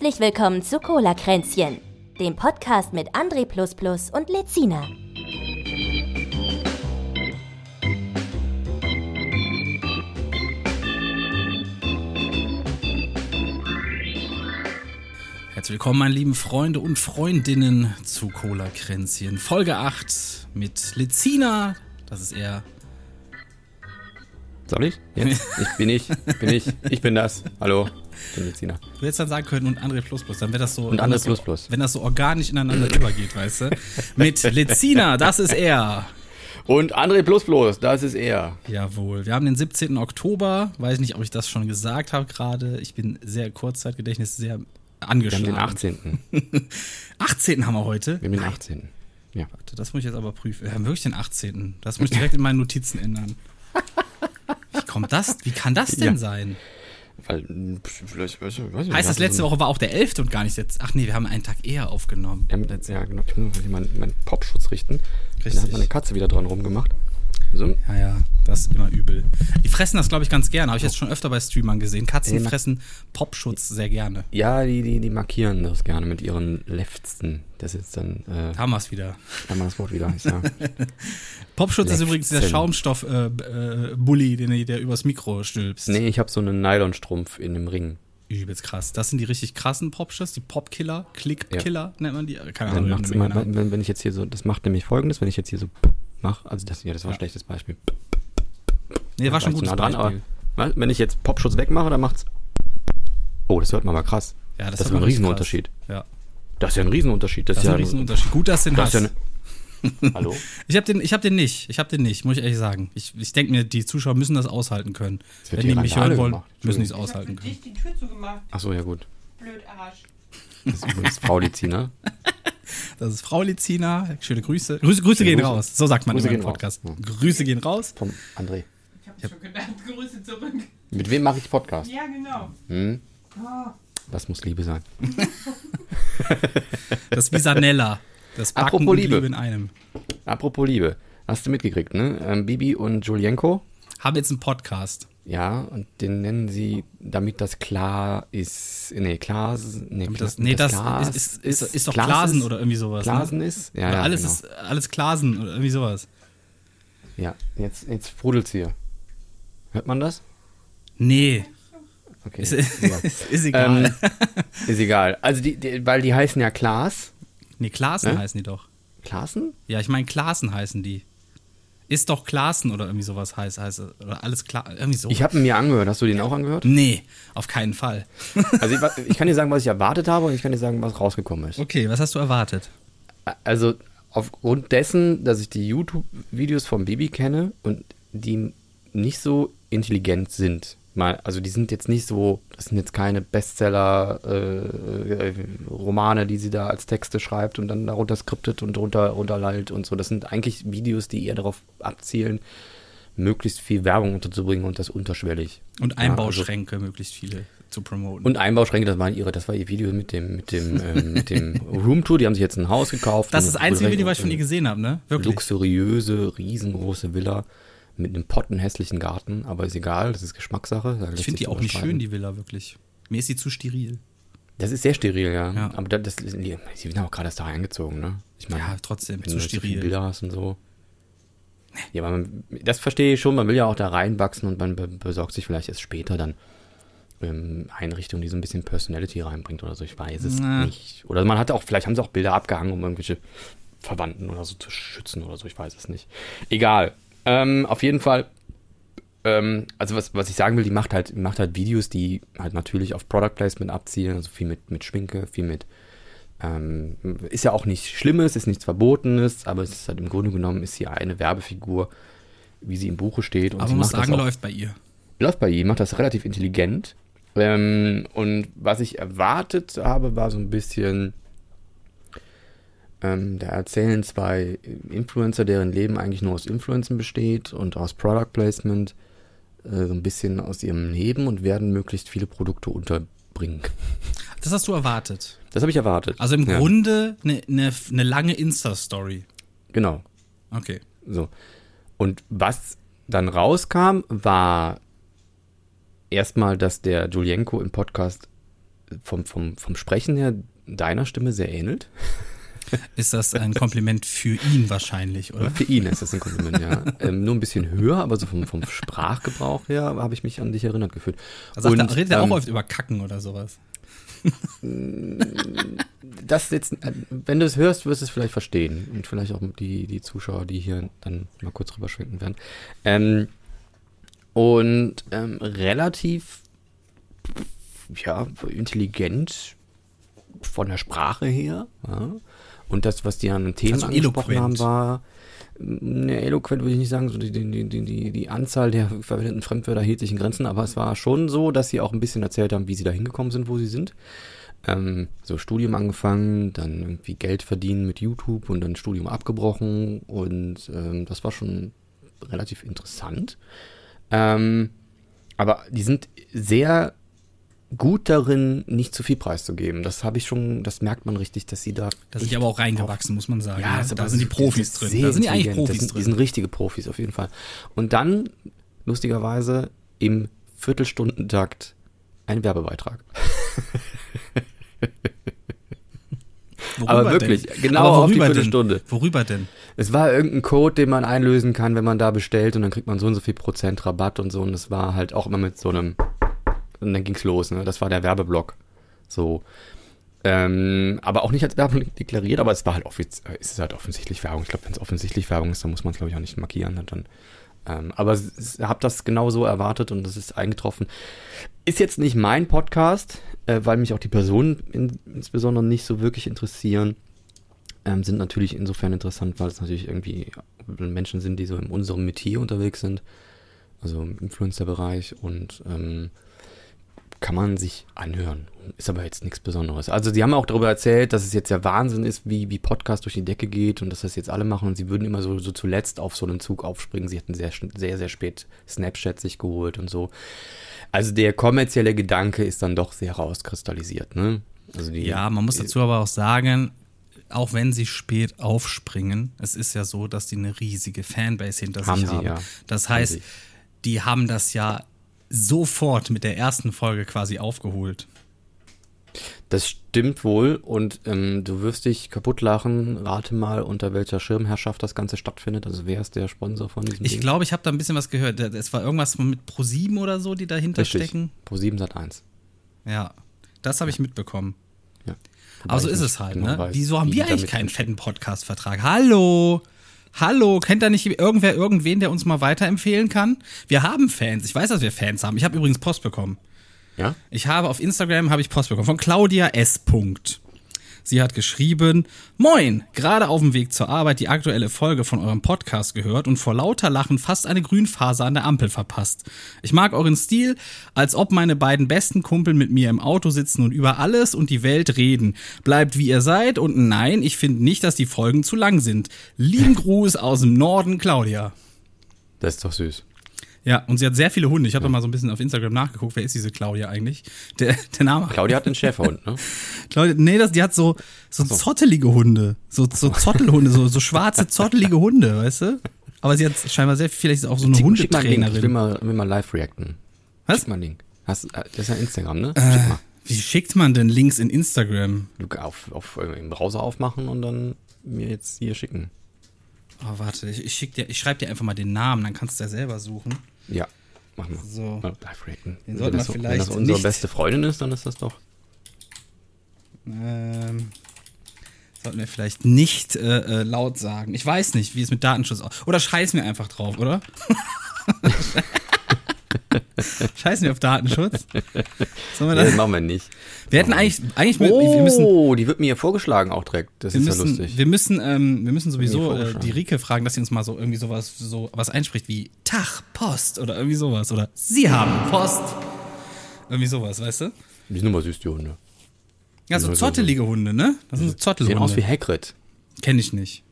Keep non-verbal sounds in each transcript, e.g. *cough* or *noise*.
Herzlich willkommen zu Cola Kränzchen, dem Podcast mit André und Lezina. Herzlich willkommen, meine lieben Freunde und Freundinnen zu Cola Kränzchen. Folge 8 mit Lezina, das ist er. Soll ich? Jetzt? *laughs* Ich bin ich, bin ich, ich bin das. Hallo, Lezina. Du hättest dann sagen können und André Plus Plus, dann wäre das so. Und André Plus so, Plus. Wenn das so organisch ineinander übergeht, weißt du? Mit *laughs* Lezina, das ist er. Und André Plus Plus, das ist er. Jawohl. Wir haben den 17. Oktober. Weiß nicht, ob ich das schon gesagt habe gerade. Ich bin sehr Kurzzeitgedächtnis, sehr Wir angeschlagen. haben den 18. 18. *laughs* haben wir heute. Wir haben den 18. Ja. Warte, das muss ich jetzt aber prüfen. Wir haben wirklich den 18. Das muss ich direkt in meinen Notizen ändern. Wie kommt das? Wie kann das denn Ja. sein? Weil, vielleicht, weiß ich, weiß ich Heißt das, letzte Woche war auch der 11. und gar nicht jetzt. Ach nee, wir haben einen Tag eher aufgenommen. Ja, ja, genau. Ich muss mal meinen mein Popschutz richten. Da Richtig. hat meine Katze wieder dran rumgemacht. So. Ja, ja, das ist immer übel. Die fressen das, glaube ich, ganz gerne. Habe ich jetzt schon öfter bei Streamern gesehen. Katzen fressen Popschutz sehr gerne. Ja, die, die, die markieren das gerne mit ihren Lefzen. Das ist dann, äh, Haben wir es wieder. haben wir das Wort wieder. Sag. *laughs* Popschutz ist Lefzen. übrigens der Schaumstoff-Bully, äh, Bully, den du der übers Mikro stülpst. nee, ich habe so einen Nylonstrumpf in dem Ring. Übelst krass. Das sind die richtig krassen Popschutz, die Popkiller, Klickkiller nennt man die. Keine Dann Ahnung. macht's irgendeinen immer, wenn, wenn ich jetzt hier so, das macht nämlich folgendes, wenn ich jetzt hier so mach, also das, ja, das war ein Ja. schlechtes Beispiel. nee, war schon ein War ich gutes zu nah dran, Beispiel. aber wenn ich jetzt Popschutz wegmache, dann macht's. Oh, das hört man aber krass. Ja, das hört ist ein Riesenunterschied. Ja, Das ist ja ein Riesenunterschied. Das, das ist ja ein Riesenunterschied. Gut, dass du den Das hast. ja Hallo? *laughs* Ich habe den, ich hab den nicht. Ich habe den nicht, muss ich ehrlich sagen. Ich, ich denke mir, die Zuschauer müssen das aushalten können. Wird Wenn die mich hören wollen, gemacht. müssen die es. Ich aushalten für können. dich die Tür zugemacht. Ach so, ja gut. Blöd Arsch. Das ist übrigens Frau Lizina. *laughs* Das ist Frau Lizina. Schöne Grüße. Grüße, Grüße gehen Grüße. raus. So sagt man Grüße im gehen raus. Podcast. Ja. Grüße gehen raus. Vom André. Ich hab schon gedacht, Grüße zurück. Mit wem mache ich Podcast? Ja, genau. Hm? Oh, Das muss Liebe sein. *laughs* Das ist wie Sanella. Das Backen Apropos und Liebe. Liebe in einem. Apropos Liebe. Hast du mitgekriegt, ne? Ähm, Bibi und Julienko. Haben jetzt einen Podcast. Ja, und den nennen sie, damit das klar ist. Nee, klar. Nee, Damit klar- das, nee, das Glas ist, ist, ist, ist doch Glas Glasen oder irgendwie sowas. Glasen ne? ist? Ja, ja, alles genau. ist alles Glasen oder irgendwie sowas. Ja, jetzt, jetzt frudelt's hier. Hört man das? Nee. Okay. Ist, egal. *laughs* ist egal. Ähm, ist egal. Also, die, die, weil die heißen ja Klaas. nee, Klassen ne? heißen die doch. Klaassen? Ja, ich meine, Klassen heißen die. Ist doch Klassen oder irgendwie sowas heißt, heißt oder alles klar, irgendwie so. Ich habe ihn mir angehört. Hast du den auch angehört? nee, auf keinen Fall. *laughs* Also, ich, ich kann dir sagen, was ich erwartet habe und ich kann dir sagen, was rausgekommen ist. Okay, was hast du erwartet? Also, aufgrund dessen, dass ich die YouTube-Videos vom Bibi kenne und die nicht so intelligent sind. Mal, also die sind jetzt nicht so, das sind jetzt keine Bestseller-Romane, die sie da als Texte schreibt und dann darunter skriptet und drunter runterleilt und so. Das sind eigentlich Videos, die eher darauf abzielen, möglichst viel Werbung unterzubringen und das unterschwellig. Und Ja, also- Einbauschränke, möglichst viele zu promoten. Und Einbauschränke, das waren ihre, das war ihr Video mit dem, mit dem, ähm, mit dem *laughs* Roomtour. Die haben sich jetzt ein Haus gekauft. das ist das einzige Video, was ich von ihr gesehen habe, ne? Wirklich. luxuriöse, riesengroße Villa mit einem pottenhässlichen Garten, aber ist egal, das ist Geschmackssache. da Ich finde die auch nicht schön, die Villa, wirklich. Mir ist sie zu steril. Das ist sehr steril, ja. Ja. Aber das, das, sie sind auch gerade erst da eingezogen, ne? Ich meine, Ja, trotzdem, wenn zu du jetzt so viele steril. Bilder hast und so. Ja, aber man, das verstehe ich schon, man will ja auch da reinwachsen und man be besorgt sich vielleicht erst später dann ähm, Einrichtungen, die so ein bisschen Personality reinbringt oder so, ich weiß es Na. nicht. Oder man hat auch, vielleicht haben sie auch Bilder abgehangen, um irgendwelche Verwandten oder so zu schützen oder so, ich weiß es nicht. Egal. Ähm, auf jeden Fall, ähm, also was, was ich sagen will, die macht halt, macht halt Videos, die halt natürlich auf Product Placement abzielen, also viel mit, mit Schminke, viel mit ähm, ist ja auch nichts Schlimmes, ist nichts Verbotenes, aber es ist halt im Grunde genommen ist sie eine Werbefigur, wie sie im Buche steht. Und Aber man muss sagen, auch- läuft bei ihr. läuft bei ihr, macht das relativ intelligent. Ähm, und was ich erwartet habe, war so ein bisschen, ähm, da erzählen zwei Influencer, deren Leben eigentlich nur aus Influencen besteht und aus Product Placement, äh, so ein bisschen aus ihrem Leben und werden möglichst viele Produkte unterbringen. *laughs* Das hast du erwartet. Das habe ich erwartet. Also im Ja, Grunde eine ne, ne lange Insta-Story. Genau. Okay. So. Und was dann rauskam, war erstmal, dass der Julienko im Podcast vom, vom, vom Sprechen her deiner Stimme sehr ähnelt. *laughs* Ist das ein Kompliment für ihn wahrscheinlich, oder? Für ihn ist das ein Kompliment, ja. Ähm, nur ein bisschen höher, aber so vom, vom Sprachgebrauch her habe ich mich an dich erinnert gefühlt. Also Und, redet er ähm, auch oft über Kacken oder sowas? das jetzt, äh, wenn du es hörst, wirst du es vielleicht verstehen. Und vielleicht auch die, die Zuschauer, die hier dann mal kurz drüber schwenken werden. Ähm, und ähm, relativ, ja, intelligent von der Sprache her. Ja. Und das, was die an den Themen Also angesprochen eloquent. haben, war, ne, eloquent würde ich nicht sagen, so die, die, die, die, die Anzahl der verwendeten Fremdwörter hielt sich in Grenzen, aber es war schon so, dass sie auch ein bisschen erzählt haben, wie sie da hingekommen sind, wo sie sind. Ähm, so Studium angefangen, dann irgendwie Geld verdienen mit YouTube und dann Studium abgebrochen und ähm, das war schon relativ interessant. Ähm, aber die sind sehr gut darin, nicht zu viel preiszugeben. Das habe ich schon, das merkt man richtig, dass sie da. Da sind die aber auch reingewachsen, muss man sagen. ja, ne? ist aber da sind die Profis drin. Da sind die eigentlich. Profis sind, Die drin. sind richtige Profis auf jeden Fall. Und dann, lustigerweise, im Viertelstundentakt ein Werbebeitrag. *laughs* Worüber aber wirklich, denn? genau aber auf die Viertelstunde. Denn? Worüber denn? Es war irgendein Code, den man einlösen kann, wenn man da bestellt und dann kriegt man so und so viel Prozent Rabatt und so. Und es war halt auch immer mit so einem. Und dann ging's los, ne? Das war der Werbeblock. So. Ähm, aber auch nicht als Werbung *laughs* deklariert, aber es war halt offiz äh, es halt offensichtlich Werbung. Ich glaube, wenn es offensichtlich Werbung ist, dann muss man es, glaube ich, auch nicht markieren. Dann, ähm, aber habe das genau so erwartet und das ist eingetroffen. Ist jetzt nicht mein Podcast, äh, weil mich auch die Personen in, insbesondere nicht so wirklich interessieren. Ähm, sind natürlich insofern interessant, weil es natürlich irgendwie Menschen sind, die so in unserem Metier unterwegs sind. Also im Influencer-Bereich und ähm, kann man sich anhören. Ist aber jetzt nichts Besonderes. Also sie haben auch darüber erzählt, dass es jetzt ja Wahnsinn ist, wie, wie Podcast durch die Decke geht und dass das jetzt alle machen und sie würden immer so, so zuletzt auf so einen Zug aufspringen. Sie hätten sehr, sehr, sehr spät Snapchat sich geholt und so. Also der kommerzielle Gedanke ist dann doch sehr rauskristallisiert, ne? Also die, Ja, man muss dazu aber auch sagen, auch wenn sie spät aufspringen, es ist ja so, dass die eine riesige Fanbase hinter Haben sich sie, haben. ja. Das Haben heißt, sie. die haben das ja sofort mit der ersten Folge quasi aufgeholt. Das stimmt wohl und ähm, du wirst dich kaputt lachen. Rate mal, unter welcher Schirmherrschaft das Ganze stattfindet. Also wer ist der Sponsor von diesem Ich glaube, ich habe da ein bisschen was gehört. Es war irgendwas mit Pro7 oder so, die dahinter Richtig. stecken. Pro 7 Sat 1. Ja, das habe ich mitbekommen. Ja. Aber so ist es halt, genau ne? weiß, Wieso haben wir eigentlich keinen fetten Podcast-Vertrag? Hallo? Hallo, kennt da nicht irgendwer irgendwen, der uns mal weiterempfehlen kann? Wir haben Fans. Ich weiß, dass wir Fans haben. Ich habe übrigens Post bekommen. Ja? Ich habe auf Instagram habe ich Post bekommen von Claudia S. Punkt. Sie hat geschrieben, Moin, gerade auf dem Weg zur Arbeit die aktuelle Folge von eurem Podcast gehört und vor lauter Lachen fast eine Grünphase an der Ampel verpasst. Ich mag euren Stil, als ob meine beiden besten Kumpel mit mir im Auto sitzen und über alles und die Welt reden. Bleibt wie ihr seid und nein, ich finde nicht, dass die Folgen zu lang sind. Lieben Gruß aus dem Norden, Claudia. Das ist doch süß. Ja, und sie hat sehr viele Hunde. Ich habe da mal so ein bisschen auf Instagram nachgeguckt, wer ist diese Claudia eigentlich? Der, der Name Claudia hat einen Schäferhund, ne? *laughs* Claudia, nee, das, die hat so, so, zottelige Hunde. So, so Zottelhunde, so, so schwarze, *laughs* zottelige Hunde, weißt du? Aber sie hat scheinbar sehr, vielleicht ist auch so eine Link. Ich will Hundetrainerin. mal, will mal live reacten. Was? Schick mal einen Link. Hast, äh, das ist ja Instagram, ne? Äh, Schick mal. Wie schickt man denn Links in Instagram? Du auf, auf, äh, im Browser aufmachen und dann mir jetzt hier schicken. Oh, warte, ich, ich, schick dir, ich schreib dir einfach mal den Namen, dann kannst du ja selber suchen. Ja, mach mal. So. Mal live reacten. Den Wenn sollten wir das, so- wenn vielleicht das unsere nicht- beste Freundin ist, dann ist das doch. Ähm, sollten wir vielleicht nicht äh, äh, laut sagen. Ich weiß nicht, wie es mit Datenschutz aussieht. Oder scheißen wir einfach drauf, oder? *laughs* *laughs* scheißen wir auf Datenschutz? Sollen wir Nee, das das? machen wir nicht. Wir hätten eigentlich, eigentlich Oh, wir müssen, die wird mir vorgeschlagen auch direkt. Das ist ja müssen, lustig. wir müssen, ähm, wir müssen sowieso äh, die Rike fragen, dass sie uns mal so irgendwie sowas, so was einspricht wie Tag, Post oder irgendwie sowas oder Sie haben Post. Irgendwie sowas, weißt du? die sind immer süß, die Hunde. Ja, so Ja, zottelige Hunde, ne? Das sind so Sehen aus wie Zottelhunde. Hagrid. Kenn ich nicht.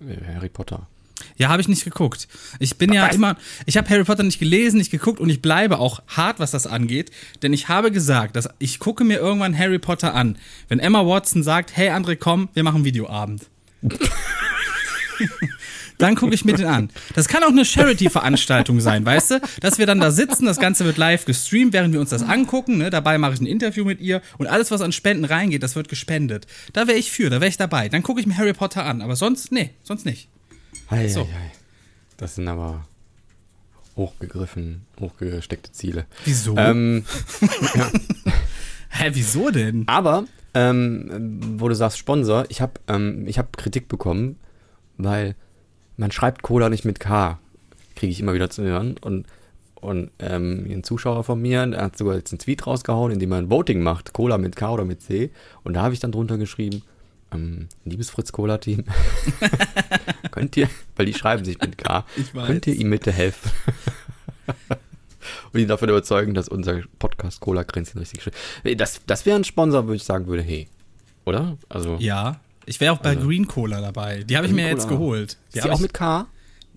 Äh, Harry Potter. Ja, habe ich nicht geguckt. Ich bin ja immer, ich habe Harry Potter nicht gelesen, nicht geguckt und ich bleibe auch hart, was das angeht, denn ich habe gesagt, dass ich gucke mir irgendwann Harry Potter an, wenn Emma Watson sagt, hey André, komm, wir machen Videoabend. *laughs* Dann gucke ich mir den an. Das kann auch eine Charity-Veranstaltung sein, weißt du? Dass wir dann da sitzen, das Ganze wird live gestreamt, während wir uns das angucken. Ne? Dabei mache ich ein Interview mit ihr und alles, was an Spenden reingeht, das wird gespendet. Da wäre ich für, da wäre ich dabei. Dann gucke ich mir Harry Potter an, aber sonst, nee, sonst nicht. Hei, So. hei, hei. Das sind aber hochgegriffen, hochgesteckte Ziele. Wieso? Ähm, *laughs* Hä, wieso denn? aber, ähm, wo du sagst Sponsor, ich habe ähm, ich hab Kritik bekommen, weil man schreibt Cola nicht mit K. Kriege ich immer wieder zu hören. Und, und ähm, ein Zuschauer von mir, der hat sogar jetzt einen Tweet rausgehauen, in dem man ein Voting macht, Cola mit K oder mit C. Und da habe ich dann drunter geschrieben, ähm, liebes Fritz Cola Team, *laughs* könnt ihr, weil die schreiben sich mit K, *laughs* könnt ihr ihm bitte helfen? *laughs* und ihn davon überzeugen, dass unser Podcast Cola Kränzchen richtig schön. Das, das wäre ein Sponsor, wo ich sagen würde, hey, oder? Also, Ja, ich wäre auch bei Green Cola dabei. Die habe ich mir jetzt Cola. geholt. Die ist die auch ich, mit K?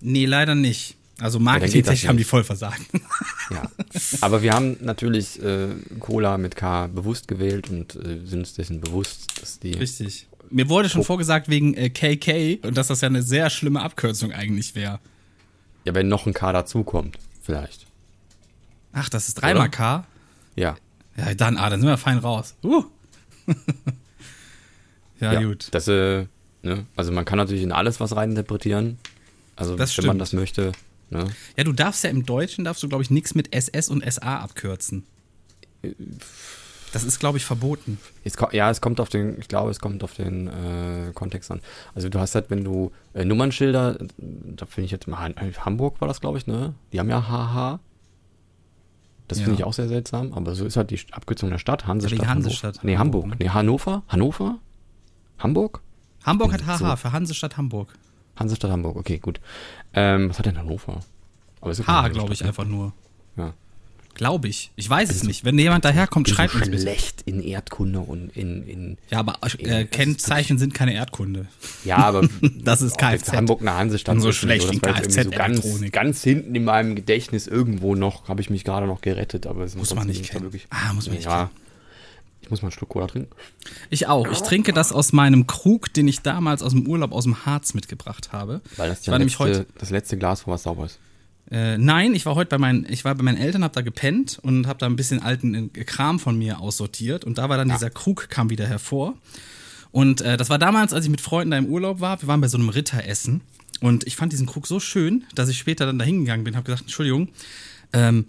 Nee, leider nicht. Also das marketingtechnisch haben die voll versagt. Ja. Aber wir haben natürlich äh, Cola mit K bewusst gewählt und äh, sind uns dessen bewusst, dass die. Richtig. Mir wurde schon vorgesagt wegen äh, KK und dass das ja eine sehr schlimme Abkürzung eigentlich wäre. Ja, wenn noch ein K dazukommt, vielleicht. Ach, das ist dreimal Oder? K? Ja. Ja, dann, ah, dann sind wir fein raus. Uh. *laughs* ja, ja, gut. Das, äh, ne? Also man kann natürlich in alles was reininterpretieren. Also Das wenn man stimmt. das möchte. Ne? Ja, du darfst ja im Deutschen, darfst du, glaube ich, nichts mit SS und SA abkürzen. Das ist, glaube ich, verboten. Es, ja, es kommt auf den, ich glaube, es kommt auf den äh, Kontext an. Also du hast halt, wenn du äh, Nummernschilder, äh, da finde ich jetzt mal, Han- Hamburg war das, glaube ich, ne? Die haben ja HH. Das Ja. finde ich auch sehr seltsam, aber so ist halt die Abkürzung der Stadt, Hansestadt. Ja, die Hansestadt. Hamburg. Nee, Hamburg, Hamburg. ne? Nee, Hannover? Hannover? Hamburg? Hamburg hat So. HH für Hansestadt Hamburg. Hansestadt Hamburg, okay, gut. Ähm, was hat denn Hannover? Aber H, glaube ich, ne? einfach nur. Ja. Glaube ich. Ich weiß es nicht. Wenn jemand daherkommt, bin schreibt so uns bitte. schlecht in Erdkunde und in, in Ja, aber äh, Kennzeichen sind keine Erdkunde. Ja, aber *laughs* Das ist Kfz. Hamburg eine Hansestadt Und so schlecht das in irgendwie so ganz, ganz hinten in meinem Gedächtnis irgendwo noch, habe ich mich gerade noch gerettet, aber es Muss man nicht kennen. Wirklich, Ah, muss man nicht ja, Ich muss mal einen Schluck Cola trinken. Ich auch. Ich trinke das aus meinem Krug, den ich damals aus dem Urlaub aus dem Harz mitgebracht habe. Weil das ja war nämlich letzte, heute. das letzte Glas, wo was sauber ist. Äh, nein, ich war heute bei meinen, ich war bei meinen Eltern, habe da gepennt und habe da ein bisschen alten äh, Kram von mir aussortiert und da war dann dieser Krug kam wieder hervor. Und äh, das war damals, als ich mit Freunden da im Urlaub war. Wir waren bei so einem Ritteressen und ich fand diesen Krug so schön, dass ich später dann da hingegangen bin, habe gesagt, Entschuldigung, ähm,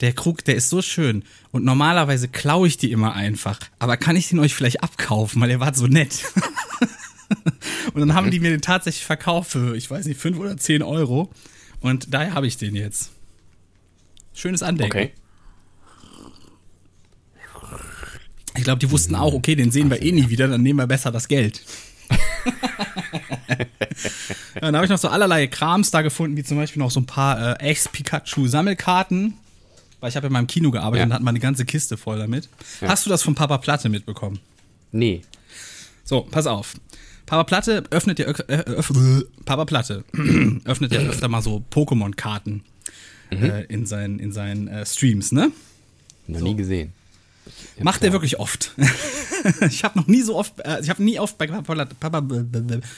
der Krug, der ist so schön und normalerweise klaue ich die immer einfach, aber kann ich den euch vielleicht abkaufen, weil ihr wart so nett. *laughs* und dann haben die mir den tatsächlich verkauft für, ich weiß nicht, fünf oder zehn Euro. Und daher habe ich den jetzt. Schönes Andenken. Okay. Ich glaube, die wussten auch, okay, den sehen wir eh nie wieder, dann nehmen wir besser das Geld. *laughs* ja, dann habe ich noch so allerlei Krams da gefunden, wie zum Beispiel noch so ein paar äh, Ex-Pikachu-Sammelkarten. Weil ich habe in meinem Kino gearbeitet Ja. und hatten mal eine ganze Kiste voll damit. Hast du das von Papa Platte mitbekommen? Nee. So, pass auf. Papa Platte öffnet ja, äh, öff, Papa Platte *clears throat* öffnet ja öfter mal so Pokémon-Karten äh, in seinen, in seinen äh, Streams, ne? Noch nie gesehen. Macht er wirklich oft. *laughs* ich habe noch nie so oft, äh, ich habe nie oft bei Papa Platte, Papa,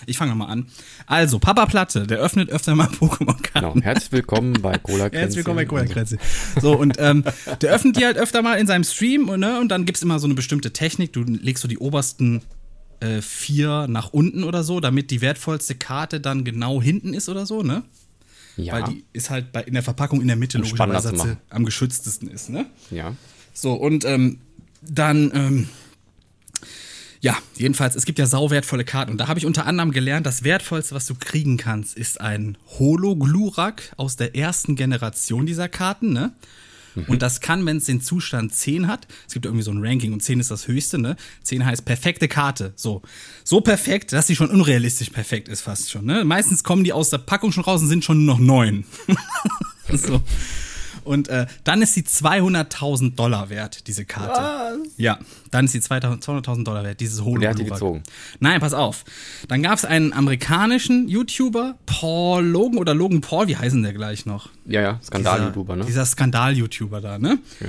ich fange nochmal an. Also, Papa Platte, der öffnet öfter mal *laughs* Pokémon-Karten. Genau. Herzlich willkommen bei Cola *laughs* Herzlich willkommen bei Cola Kränze. So, und ähm, der öffnet die halt öfter mal in seinem Stream und, ne, und dann gibt's immer so eine bestimmte Technik. Du legst so die obersten äh, vier nach unten oder so, damit die wertvollste Karte dann genau hinten ist oder so, ne? Ja. Weil die ist halt bei, in der Verpackung in der Mitte logischerweise sie am geschütztesten ist, ne? ja. So, und ähm, dann, ähm, ja, jedenfalls, es gibt ja sauwertvolle Karten. Und da habe ich unter anderem gelernt, das Wertvollste, was du kriegen kannst, ist ein Holo-Glurak aus der ersten Generation dieser Karten, ne? Und das kann, wenn es den Zustand 10 hat, es gibt irgendwie so ein Ranking und 10 ist das höchste, ne? 10 heißt perfekte Karte. So. So perfekt, dass sie schon unrealistisch perfekt ist, fast schon, ne? Meistens kommen die aus der Packung schon raus und sind schon nur noch 9. *laughs* so. Und äh, dann ist sie 200.000 Dollar wert, diese Karte. Ja, dann ist sie 200.000 200.000 Dollar wert, dieses holo der hat die gezogen. Nein, pass auf. Dann gab es einen amerikanischen YouTuber, Paul Logan oder Logan Paul, wie heißen der gleich noch? Ja, ja. Skandal-YouTuber, ne? Dieser Skandal-YouTuber da, ne? Ja.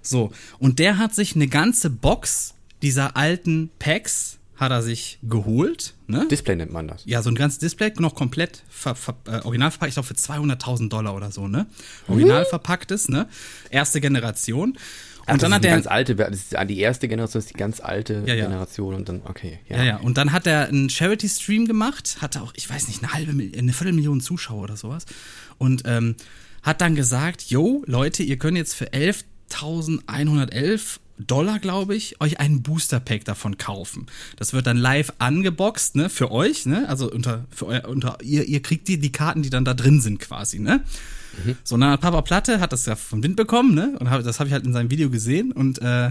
So, und der hat sich eine ganze Box dieser alten Packs hat er sich geholt, ne? Display nennt man das. Ja, so ein ganzes Display, noch komplett ver, ver, äh, original verpackt, ich glaube für 200.000 Dollar oder so, ne? Original verpacktes, ne? Erste Generation. Und Ach, dann hat er eine ganz alte, das ist die erste Generation, das ist die ganz alte Ja, ja. Generation und dann, okay. Ja, ja. Und dann hat er einen Charity-Stream gemacht, hatte auch, ich weiß nicht, eine halbe, eine Viertelmillion Zuschauer oder sowas. Und ähm, hat dann gesagt, yo, Leute, ihr könnt jetzt für 11.111 Dollar, glaube ich, euch einen Booster-Pack davon kaufen. Das wird dann live angeboxt, ne, für euch, ne, also unter, für euer, unter, ihr, ihr kriegt die, die Karten, die dann da drin sind quasi, ne. So, und dann hat Papa Platte hat das ja vom Wind bekommen, ne, und hab, das habe ich halt in seinem Video gesehen und äh,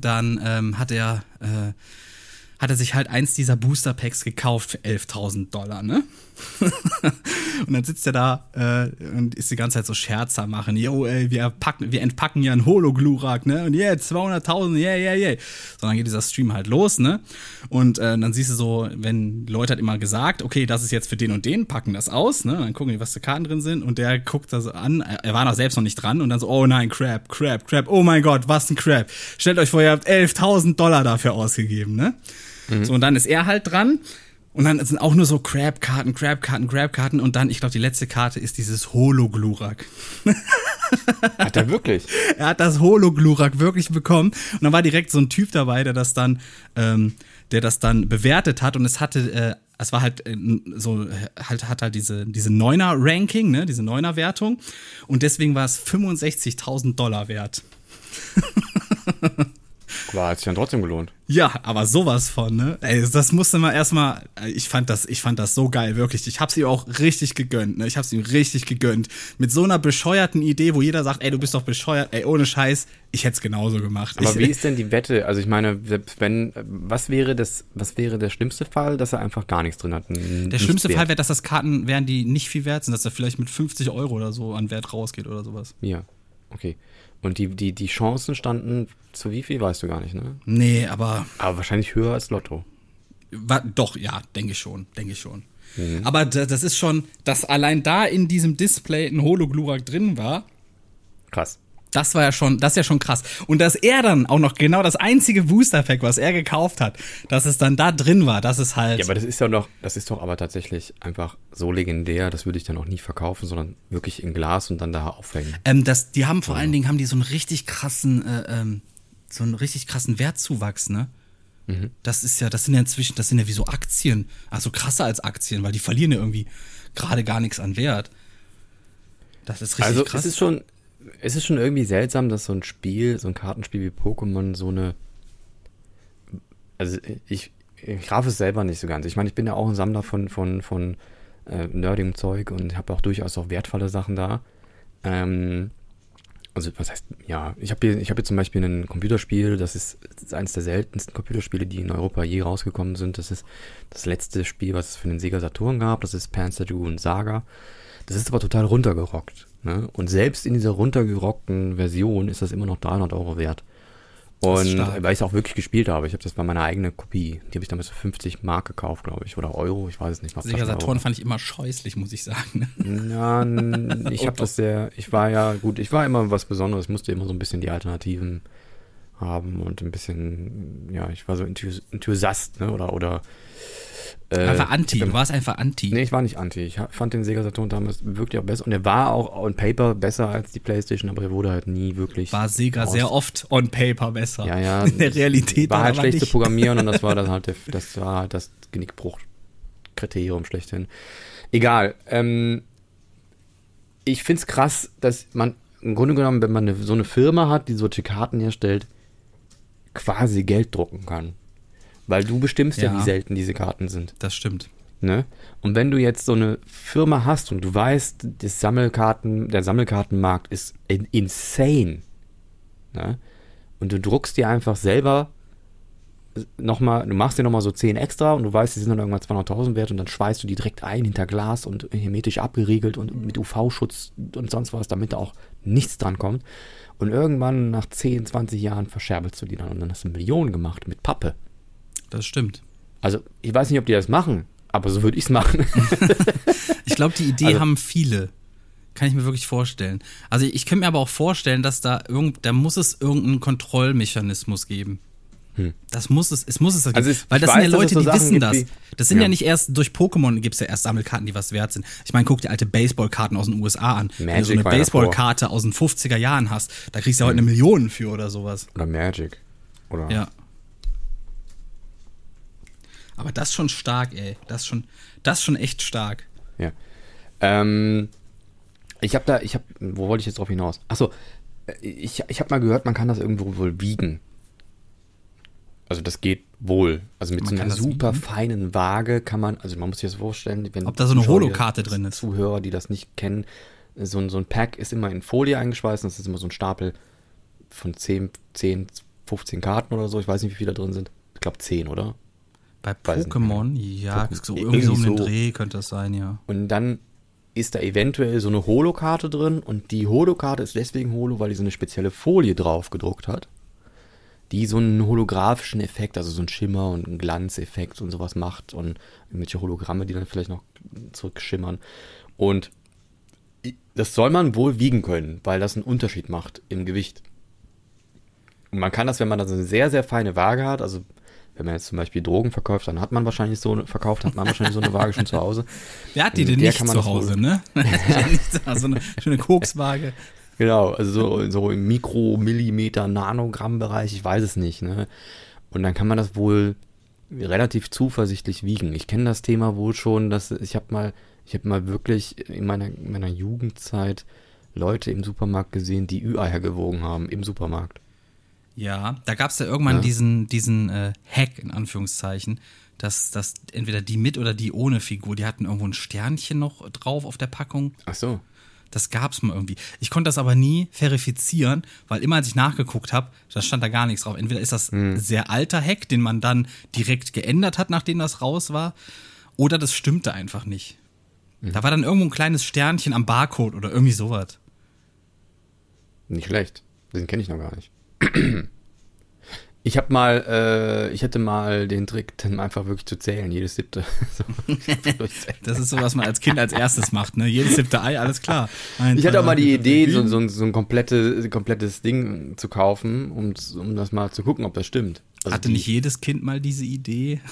dann ähm, hat er, äh, hat er sich halt eins dieser Booster Packs gekauft für 11.000 Dollar, ne? *laughs* und dann sitzt er da äh, und ist die ganze Zeit so Scherzer machen. Yo, ey, wir, packen, wir entpacken ja einen Hologlurak, ne? Und yeah, 200.000, yeah, yeah, yeah. So, dann geht dieser Stream halt los, ne? Und äh, dann siehst du so, wenn Leute hat immer gesagt, okay, das ist jetzt für den und den, packen das aus, ne? Dann gucken die, was für Karten drin sind. Und der guckt das an, er war noch selbst noch nicht dran und dann so, oh nein, Crap, Crap, Crap, oh mein Gott, was ein Crap. Stellt euch vor, ihr habt 11.000 Dollar dafür ausgegeben, ne? So, und dann ist er halt dran. Und dann sind auch nur so Crab-Karten, Crab-Karten, Crab-Karten. Und dann, ich glaube, die letzte Karte ist dieses Hologlurak. Hat er wirklich? *laughs* Er hat das Hologlurak wirklich bekommen. Und dann war direkt so ein Typ dabei, der das dann, ähm, der das dann bewertet hat. Und es hatte, äh, es war halt äh, so, halt, hat halt diese, diese Neuner-Ranking, ne, diese Neuner-Wertung. Und deswegen war es 65.000 Dollar wert. *laughs* War, hat sich dann trotzdem gelohnt. Ja, aber sowas von, ne? Ey, das musste man erstmal, ich fand das, ich fand das so geil, wirklich. Ich hab's ihm auch richtig gegönnt, ne? Ich hab's ihm richtig gegönnt. Mit so einer bescheuerten Idee, wo jeder sagt, ey, du bist doch bescheuert, ey, ohne Scheiß, ich hätt's genauso gemacht. Aber ich, wie ist denn die Wette? Also ich meine, wenn, was wäre das, was wäre der schlimmste Fall, dass er einfach gar nichts drin hat? Der schlimmste wert? Fall wäre, dass das Karten wären, die nicht viel wert sind, dass er vielleicht mit 50 Euro oder so an Wert rausgeht oder sowas. Ja, okay. Und die, die, die Chancen standen zu wie viel, weißt du gar nicht, ne? Nee, aber Aber wahrscheinlich höher als Lotto. Wa- Doch, ja, denke ich schon, denke ich schon. Mhm. Aber da- das ist schon, dass allein da in diesem Display ein Hologlurak drin war, Krass. das war ja schon, das ist ja schon krass. Und dass er dann auch noch genau das einzige Booster-Pack, was er gekauft hat, dass es dann da drin war, das ist halt. Ja, aber das ist ja noch, das ist doch aber tatsächlich einfach so legendär, das würde ich dann auch nie verkaufen, sondern wirklich in Glas und dann da aufhängen. ähm, das, die haben vor allen Dingen haben die so einen richtig krassen, äh, ähm, so einen richtig krassen Wertzuwachs, ne? Mhm. Das ist ja, das sind ja inzwischen, das sind ja wie so Aktien, also krasser als Aktien, weil die verlieren ja irgendwie gerade gar nichts an Wert. Das ist richtig Also krass. es ist schon, es ist schon irgendwie seltsam, dass so ein Spiel, so ein Kartenspiel wie Pokémon so eine, also ich, ich raff es selber nicht so ganz. Ich meine, ich bin ja auch ein Sammler von, von, von äh, nerdigem Zeug und habe auch durchaus auch wertvolle Sachen da. Ähm, also was heißt, ja, ich habe hier, ich habe hier zum Beispiel ein Computerspiel, das ist, das ist eines der seltensten Computerspiele, die in Europa je rausgekommen sind. Das ist das letzte Spiel, was es für den Sega Saturn gab. Das ist Panzer Dragoon Saga. Das ist aber total runtergerockt. Ne? Und selbst in dieser runtergerockten Version ist das immer noch 300 Euro wert. Und weil ich es auch wirklich gespielt habe. Ich habe das war meine eigene Kopie. Die habe ich damals für 50 Mark gekauft, glaube ich. Oder Euro, ich weiß es nicht. Sega. Saturn fand ich immer scheußlich, muss ich sagen. *laughs* Ja, ich habe das sehr, ich war ja, gut, ich war immer was Besonderes, ich musste immer so ein bisschen die Alternativen haben und ein bisschen, ja, ich war so Enthusi- Enthusiast, ne, oder, oder, äh, Einfach anti, du warst einfach anti. Nee, ich war nicht anti. Ich fand den Sega Saturn damals wirklich auch besser. Und er war auch on paper besser als die Playstation, aber er wurde halt nie wirklich. War Sega sehr oft on paper besser. Ja, ja. *laughs* In der Realität war halt schlecht zu programmieren und das war *laughs* dann halt, der, das war halt das Genickbruch-Kriterium schlechthin. Egal. Ähm, ich find's krass, dass man im Grunde genommen, wenn man eine, so eine Firma hat, die solche Karten herstellt, quasi Geld drucken kann. Weil du bestimmst ja, Ja. wie selten diese Karten sind. Das stimmt. Ne? Und wenn du jetzt so eine Firma hast und du weißt, das Sammelkarten, der Sammelkartenmarkt ist in, insane, ne? und du druckst dir einfach selber nochmal, du machst dir nochmal so 10 extra und du weißt, die sind dann irgendwann 200.000 wert und dann schweißt du die direkt ein hinter Glas und hermetisch abgeriegelt und mit UV-Schutz und sonst was, damit da auch nichts dran kommt. Und irgendwann nach 10, 20 Jahren verscherbelst du die dann und dann hast du Millionen gemacht mit Pappe. Das stimmt. Also, ich weiß nicht, ob die das machen, aber so würde *laughs* *laughs* ich es machen. Ich glaube, die Idee Also- haben viele. Kann ich mir wirklich vorstellen. Also ich könnte mir aber auch vorstellen, dass da irgend, da muss es irgendeinen Kontrollmechanismus geben. Das muss es, es muss es Also geben. es- Weil ich das sind ja Leute, so die Sachen wissen das. Das sind ja. Ja. nicht erst durch Pokémon gibt es ja erst Sammelkarten, die was wert sind. Ich meine, guck dir alte Baseballkarten aus den USA an. Wenn du so Magic eine Baseballkarte aus den 50er Jahren hast, da kriegst du ja heute eine Million für oder sowas. Oder Magic. Oder Ja. Aber das ist schon stark, ey. Das ist schon, das ist schon echt stark. Ja. Ähm, ich habe da, ich habe, wo wollte ich jetzt drauf hinaus? Achso, ich, ich habe mal gehört, man kann das irgendwo wohl wiegen. Also das geht wohl. Also mit Man so einer super wiegen? feinen Waage kann man, also man muss sich das vorstellen, wenn Ob da so eine Zuschauer, Holokarte drin ist. Zuhörer, die das nicht kennen, so ein, so ein Pack ist immer in Folie eingeschweißt und das ist immer so ein Stapel von 10, 10, 15 Karten oder so. Ich weiß nicht, wie viele da drin sind. Ich glaube 10, oder? Bei Pokémon, ja, Pokémon- so irgendwie so um den irgendwie so. Dreh könnte das sein, ja. Und dann ist da eventuell so eine Holokarte drin und die Holokarte ist deswegen Holo, weil die so eine spezielle Folie drauf gedruckt hat, die so einen holographischen Effekt, also so einen Schimmer und einen Glanzeffekt und sowas macht und irgendwelche Hologramme, die dann vielleicht noch zurückschimmern. Und das soll man wohl wiegen können, weil das einen Unterschied macht im Gewicht. Und man kann das, wenn man da so eine sehr, sehr feine Waage hat, also wenn man jetzt zum Beispiel Drogen verkauft, dann hat man wahrscheinlich so eine, verkauft, hat man wahrscheinlich so eine Waage schon zu Hause. *laughs* *laughs* Wer hat die denn nicht zu Hause, ne? so eine schöne Kokswaage. *laughs* Genau, also so, so im Mikro-, Millimeter-, Nanogramm-Bereich, ich weiß es nicht. Ne? Und dann kann man das wohl relativ zuversichtlich wiegen. Ich kenne das Thema wohl schon, dass ich habe mal, ich habe mal wirklich in meiner, in meiner Jugendzeit Leute im Supermarkt gesehen, die Ü-Eier gewogen haben im Supermarkt. Ja, da gab es ja irgendwann Ja. diesen, diesen äh, Hack, in Anführungszeichen, dass, dass entweder die mit oder die ohne Figur, die hatten irgendwo ein Sternchen noch drauf auf der Packung. Ach so. Das gab's mal irgendwie. Ich konnte das aber nie verifizieren, weil immer als ich nachgeguckt habe, da stand da gar nichts drauf. Entweder ist das ein sehr alter Hack, den man dann direkt geändert hat, nachdem das raus war, oder das stimmte einfach nicht. Da war dann irgendwo ein kleines Sternchen am Barcode oder irgendwie sowas. Nicht schlecht. Den kenne ich noch gar nicht. *clears throat* Ich habe mal, äh, ich hätte mal den Trick, dann einfach wirklich zu zählen, jedes siebte. *laughs* So. Das ist so, was man als Kind als erstes macht, ne? Jedes siebte Ei, alles klar. Eins, Ich hatte auch mal die Idee, so, so, so ein komplette, komplettes Ding zu kaufen, um, um das mal zu gucken, ob das stimmt. Also Hatte die, nicht jedes Kind mal diese Idee? *laughs*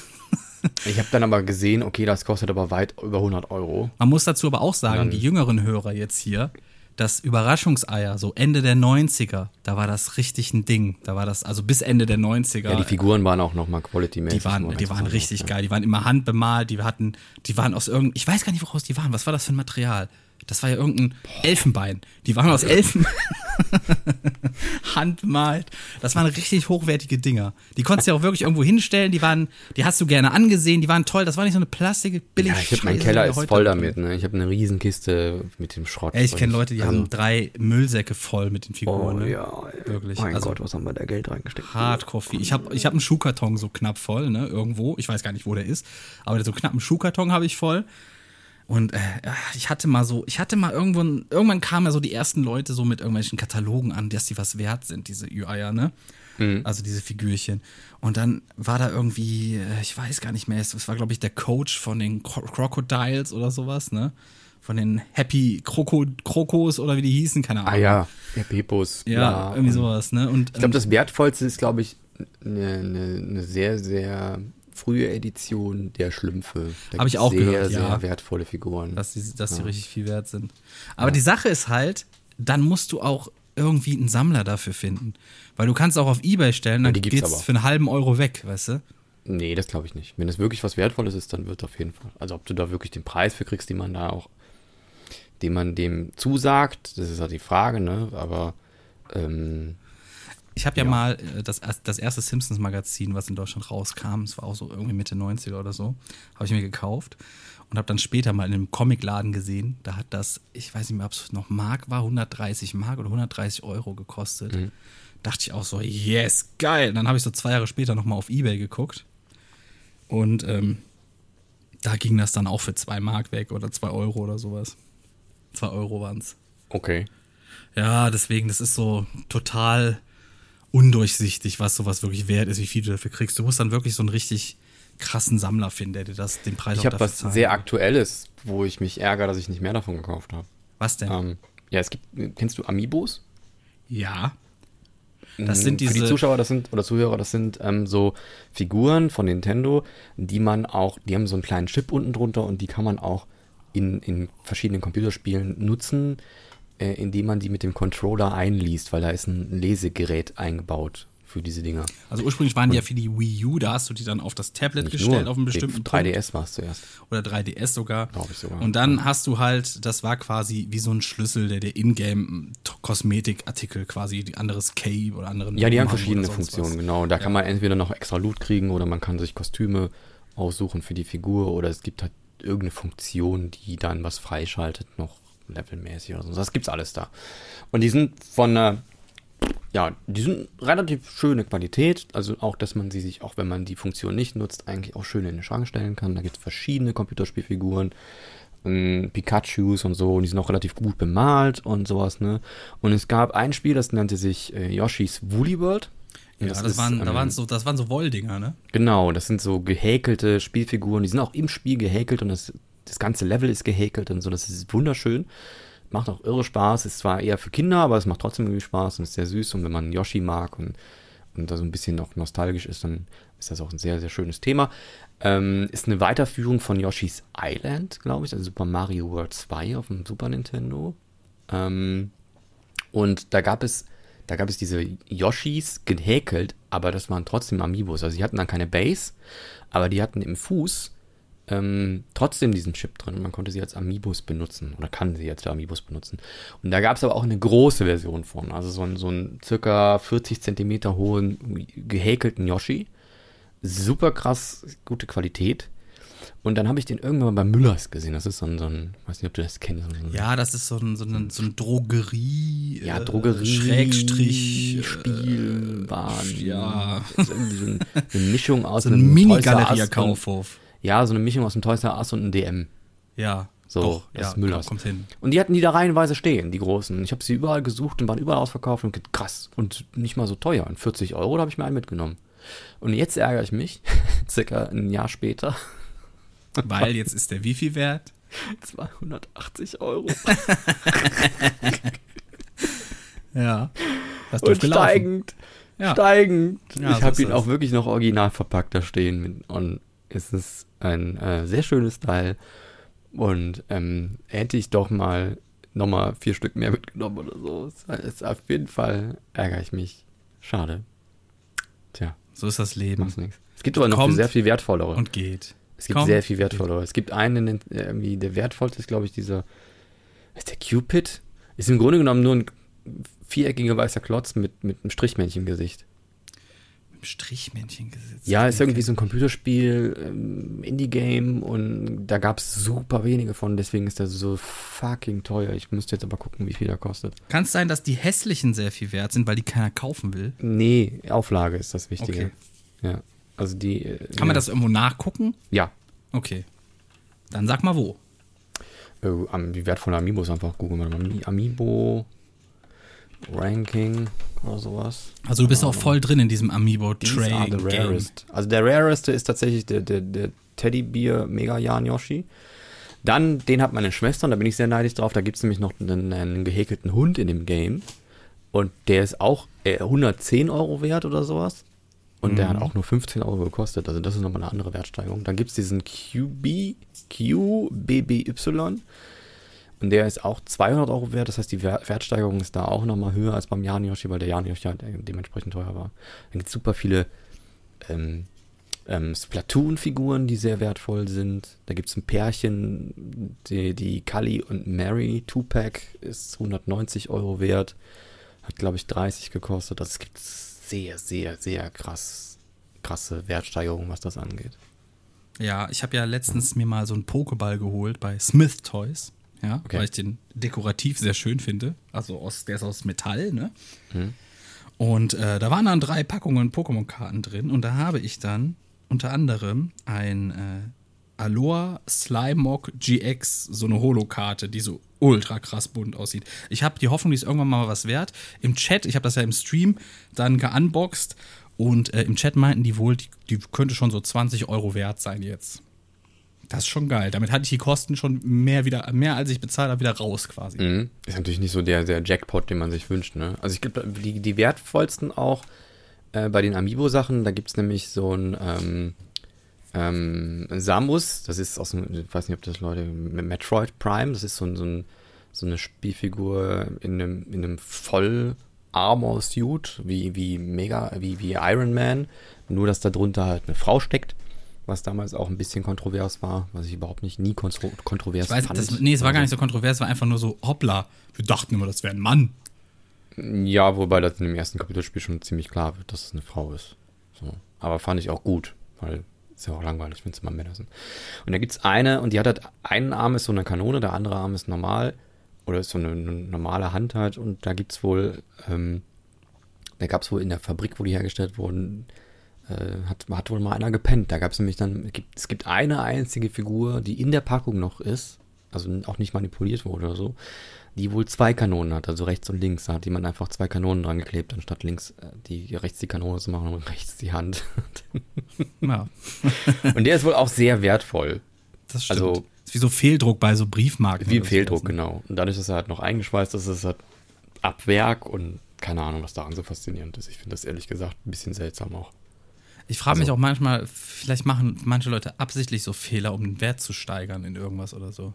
Ich habe dann aber gesehen, okay, das kostet aber weit über 100 Euro. Man muss dazu aber auch sagen, Dann- die jüngeren Hörer jetzt hier, das Überraschungseier, so Ende der 90er, da war das richtig ein Ding. Da war das, also bis Ende der 90er. Ja, die Figuren waren auch nochmal quality-mäßig. die waren, die waren richtig geil. Die waren immer handbemalt, die hatten, die waren aus irgendeinem, ich weiß gar nicht, woraus die waren. Was war das für ein Material? Das war ja irgendein Elfenbein. Die waren aus Elfen. *laughs* handbemalt. Das waren richtig hochwertige Dinger. Die konntest du ja auch wirklich irgendwo hinstellen. Die waren, die hast du gerne angesehen. Die waren toll. Das war nicht so eine plastik billig Ja, ich hab, mein Keller ist voll damit. Ne? Ich habe eine Riesenkiste mit dem Schrott. Ey, ich kenne Leute, die also- haben drei Müllsäcke voll mit den Figuren. Oh ne? ja, Wirklich. Mein Also- Gott, was haben wir da Geld reingesteckt? Hardcore. Ich habe ich hab einen Schuhkarton so knapp voll, ne, irgendwo. Ich weiß gar nicht, wo der ist. Aber so knapp einen Schuhkarton habe ich voll. Und äh, ja, ich hatte mal so, ich hatte mal irgendwann, irgendwann kamen ja so die ersten Leute so mit irgendwelchen Katalogen an, dass die was wert sind, diese Ü-Eier, ne? Also diese Figürchen. Und dann war da irgendwie, äh, ich weiß gar nicht mehr, es war, glaube ich, der Coach von den Cro Crocodiles oder sowas, ne? Von den Happy Kroko Krokos oder wie die hießen, keine Ahnung. Ah ja, der Pepos. Ja, bla. irgendwie sowas, ne? Und Ich glaube, das Wertvollste ist, glaube ich, eine, eine, eine sehr, sehr frühe Edition der Schlümpfe. Da Hab ich auch sehr, gehört, sehr ja. wertvolle Figuren. dass die, dass die richtig viel wert sind. Aber die Sache ist halt, dann musst du auch irgendwie einen Sammler dafür finden. Weil du kannst auch auf Ebay stellen, dann geht's aber. für einen halben Euro weg, weißt du? Nee, das glaube ich nicht. Wenn es wirklich was Wertvolles ist, dann wird auf jeden Fall. Also ob du da wirklich den Preis für kriegst, den man da auch, den man dem zusagt, das ist halt die Frage, ne? Aber ähm, Ich habe ja, Ja. mal äh, das, das erste Simpsons-Magazin, was in Deutschland rauskam, es war auch so irgendwie Mitte 90er oder so, habe ich mir gekauft und habe dann später mal in einem Comicladen gesehen. Da hat das, ich weiß nicht mehr, ob es noch Mark war, 130 Mark oder 130 Euro gekostet. Dachte ich auch so, yes, geil. Dann habe ich so zwei Jahre später nochmal auf Ebay geguckt und ähm, da ging das dann auch für zwei Mark weg oder zwei Euro oder sowas. Zwei Euro waren's. okay. Ja, deswegen, das ist so total undurchsichtig, was sowas wirklich wert ist, wie viel du dafür kriegst. Du musst dann wirklich so einen richtig krassen Sammler finden, der dir das, den Preis Ich auch habe dafür was zahlen sehr will. Aktuelles, wo ich mich ärgere, dass ich nicht mehr davon gekauft habe. Was denn? Ähm, ja, es gibt, kennst du Amiibos? ja. Das sind Für die diese. Zuschauer, das sind, oder Zuhörer, das sind ähm, so Figuren von Nintendo, die man auch, die haben so einen kleinen Chip unten drunter und die kann man auch in, in verschiedenen Computerspielen nutzen, äh, indem man die mit dem Controller einliest, weil da ist ein Lesegerät eingebaut für diese Dinger. Also ursprünglich waren die ja für die Wii U, da hast du die dann auf das Tablet Nicht gestellt, nur, auf einen bestimmten 3DS war es zuerst. Punkt. Oder 3DS sogar. Glaub ich sogar. Und dann hast du halt, das war quasi wie so ein Schlüssel, der der Ingame-Kosmetikartikel quasi, die anderes Cape oder anderen. Ja, die haben verschiedene Funktionen, was. genau. Da kann Ja. man entweder noch extra Loot kriegen oder man kann sich Kostüme aussuchen für die Figur oder es gibt halt irgendeine Funktion, die dann was freischaltet, noch levelmäßig oder so. Das gibt's alles da. Und die sind von einer, ja, die sind relativ schöne Qualität. Also auch, dass man sie sich, auch wenn man die Funktion nicht nutzt, eigentlich auch schön in den Schrank stellen kann. Da gibt's verschiedene Computerspielfiguren. ähm, Pikachus und so, und die sind auch relativ gut bemalt und sowas, ne? Und es gab ein Spiel, das nannte sich äh, Yoshi's Woolly World. Ja, das, ist, waren, da ähm, waren so, das waren so Wolldinger, ne? Genau, das sind so gehäkelte Spielfiguren, die sind auch im Spiel gehäkelt und das, das ganze Level ist gehäkelt und so, das ist wunderschön. Macht auch irre Spaß, ist zwar eher für Kinder, aber es macht trotzdem irgendwie Spaß und ist sehr süß und wenn man Yoshi mag und, und da so ein bisschen noch nostalgisch ist, dann ist das auch ein sehr, sehr schönes Thema. Ähm, ist eine Weiterführung von Yoshi's Island, glaube ich, also Super Mario World 2 auf dem Super Nintendo. Ähm, und da gab es, da gab es diese Yoshis gehäkelt, aber das waren trotzdem Amiibos. Also die hatten dann keine Base, aber die hatten im Fuß ähm, trotzdem diesen Chip drin. Man konnte sie als Amiibos benutzen oder kann sie jetzt für Amiibos benutzen. Und da gab es aber auch eine große Version von, also so einen, so einen circa 40 Zentimeter hohen gehäkelten Yoshi. Super krass gute Qualität. Und dann habe ich den irgendwann mal bei Müllers gesehen. Das ist so ein, so ein weiß nicht, ob du das kennst. So ein, Ja, das ist so ein, so ein, so ein Drogerie. Ja, äh, Drogerie, Schrägstrich. äh, Spielwaren. ja. *laughs* So ein, eine Mischung aus So ein einem Mini-Galeria-Kaufhof. Ja, so eine Mischung aus einem Toys R Us und einem DM. Ja, So, doch, das ja, ist Müllers. kommt hin. Und die hatten die da reihenweise stehen, die großen. Ich habe sie überall gesucht und waren überall ausverkauft und krass. Und nicht mal so teuer. Und 40 Euro, da habe ich mir einen mitgenommen. Und jetzt ärgere ich mich, *laughs* circa ein Jahr später, Weil jetzt ist der wie viel wert? *laughs* 280 Euro. *laughs* Ja. Das Und steigend. Ja. Steigend. Ja, ich habe ihn auch wirklich noch original verpackt da stehen. Und es ist ein äh, sehr schönes Teil. Und ähm, hätte ich doch mal nochmal vier Stück mehr mitgenommen oder so. Es ist auf jeden Fall ärgere ich mich. Schade. Tja, So ist das Leben. mach's nichts. Es gibt aber noch sehr viel wertvollere. Und geht. es gibt kommt. sehr viel wertvollere. Es gibt einen, irgendwie der wertvollste ist, glaube ich, dieser. Ist der Cupid? Ist im Grunde genommen nur ein viereckiger weißer Klotz mit, mit einem Strichmännchen im Gesicht. Mit dem Strichmännchen gesetzt. Ja, ist irgendwie so ein Computerspiel, ähm, Indie-Game und da gab es super wenige von, deswegen ist der so fucking teuer. Ich müsste jetzt aber gucken, wie viel der kostet. Kann es sein, dass die hässlichen sehr viel wert sind, weil die keiner kaufen will? Nee, Auflage ist das Wichtige. Okay. Ja. Also die. äh, Kann man ja. das irgendwo nachgucken? Ja. Okay. Dann sag mal wo. Äh, die wertvollen Amiibos einfach googeln. Ami- Amiibo Ranking oder sowas. Also du bist auch voll drin in diesem Amiibo These are Trading the rarest. Also der rareste ist tatsächlich der, der, der Teddybeer Mega Jan Yoshi. Dann, den hat meine Schwester, und da bin ich sehr neidisch drauf. Da gibt es nämlich noch einen, einen gehäkelten Hund in dem Game. Und der ist auch äh, 110 Euro wert oder sowas. Und der hat auch nur 15 Euro gekostet. Also das ist nochmal eine andere Wertsteigerung. Dann gibt es diesen QB, QBBY. Und der ist auch 200 Euro wert. Das heißt, die Wer- Wertsteigerung ist da auch nochmal höher als beim Jan Yoshi, weil der Jan Yoshi halt dementsprechend teuer war. Dann gibt es super viele ähm, ähm, Splatoon-Figuren, die sehr wertvoll sind. Da gibt es ein Pärchen, die, die Kali und Mary Two-Pack ist 190 Euro wert. Hat, glaube ich, 30 gekostet. Es gibt sehr, sehr, sehr krass, krasse Wertsteigerungen, was das angeht. Ja, ich habe ja letztens mir mal so einen Pokéball geholt bei Smith Toys. Ja, Okay. weil ich den dekorativ sehr schön finde. Also aus, der ist aus Metall, ne? Mhm. Und äh, da waren dann drei Packungen Pokémon-Karten drin und da habe ich dann unter anderem ein äh, Aloha Slimog GX, so eine Holokarte, die so ultra krass bunt aussieht. Ich habe die Hoffnung, die ist irgendwann mal was wert. Im Chat, ich habe das ja im Stream dann geunboxed und äh, im Chat meinten die wohl, die, die könnte schon so 20 Euro wert sein jetzt. Das ist schon geil. Damit hatte ich die Kosten schon mehr wieder, mehr als ich bezahlt habe, wieder raus quasi. Mhm. Ist natürlich nicht so der, der Jackpot, den man sich wünscht. Ne? Also ich glaube, die, die wertvollsten auch äh, bei den Amiibo-Sachen, da gibt es nämlich so ein ähm, ähm, Samus, das ist aus dem, ich weiß nicht, ob das Leute, Metroid Prime, das ist so, so, ein, so eine Spielfigur in einem, in einem voll Armor-Suit, wie, wie Mega, wie, wie Iron Man, nur dass da drunter halt eine Frau steckt was damals auch ein bisschen kontrovers war, was ich überhaupt nicht nie kontro kontrovers Ich weiß, fand. das, nee, es war gar nicht so kontrovers, es war einfach nur so, hoppla, wir dachten immer, das wäre ein Mann. Ja, wobei das in dem ersten Kapitelspiel schon ziemlich klar wird, dass es eine Frau ist. So. Aber fand ich auch gut, weil ist ja auch langweilig, wenn es immer Männer sind. Und da gibt es eine, und die hat halt, einen Arm ist so eine Kanone, der andere Arm ist normal, oder ist so eine, eine normale Hand halt, und da gibt es wohl, ähm, da gab es wohl in der Fabrik, wo die hergestellt wurden, äh, hat, hat wohl mal einer gepennt. Da gab es nämlich dann, es gibt, eine einzige Figur, die in der Packung noch ist, also auch nicht manipuliert wurde oder so, die wohl zwei Kanonen hat, also rechts und links. Da hat jemand einfach zwei Kanonen dran geklebt, anstatt links äh, die rechts die Kanone zu machen und *laughs* rechts die Hand. Ja, *laughs* und der ist wohl auch sehr wertvoll. das stimmt. Also- ist wie so Fehldruck bei so Briefmarken. Wie Fehldruck, ne? genau. Und dadurch, dass er halt noch eingeschweißt ist, ist es halt ab Werk und keine Ahnung, was daran so faszinierend ist. Ich finde das ehrlich gesagt ein bisschen seltsam auch. Ich frage mich Also- auch manchmal, vielleicht machen manche Leute absichtlich so Fehler, um den Wert zu steigern in irgendwas oder so.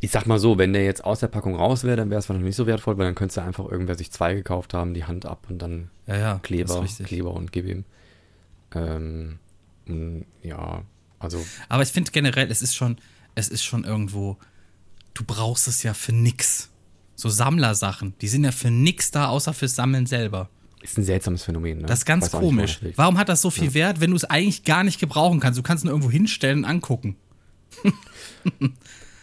Ich sag mal so, wenn der jetzt aus der Packung raus wäre, dann wäre es wahrscheinlich nicht so wertvoll, weil dann könnte ja einfach irgendwer sich zwei gekauft haben, die Hand ab und dann Ja, ja. Kleber. Kleber und gib ihm. Ähm, ja, also Aber ich finde generell, es ist schon, es ist schon irgendwo, du brauchst es ja für nix. So Sammlersachen, die sind ja für nix da, außer fürs Sammeln selber. ist ein seltsames Phänomen. Ne? Das ist ganz nicht, komisch. es liegt. Warum hat das so viel Wert, wenn du es eigentlich gar nicht gebrauchen kannst? Du kannst nur irgendwo hinstellen und angucken. *laughs*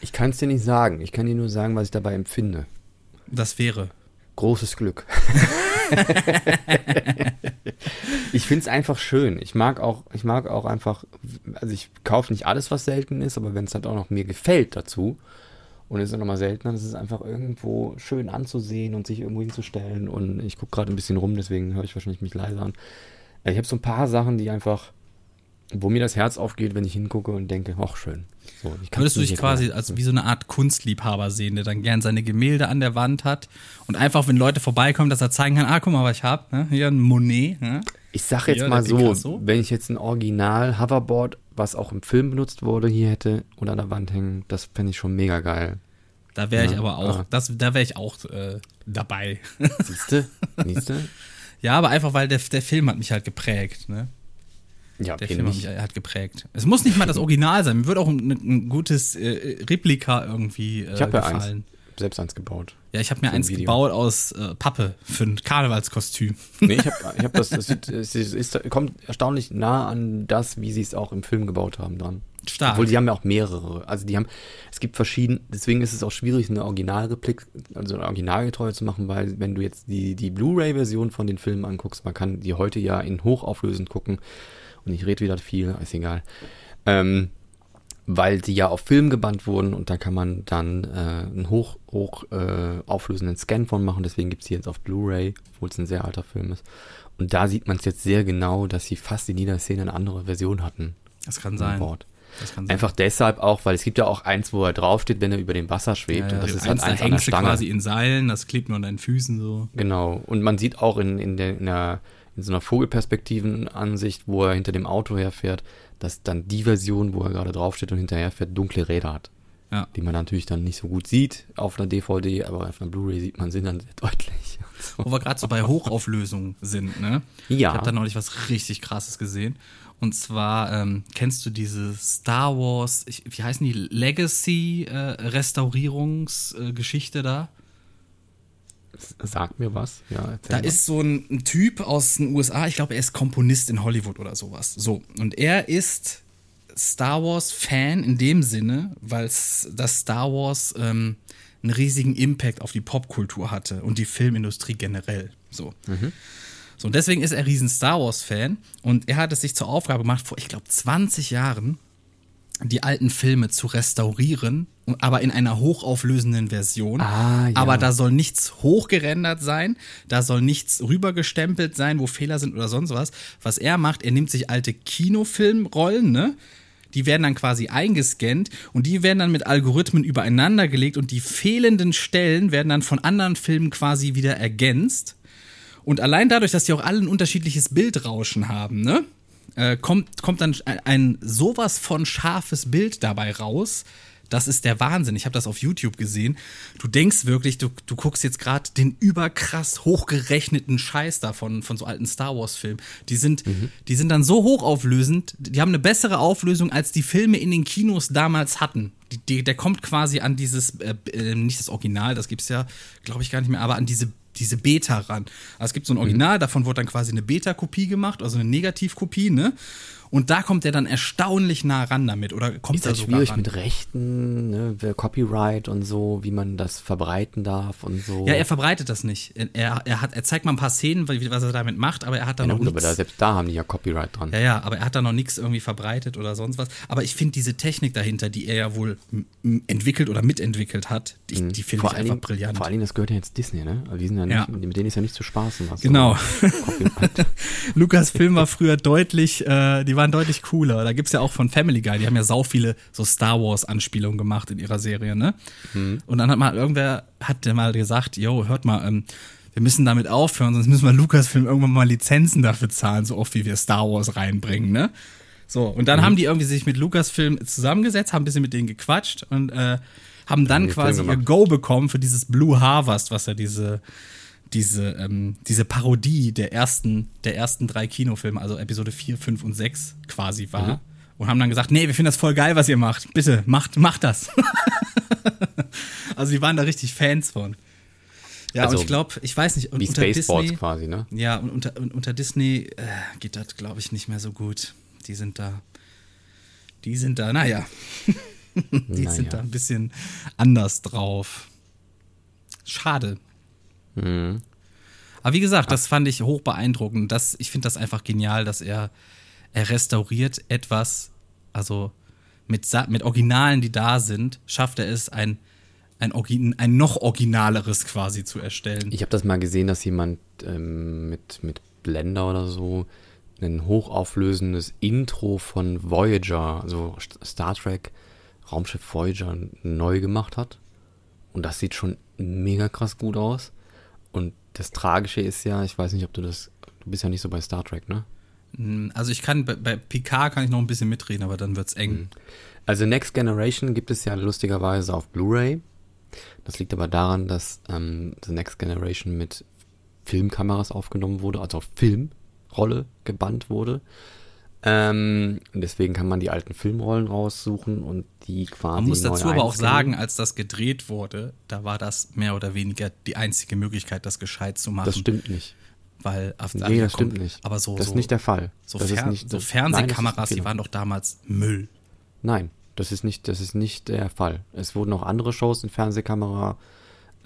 Ich kann es dir nicht sagen. Ich kann dir nur sagen, was ich dabei empfinde. Das wäre. Großes Glück. *laughs* ich finde es einfach schön. Ich mag auch, ich mag auch einfach, also ich kaufe nicht alles, was selten ist, aber wenn es halt auch noch mir gefällt dazu und es ist nochmal seltener, dann ist es einfach irgendwo schön anzusehen und sich irgendwo hinzustellen. Und ich gucke gerade ein bisschen rum, deswegen höre ich wahrscheinlich mich leise an. Äh, Ich habe so ein paar Sachen, die einfach, wo mir das Herz aufgeht, wenn ich hingucke und denke, ach schön. So, Würdest du dich quasi als wie so eine Art Kunstliebhaber sehen, der dann gern seine Gemälde an der Wand hat und einfach, wenn Leute vorbeikommen, dass er zeigen kann, ah, guck mal, was ich hab, ne? hier ein Monet. Ne? Ich sag jetzt Ja, mal so, Picasso. wenn ich jetzt ein Original Hoverboard, was auch im Film benutzt wurde, hier hätte und an der Wand hängen, das fände ich schon mega geil. Da wäre ich Ja, aber auch, ah. das, da wäre ich auch äh, dabei. *laughs* Siehste? Siehste? ja, aber einfach, weil der, der Film hat mich halt geprägt. Ne? Ja, Der Film hat mich hat geprägt. Es muss nicht mal das Original sein. Mir würde auch ein, ein gutes äh, Replika irgendwie äh, Ich habe ja gefallen. eins, selbst eins gebaut. Ja, ich habe mir eins Video. gebaut aus äh, Pappe für ein Karnevalskostüm. Nee, ich habe *laughs* ich hab das, das sieht, es ist, ist, kommt erstaunlich nah an das, wie sie es auch im Film gebaut haben dran. Stark. Obwohl, die haben ja auch mehrere. Also die haben, es gibt verschiedene, deswegen ist es auch schwierig, eine Originalreplik, also eine Originalgetreue zu machen, weil wenn du jetzt die, die Blu-ray-Version von den Filmen anguckst, man kann die heute ja in hochauflösend gucken und ich rede wieder viel, ist egal. Ähm, weil die ja auf Film gebannt wurden und da kann man dann äh, einen hoch, hoch äh, auflösenden Scan von machen, deswegen gibt es die jetzt auf Blu-ray, obwohl es ein sehr alter Film ist. Und da sieht man es jetzt sehr genau, dass sie fast in jeder Szene eine andere Version hatten. Das kann an sein. Bord. Das kann sein. Einfach deshalb auch, weil es gibt ja auch eins, wo er draufsteht, wenn er über dem Wasser schwebt. ja, und das ja, ist halt eins, da eins an der hängst du Stange. quasi in Seilen, das klebt nur an deinen Füßen so. Genau. Und man sieht auch in, in, der, in, der, in so einer Vogelperspektivenansicht, wo er hinter dem Auto herfährt, dass dann die Version, wo er gerade draufsteht und hinterher fährt, dunkle Räder hat. Ja. Die man natürlich dann nicht so gut sieht auf einer DVD, aber auf einer Blu-ray sieht man sie dann sehr deutlich. *laughs* Wo wir gerade so bei Hochauflösung sind, ne? Ja. Ich habe da neulich was richtig krasses gesehen. Und zwar, ähm, kennst du diese Star Wars, ich, wie heißen die, Legacy-Restaurierungsgeschichte äh, Geschichte da? Sag mir was. Ja, Da mal. ist so ein, ein Typ aus den USA, ich glaube, er ist Komponist in Hollywood oder sowas. So, und er ist Star Wars-Fan in dem Sinne, weil das Star Wars ähm, einen riesigen Impact auf die Popkultur hatte und die Filmindustrie generell. So. So, und deswegen ist er riesen Star Wars-Fan und er hat es sich zur Aufgabe gemacht, vor, ich glaube, 20 Jahren die alten Filme zu restaurieren, aber in einer hochauflösenden Version. Ah, ja. Aber da soll nichts hochgerendert sein, da soll nichts rübergestempelt sein, wo Fehler sind oder sonst was. Was er macht, er nimmt sich alte Kinofilmrollen, ne? Die werden dann quasi eingescannt und die werden dann mit Algorithmen übereinander gelegt und die fehlenden Stellen werden dann von anderen Filmen quasi wieder ergänzt. Und allein dadurch, dass die auch alle ein unterschiedliches Bildrauschen haben, ne? Äh, kommt, kommt dann ein, ein sowas von scharfes Bild dabei raus. Das ist der Wahnsinn. Ich habe das auf YouTube gesehen. Du denkst wirklich, du, du guckst jetzt gerade den überkrass hochgerechneten Scheiß da von, von so alten Star Wars-Filmen. Die sind, die sind dann so hochauflösend, die haben eine bessere Auflösung, als die Filme in den Kinos damals hatten. Die, die, der kommt quasi an dieses, äh, äh, nicht das Original, das gibt's ja, glaube ich, gar nicht mehr, aber an diese diese Beta ran. Also es gibt so ein Original, davon wurde dann quasi eine Beta-Kopie gemacht, also eine Negativkopie, ne? Und da kommt er dann erstaunlich nah ran damit oder kommt Ist er halt sogar schwierig ran. mit Rechten, ne, Copyright und so, wie man das verbreiten darf und so. Ja, er verbreitet das nicht. Er, er, hat, er zeigt mal ein paar Szenen, was er damit macht, aber er hat da Ja, noch gut, aber nichts. da, selbst da haben die ja Copyright dran. Ja, ja, aber er hat da noch nichts irgendwie verbreitet oder sonst was. Aber ich finde diese Technik dahinter, die er ja wohl entwickelt oder mitentwickelt hat, die, die finde ich Mhm. einfach Dingen, brillant. vor allen Dingen, das gehört ja jetzt Disney, ne? Also die sind ja nicht, Ja. mit denen ist ja nicht zu spaßen. Was Genau. So. *laughs* Lukas Film war früher deutlich, äh, die waren deutlich cooler. Da gibt's ja auch von Family Guy, die haben ja sau viele so Star Wars Anspielungen gemacht in ihrer Serie, ne? Und dann hat mal irgendwer, hat der mal gesagt, yo, hört mal, ähm, wir müssen damit aufhören, sonst müssen wir Lucasfilm irgendwann mal Lizenzen dafür zahlen, so oft wie wir Star Wars reinbringen, ne? So, und dann haben die irgendwie sich mit Lucasfilm zusammengesetzt, haben ein bisschen mit denen gequatscht und äh, haben dann quasi ihr. Go bekommen für dieses Blue Harvest, was ja diese diese, ähm, diese Parodie der ersten, der ersten drei Kinofilme, also Episode 4, 5 und 6 quasi war. Mhm. Und haben dann gesagt, nee, wir finden das voll geil, was ihr macht. Bitte, macht, macht das. *laughs* also die waren da richtig Fans von. Ja, Also, und ich glaube, ich weiß nicht, und Wie unter Spaceballs Disney, quasi, ne? ja, und unter, und unter Disney äh, geht das, glaube ich, nicht mehr so gut. Die sind da, die sind da, naja, *laughs* die Naja. sind da ein bisschen anders drauf. Schade. Mhm. Aber wie gesagt, das fand ich hoch beeindruckend. Das, ich finde das einfach genial, dass er, er restauriert etwas, also mit, mit Originalen, die da sind, schafft er es, ein, ein, ein noch originaleres quasi zu erstellen. Ich habe das mal gesehen, dass jemand ähm, mit, mit Blender oder so ein hochauflösendes Intro von Voyager, also St- Star Trek, Raumschiff Voyager, neu gemacht hat. Und das sieht schon mega krass gut aus. Und das Tragische ist ja, ich weiß nicht, ob du das, du bist ja nicht so bei Star Trek, ne? Also ich kann, bei, bei Picard kann ich noch ein bisschen mitreden, aber dann wird's eng. Also Next Generation gibt es ja lustigerweise auf Blu-ray. Das liegt aber daran, dass ähm, The Next Generation mit Filmkameras aufgenommen wurde, also auf Filmrolle gebannt wurde. Ähm, deswegen kann man die alten Filmrollen raussuchen und die quasi. Man muss dazu aber auch sagen, als das gedreht wurde, da war das mehr oder weniger die einzige Möglichkeit, das gescheit zu machen. Das stimmt nicht. Weil auf Nee, das stimmt nicht. Aber so, das so, ist nicht der Fall. so, Fer nicht, so Fernsehkameras, nein, die waren doch damals Müll. Nein, das ist nicht, das ist nicht der Fall. Es wurden auch andere Shows in Fernsehkamera,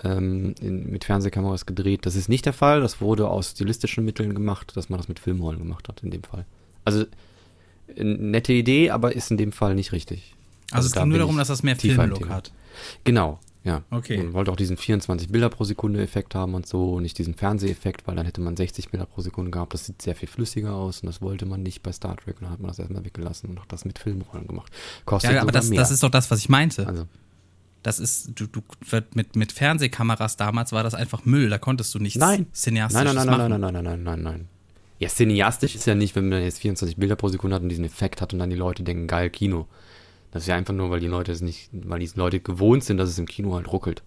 ähm, in, mit Fernsehkameras gedreht. Das ist nicht der Fall. Das wurde aus stilistischen Mitteln gemacht, dass man das mit Filmrollen gemacht hat, in dem Fall. Also, nette Idee, aber ist in dem Fall nicht richtig. Also, es da ging nur darum, dass das mehr Filmlook hat. Genau, ja. Okay. Man wollte auch diesen 24 Bilder pro Sekunde Effekt haben und so, nicht diesen Fernseheffekt, weil dann hätte man 60 Bilder pro Sekunde gehabt. Das sieht sehr viel flüssiger aus und das wollte man nicht bei Star Trek. Und dann hat man das erstmal weggelassen und auch das mit Filmrollen gemacht. Kostet Ja, aber das, das ist doch das, was ich meinte. also, Das ist, du, du, mit, mit Fernsehkameras damals war das einfach Müll. Da konntest du nichts Nein. Cineastisches Nein, nein, nein, machen. nein, nein, nein, nein, nein, nein, nein. Ja, cineastisch ist ja nicht, wenn man jetzt 24 Bilder pro Sekunde hat und diesen Effekt hat und dann die Leute denken, geil, Kino. Das ist ja einfach nur, weil die Leute es nicht, weil die Leute gewohnt sind, dass es im Kino halt ruckelt.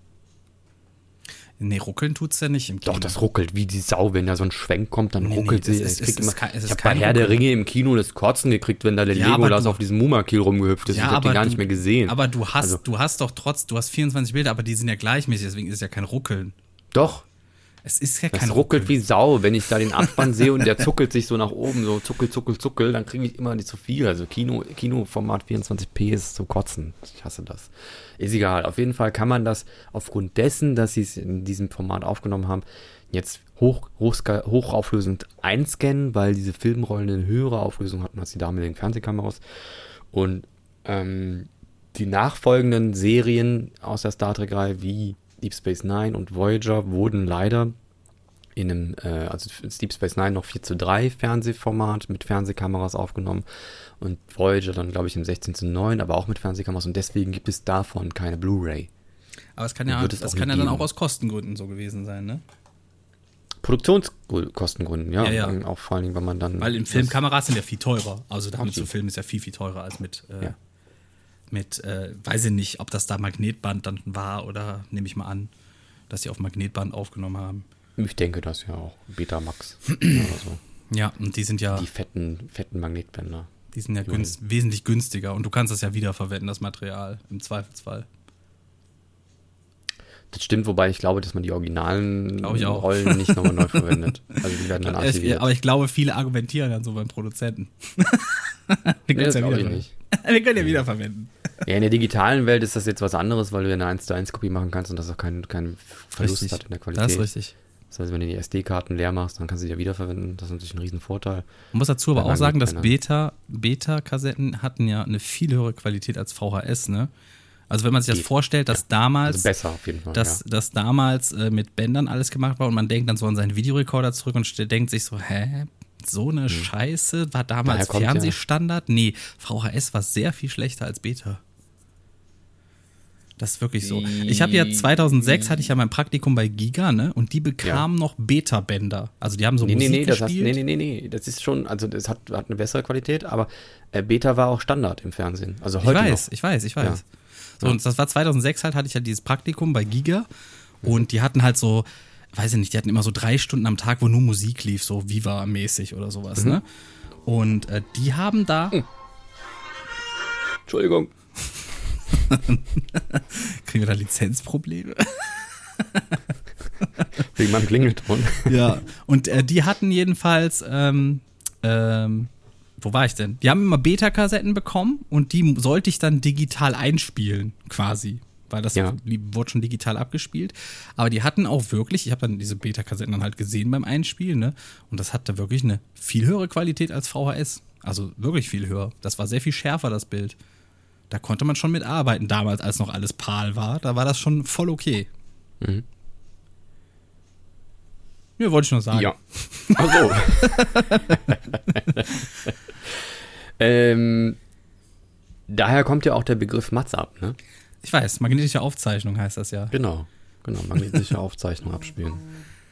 Nee, ruckeln tut's ja nicht im Kino. Doch, das ruckelt wie die Sau, wenn da so ein Schwenk kommt, dann Nee, ruckelt nee, sie. es ist- es ist es ist ich hab kein bei Herr der. Ringe im Kino das Kotzen gekriegt, wenn da der Ja, Legolas du- auf diesem Mumakil rumgehüpft ist. ich hab den gar du, nicht mehr gesehen. Aber du hast, Also- du hast doch trotz, du hast 24 Bilder, aber die sind ja gleichmäßig, deswegen ist es ja kein Ruckeln. Doch, Es ist ja kein ruckelt Ruckeln. wie Sau. Wenn ich da den Abspann sehe und der zuckelt sich so nach oben, so zuckel, zuckel, zuckel, dann kriege ich immer nicht zu viel. Also Kino, Kinoformat 24p ist zum Kotzen. Ich hasse das. Ist egal. Auf jeden Fall kann man das aufgrund dessen, dass sie es in diesem Format aufgenommen haben, jetzt hoch, hochska- hochauflösend einscannen, weil diese Filmrollen eine höhere Auflösung hatten als die damaligen Fernsehkameras. Und ähm, die nachfolgenden Serien aus der Star Trek-Reihe wie Deep Space Nine und Voyager wurden leider in einem, äh, also Deep Space Nine noch 4 zu 3 Fernsehformat mit Fernsehkameras aufgenommen und Voyager dann, glaube ich, im 16 zu 9, aber auch mit Fernsehkameras und deswegen gibt es davon keine Blu-ray. Aber es kann ja, es das auch kann ja dann auch aus Kostengründen so gewesen sein, ne? Produktionskostengründen, ja. Ja, ja. Auch vor allen Dingen, weil man dann. Weil im Film das- Kameras sind ja viel teurer. Also damit zu filmen ist ja viel, viel teurer als mit, äh, Ja. Mit äh, weiß ich nicht, ob das da Magnetband dann war oder nehme ich mal an, dass sie auf Magnetband aufgenommen haben. Ich denke das ja auch. Betamax *clears throat* oder so. Ja, und die sind ja, Die fetten, fetten Magnetbänder. die sind ja günst, wesentlich günstiger und du kannst das ja wiederverwenden, das Material, im Zweifelsfall. Das stimmt, wobei ich glaube, dass man die originalen. Rollen nicht nochmal neu verwendet. *laughs* Also die werden dann archiviert. aber ich glaube, viele argumentieren dann so beim Produzenten. *laughs* Wir Nee, können das ja glaube ich nicht. *laughs* Wir können ja wiederverwenden. Ja, in der digitalen Welt ist das jetzt was anderes, weil du ja eine 1 zu 1 Kopie machen kannst und das auch keinen keinen Verlust hat in der Qualität. Das ist richtig. Das heißt, wenn du die SD-Karten leer machst, dann kannst du die ja wiederverwenden. Das ist natürlich ein Riesenvorteil. Man muss dazu aber auch sagen, dass Magnetbändern. Beta, Beta-Kassetten hatten ja eine viel höhere Qualität als VHS, ne? Also wenn man sich das vorstellt, dass damals, Also besser auf jeden Fall. dass, ja. dass damals äh, mit Bändern alles gemacht war und man denkt dann so an seinen Videorekorder zurück und denkt sich so, hä? So eine Scheiße war damals kommt ja- Fernsehstandard? Nee, VHS war sehr viel schlechter als Beta. Das ist wirklich so. Ich habe ja 2006 hatte ich ja mein Praktikum bei Giga, ne? Und die bekamen noch Beta-Bänder. Also die haben so Nee, nee, Musik nee, das heißt, gespielt. nee, nee, nee, nee, das ist schon, also das hat, hat eine bessere Qualität, aber äh, Beta war auch Standard im Fernsehen. Also Ich heute weiß, noch. ich weiß, ich weiß. Ja. So, und das war 2006 halt, hatte ich ja dieses Praktikum bei Giga und die hatten halt so, weiß ich nicht, die hatten immer so drei Stunden am Tag, wo nur Musik lief, so Viva-mäßig oder sowas, Mhm. ne? Und äh, die haben da, Entschuldigung. *laughs* kriegen wir da Lizenzprobleme? *laughs* Wegen meinem Klingelton. *laughs* ja. Und äh, die hatten jedenfalls, ähm, ähm, wo war ich denn? Die haben immer Beta-Kassetten bekommen und die sollte ich dann digital einspielen, quasi. Weil das Ja. wurde schon digital abgespielt. Aber die hatten auch wirklich, ich habe dann diese Beta-Kassetten dann halt gesehen beim Einspielen, ne? Und das hatte wirklich eine viel höhere Qualität als VHS. Also wirklich viel höher. Das war sehr viel schärfer, das Bild. Da konnte man schon mitarbeiten, damals, als noch alles PAL war. Da war das schon voll okay. Mhm. Ja, wollte ich nur sagen. Ja. Ach so. *laughs* ähm, daher kommt ja auch der Begriff Mats ab, ne? Ich weiß, magnetische Aufzeichnung heißt das ja. Genau. Genau, magnetische Aufzeichnung abspielen.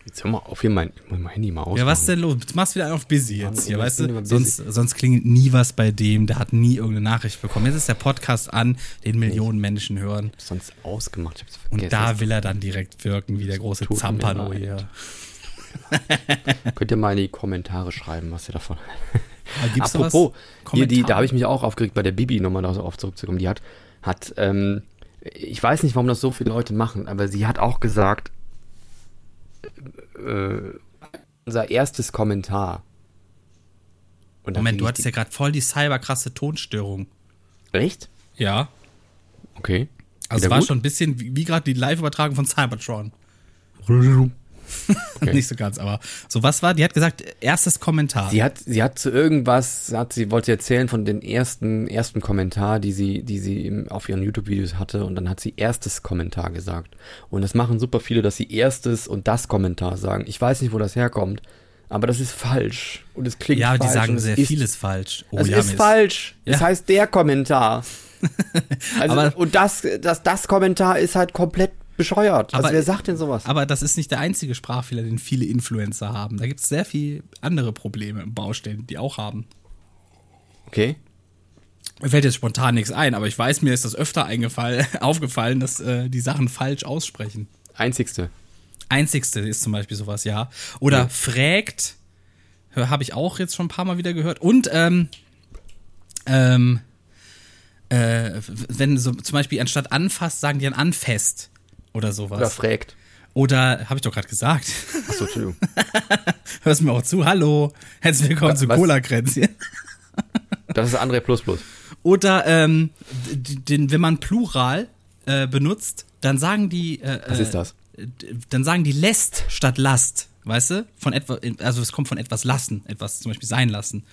Jetzt hör mal auf, hier mein, mein Handy mal aus. Ja, was denn los? Du machst wieder einen auf Busy jetzt hier, ich weißt du? Sonst, sonst klingelt nie was bei dem, der hat nie irgendeine Nachricht bekommen. Jetzt ist der Podcast an, den Millionen Menschen hören. sonst ausgemacht. Ich hab's Und vergessen. da will er dann direkt wirken, wie der große Zampano hier. *laughs* Könnt ihr mal in die Kommentare schreiben, was ihr davon. Da Apropos, hier, die, da habe ich mich auch aufgeregt bei der Bibi nochmal darauf zurückzukommen. Die hat, hat, ähm, ich weiß nicht, warum das so viele Leute machen, aber sie hat auch gesagt, äh, unser erstes Kommentar. Moment, du hattest ja gerade voll die cyberkrasse Tonstörung. Echt? Ja. Okay. Also war gut? schon ein bisschen wie, wie gerade die Live-Übertragung von Cybertron. *laughs* *laughs* Okay. Nicht so ganz, aber so was war? Die hat gesagt, erstes Kommentar. Sie hat, sie hat zu irgendwas, hat sie, wollte erzählen von den ersten, ersten Kommentar, die sie, die sie auf ihren YouTube-Videos hatte und dann hat sie erstes Kommentar gesagt. Und das machen super viele, dass sie erstes und das Kommentar sagen. Ich weiß nicht, wo das herkommt, aber das ist falsch. Und es klingt ja, falsch. die sagen sehr ist, vieles falsch. Oh, Es ja, ist Mist. falsch. Ja. heißt der Kommentar. *laughs* Also, Aber- und das, das, das Kommentar ist halt komplett bescheuert. Aber- also wer sagt denn sowas? Aber das ist nicht der einzige Sprachfehler, den viele Influencer haben. Da gibt es sehr viel andere Probleme im Baustellen, die auch haben. Okay. Mir fällt jetzt spontan nichts ein, aber ich weiß, mir ist das öfter eingefallen, *laughs* aufgefallen, dass äh, die Sachen falsch aussprechen. Einzigste. Einzigste ist zum Beispiel sowas, ja. Oder Ja. fragt, habe ich auch jetzt schon ein paar Mal wieder gehört. Und ähm, ähm, äh, wenn so zum Beispiel anstatt anfasst, sagen die dann anfest oder sowas. Oder fragt. Oder habe ich doch gerade gesagt. Achso, Entschuldigung. *laughs* Hörst mir auch zu. Hallo. Herzlich willkommen zu Was? Cola-Kränzchen. *laughs* Das ist André Plus Plus. Oder ähm, den, wenn man Plural äh, benutzt, dann sagen die. Äh, Was ist das? äh, Dann sagen die lässt statt lasst. Weißt du? Von etwa, also es kommt von etwas lassen, etwas zum Beispiel sein lassen.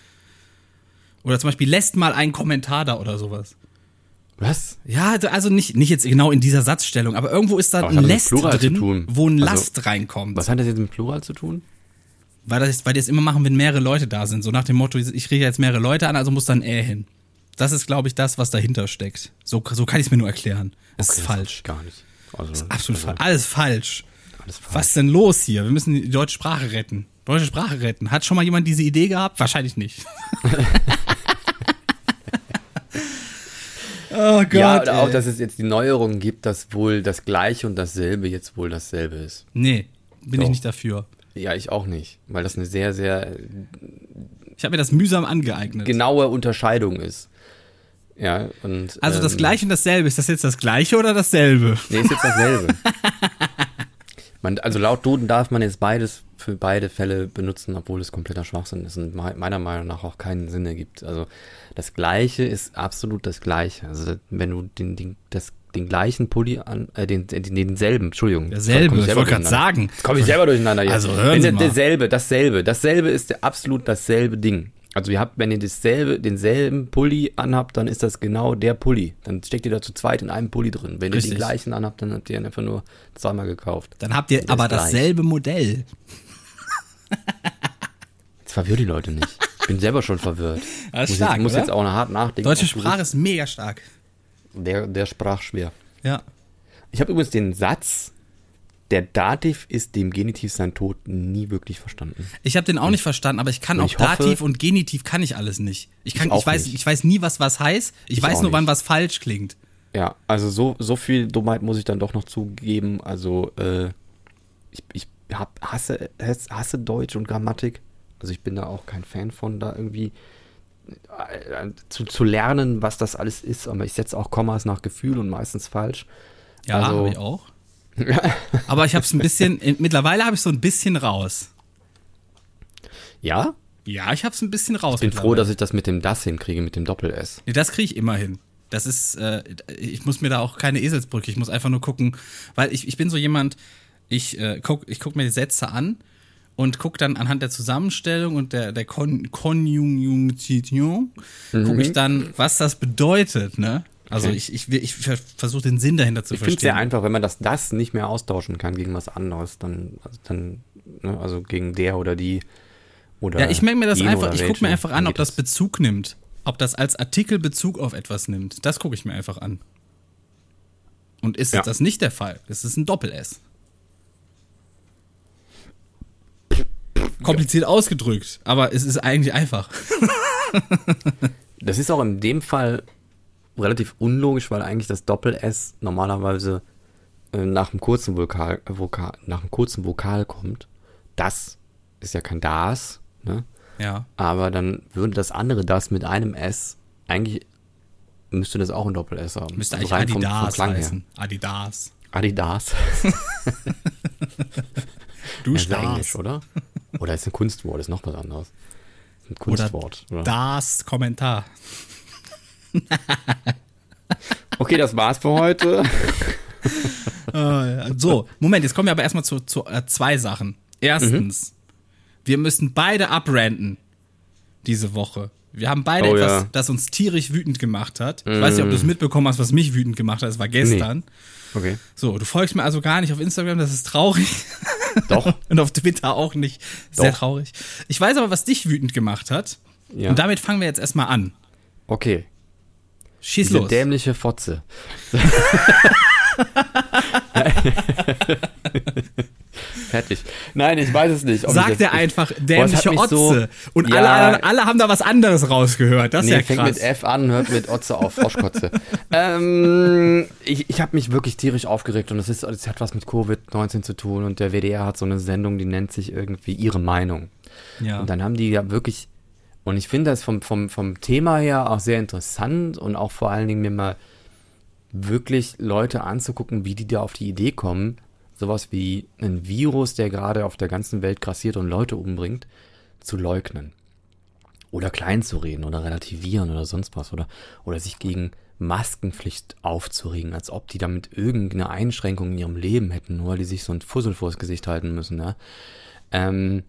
Oder zum Beispiel lässt mal einen Kommentar da oder sowas. Was? Ja, also nicht, nicht jetzt genau in dieser Satzstellung, aber irgendwo ist da Aber ein das Lest drin, tun? wo ein Also, Last reinkommt. Was hat das jetzt mit Plural zu tun? Weil, das, weil die es immer machen, wenn mehrere Leute da sind. So nach dem Motto, ich rede jetzt mehrere Leute an, also muss dann er hin. Das ist, glaube ich, das, was dahinter steckt. So, so kann ich es mir nur erklären. Das Okay, ist das falsch. ich Gar nicht. Also, Absolut also, falsch. Alles falsch. Alles falsch. Was ist denn los hier? Wir müssen die deutsche Sprache retten. Deutsche Sprache retten. Hat schon mal jemand diese Idee gehabt? Wahrscheinlich nicht. *laughs* *laughs* oh Gott. Ja, oder auch, dass es jetzt die Neuerung gibt, dass wohl das Gleiche und dasselbe jetzt wohl dasselbe ist. nee, bin ich Doch. nicht dafür. Ja, ich auch nicht, weil das eine sehr, sehr Ich habe mir das mühsam angeeignet. genaue Unterscheidung ist. Ja, und. Also das ähm, Gleiche und dasselbe. Ist das jetzt das Gleiche oder dasselbe? Nee, ist jetzt dasselbe. *laughs* man, also laut Duden darf man jetzt beides für beide Fälle benutzen, obwohl es kompletter Schwachsinn ist und me- meiner Meinung nach auch keinen Sinn ergibt. Also das Gleiche ist absolut das Gleiche. Also wenn du den, den, das, den gleichen Pulli an, äh, den, den, denselben, Entschuldigung. Derselbe, ich selber wollte gerade sagen. Komme ich selber durcheinander jetzt. Also hören wenn Sie mal. derselbe, dasselbe, dasselbe ist der, absolut dasselbe Ding. Also ihr habt, wenn ihr dasselbe, denselben Pulli anhabt, dann ist das genau der Pulli. Dann steckt ihr da zu zweit in einem Pulli drin. Wenn ihr Richtig. den gleichen anhabt, dann habt ihr ihn einfach nur zweimal gekauft. Dann habt ihr Das aber gleich. dasselbe Modell. Jetzt verwirr die Leute nicht. Ich bin selber schon verwirrt. Das muss stark, jetzt, muss jetzt auch hart nachdenken. Deutsche Sprache ist mega stark. Der, der sprach schwer. Ja. Ich habe übrigens den Satz, der Dativ ist dem Genitiv sein Tod, nie wirklich verstanden. Ich habe den auch nicht verstanden, aber ich kann Und auch ich hoffe- Dativ und Genitiv kann ich alles nicht. Ich kann, Ich auch ich weiß, nicht. ich weiß nie, was was heißt. Ich, Ich weiß nur, wann nicht. was falsch klingt. Ja, also so, so viel Dummheit muss ich dann doch noch zugeben. Also, äh, ich, ich hab, hasse- hasse Deutsch und Grammatik. Also ich bin da auch kein Fan von, da irgendwie äh, zu, zu lernen, was das alles ist. Aber ich setze auch Kommas nach Gefühl und meistens falsch. Ja, Also- habe ich auch. aber ich habe es ein bisschen, mittlerweile habe ich so ein bisschen raus. Ja, Ja, ich habe es ein bisschen raus. ich bin froh, dass ich das mit dem Das hinkriege, mit dem Doppel-S. Nee, das kriege ich immer hin. Das ist, äh, ich muss mir da auch keine Eselsbrücke, ich muss einfach nur gucken, weil ich, ich bin so jemand, ich äh, guck, ich guck mir die Sätze an und guck dann anhand der Zusammenstellung und der, der Kon Konjunktion, gucke ich dann, was das bedeutet, ne? Also Mhm. Okay. ich, ich, ich versuche den Sinn dahinter zu Ich finde es sehr verstehen. einfach, wenn man das Das nicht mehr austauschen kann gegen was anderes, dann, also, dann, ne, also gegen der oder die oder Ja, ich merke mir das einfach, ich gucke mir einfach an, ob das Bezug nimmt. Ob das als Artikel Bezug auf etwas nimmt. Das gucke ich mir einfach an. Und ist Ja. das nicht der Fall? Es ist ein Doppel-S. Kompliziert ausgedrückt, aber es ist eigentlich einfach. Das ist auch in dem Fall relativ unlogisch, weil eigentlich das Doppel-S normalerweise äh, nach einem kurzen Vokal, Vokal, nach einem kurzen Vokal kommt. Das ist ja kein Das, ne? Ja. Aber dann würde das andere Das mit einem S eigentlich müsste das auch ein Doppel-S haben. Müsste Also eigentlich rein vom- vom Adidas Klang her. heißen. Adidas. Adidas. *laughs* Du ja. Englisch, oder? Oder ist ein Kunstwort, ist noch was anderes. Ein Kunstwort. Oder Das Kommentar. *laughs* Okay, das war's für heute. *laughs* Äh, so, Moment, jetzt kommen wir aber erstmal zu, zu äh, zwei Sachen. Erstens, wir müssen beide abranden diese Woche. Wir haben beide Oh, etwas, ja. Mhm. das uns tierisch wütend gemacht hat. Ich weiß nicht, ob du es mitbekommen hast, was mich wütend gemacht hat. Es war gestern. Okay. So, du folgst mir also gar nicht auf Instagram, das ist traurig. Doch. *laughs* Und auf Twitter auch nicht. Sehr Doch. traurig. Ich weiß aber, was dich wütend gemacht hat. Ja. Und damit fangen wir jetzt erstmal an. Okay. Schieß Diese los. dämliche Fotze. *laughs* *laughs* Fertig. Nein, ich weiß es nicht. Sagt er einfach Boah, dämliche hat mich so- Otze. Und Ja. alle, alle, alle haben da was anderes rausgehört. Das ist Nee, ja fängt krass. mit F an, hört mit Otze auf, *laughs* Froschkotze. ähm, ich ich habe mich wirklich tierisch aufgeregt und es ist, es hat was mit Covid-19 zu tun und der WDR hat so eine Sendung, die nennt sich irgendwie Ihre Meinung. ja. Und dann haben die ja wirklich, und ich finde das vom, vom, vom Thema her auch sehr interessant und auch vor allen Dingen mir mal wirklich Leute anzugucken, wie die da auf die Idee kommen, sowas wie ein Virus, der gerade auf der ganzen Welt grassiert und Leute umbringt, zu leugnen. Oder klein zu reden oder relativieren oder sonst was. Oder, oder sich gegen Maskenpflicht aufzuregen, als ob die damit irgendeine Einschränkung in ihrem Leben hätten, nur weil die sich so ein Fussel vors Gesicht halten müssen. Ja? Ähm,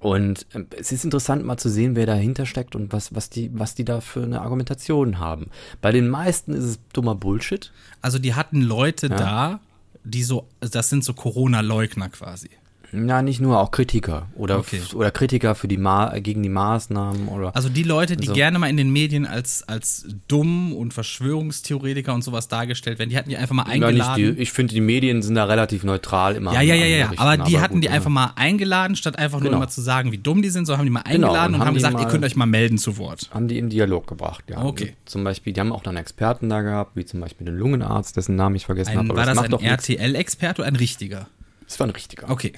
Und ähm, es ist interessant mal zu sehen, wer dahinter steckt und was, was, die, was die da für eine Argumentation haben. Bei den meisten ist es dummer Bullshit. Also die hatten Leute da, die so, das sind so Corona-Leugner quasi. Ja, nicht nur, auch Kritiker. Oder, Okay. oder Kritiker für die Ma gegen die Maßnahmen oder. Also die Leute, die Also- gerne mal in den Medien als, als dumm und Verschwörungstheoretiker und sowas dargestellt werden, die hatten die einfach mal Ja, eingeladen. die, ich finde, die Medien sind da relativ neutral immer. ja, ja, ja, ja, aber die hatten gut, die ja. einfach mal eingeladen, statt einfach nur Genau. immer zu sagen, wie dumm die sind, so haben die mal Genau, eingeladen und und haben haben die gesagt, ihr mal- könnt euch mal melden zu Wort. haben die in Dialog gebracht, ja. Okay. Zum Beispiel, die haben auch dann Experten da gehabt, wie zum Beispiel den Lungenarzt, dessen Namen ich vergessen habe. aber war das macht ein. RTL-Experte oder ein richtiger? Das war ein richtiger. Okay.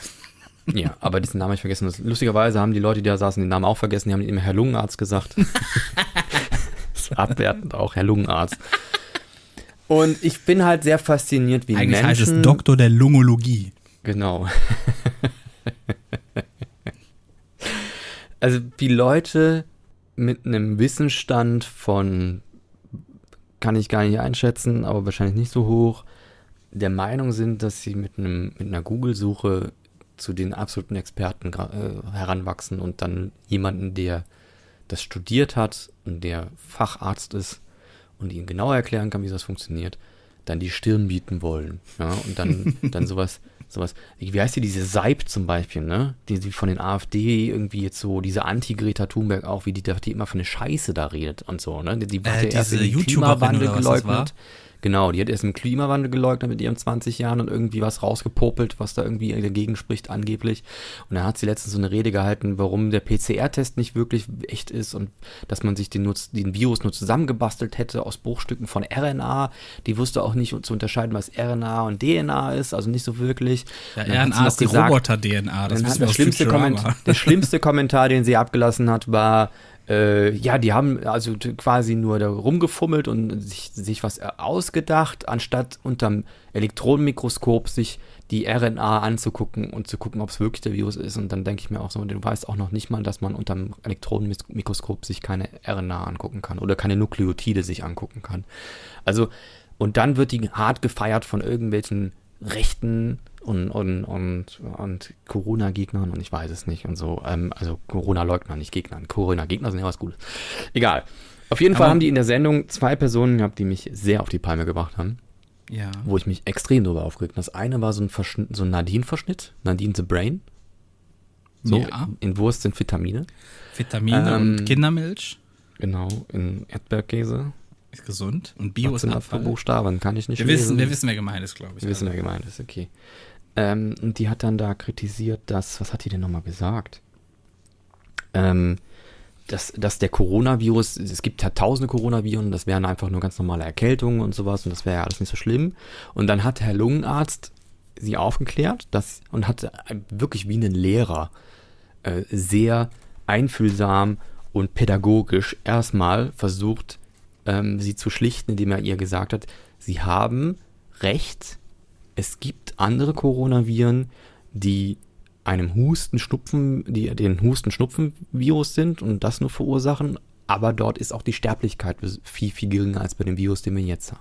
Ja, aber diesen Namen habe ich vergessen. Lustigerweise haben die Leute, die da saßen, den Namen auch vergessen. Die haben immer Herr Lungenarzt gesagt. *laughs* abwertend auch, Herr Lungenarzt. Und ich bin halt sehr fasziniert, wie Eigentlich Menschen... heißt es Doktor der Lungologie. Genau. also wie Leute mit einem Wissensstand von, kann ich gar nicht einschätzen, aber wahrscheinlich nicht so hoch, der Meinung sind, dass sie mit, einem, mit einer Google-Suche zu den absoluten Experten äh, heranwachsen und dann jemanden, der das studiert hat und der Facharzt ist und ihnen genau erklären kann, wie das funktioniert, dann die Stirn bieten wollen. Ja, und dann, *laughs* dann sowas, sowas, wie heißt die, diese Seib zum Beispiel, ne? Die, die von den AfD irgendwie jetzt so, diese Anti-Greta Thunberg auch, wie die, die immer für eine Scheiße da redet und so, ne? Die, die Äh, diese was das geleugnet. Genau, die hat erst den Klimawandel geleugnet mit ihren 20 Jahren und irgendwie was rausgepopelt, was da irgendwie dagegen spricht angeblich. Und dann hat sie letztens so eine Rede gehalten, warum der PCR-Test nicht wirklich echt ist und dass man sich den, nur, den Virus nur zusammengebastelt hätte aus Bruchstücken von RNA. Die wusste auch nicht zu unterscheiden, was RNA und DNA ist, also nicht so wirklich. Ja, RNA ist die Roboter-DNA. Das aus schlimmste. Kommentar, der schlimmste Kommentar, den sie abgelassen hat, war, äh, ja, die haben also quasi nur da rumgefummelt und sich, sich was ausgedacht, anstatt unterm Elektronenmikroskop sich die RNA anzugucken und zu gucken, ob es wirklich der Virus ist. Und dann denke ich mir auch so, du weißt auch noch nicht mal, dass man unterm Elektronenmikroskop sich keine RNA angucken kann oder keine Nukleotide sich angucken kann. Also, und dann wird die hart gefeiert von irgendwelchen Rechten und, und, und, und Corona-Gegnern und ich weiß es nicht und so. Ähm, also Corona-Leugner, nicht Gegnern. Corona-Gegner sind ja was Gutes. Egal. Auf jeden Fall Aber- haben die in der Sendung zwei Personen gehabt, die mich sehr auf die Palme gebracht haben, Ja. wo ich mich extrem drüber aufgeregt habe. Das eine war so ein, Verschnitt, so ein Nadine-Verschnitt, Nadine the Brain. So, Ja. in, in Wurst sind Vitamine. Vitamine Ähm, und Kindermilch Genau, in Erdbeerkäse. ist gesund und Bio Was ist Abfall. Buchstaben? Kann ich nicht Wir lesen. wissen, wir wissen, wer gemeint ist, glaube ich. Wir wissen, wer gemeint ist, okay. Ähm, und die hat dann da kritisiert, dass, was hat die denn nochmal gesagt? Ähm, dass, dass der Coronavirus, es gibt ja tausende Coronaviren, das wären einfach nur ganz normale Erkältungen und sowas und das wäre ja alles nicht so schlimm. Und dann hat Herr Lungenarzt sie aufgeklärt dass, und hat wirklich wie ein Lehrer äh, sehr einfühlsam und pädagogisch erstmal versucht, ähm, sie zu schlichten, indem er ihr gesagt hat, sie haben recht, es gibt andere Coronaviren, die einem Husten, Schnupfen, die den Husten-Schnupfen-Virus sind und das nur verursachen, aber dort ist auch die Sterblichkeit viel, viel geringer als bei dem Virus, den wir jetzt haben.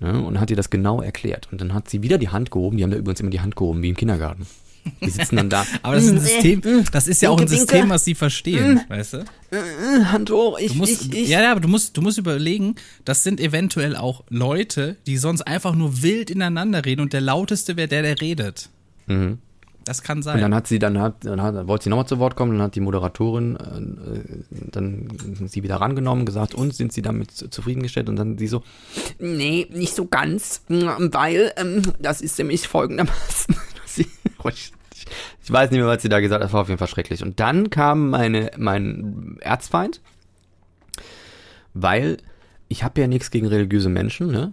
Ne? Und hat ihr das genau erklärt. Und dann hat sie wieder die Hand gehoben, die haben da übrigens immer die Hand gehoben, wie im Kindergarten. *laughs* Die sitzen dann da. Aber das ist ein System, das ist ja auch ein. System, was sie verstehen, weißt du? Äh, Hand hoch, ich, Du musst, ich, ich. Ja, ja, aber du musst, du musst überlegen, das sind eventuell auch Leute, die sonst einfach nur wild ineinander reden und der lauteste wäre der, der redet. Mhm. Das kann Und sein. dann hat sie, dann hat, dann hat, wollte sie nochmal zu Wort kommen, dann hat die Moderatorin äh, dann sie wieder rangenommen, gesagt, und sind sie damit zu- zufriedengestellt? Und dann sie so, nee, nicht so ganz, weil ähm, das ist nämlich folgendermaßen. *laughs* Sie- *laughs* ich, ich weiß nicht mehr, was sie da gesagt hat, das war auf jeden Fall schrecklich. Und dann kam meine, mein Erzfeind, weil ich habe ja nichts gegen religiöse Menschen, ne?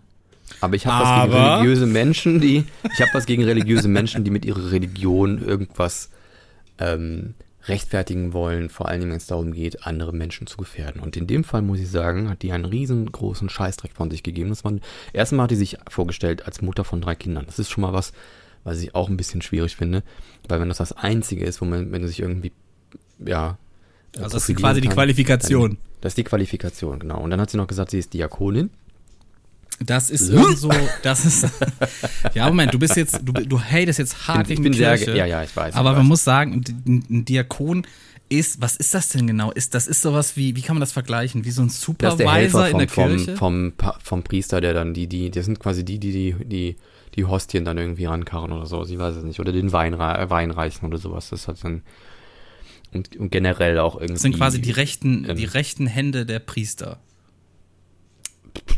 Aber ich habe was gegen religiöse Menschen, die. Ich habe was gegen religiöse Menschen, die mit ihrer Religion irgendwas ähm, rechtfertigen wollen, vor allen Dingen, wenn es darum geht, andere Menschen zu gefährden. Und in dem Fall muss ich sagen, hat die einen riesengroßen Scheißdreck von sich gegeben. Das man, erstmal hat die sich vorgestellt als Mutter von drei Kindern. Das ist schon mal was, was ich auch ein bisschen schwierig finde, weil wenn das das Einzige ist, wo man, wenn du sich irgendwie, ja. also das ist quasi die kann, Qualifikation. Dann, das ist die Qualifikation, genau. Und dann hat sie noch gesagt, sie ist Diakonin. Das ist so, das ist, *laughs* ja, Moment, du bist jetzt, du, du hatest jetzt hart Ich gegen bin die sehr Kirche. ge- ja, ja, ich weiß, ich Aber weiß. man muss sagen, ein, Diakon ist, was ist das denn genau? Ist, das ist sowas wie, wie kann man das vergleichen? Wie so ein Das ist der Supervisor Helfer in vom, der vom, Kirche? vom, Pa- vom Priester, der dann die, die, das sind quasi die, die, die, die, die Hostien dann irgendwie rankarren oder so, ich weiß es nicht. Oder den Wein, äh, Wein reichen oder sowas. Das hat dann, und, und generell auch irgendwie. Das sind quasi die rechten, ähm, die rechten Hände der Priester.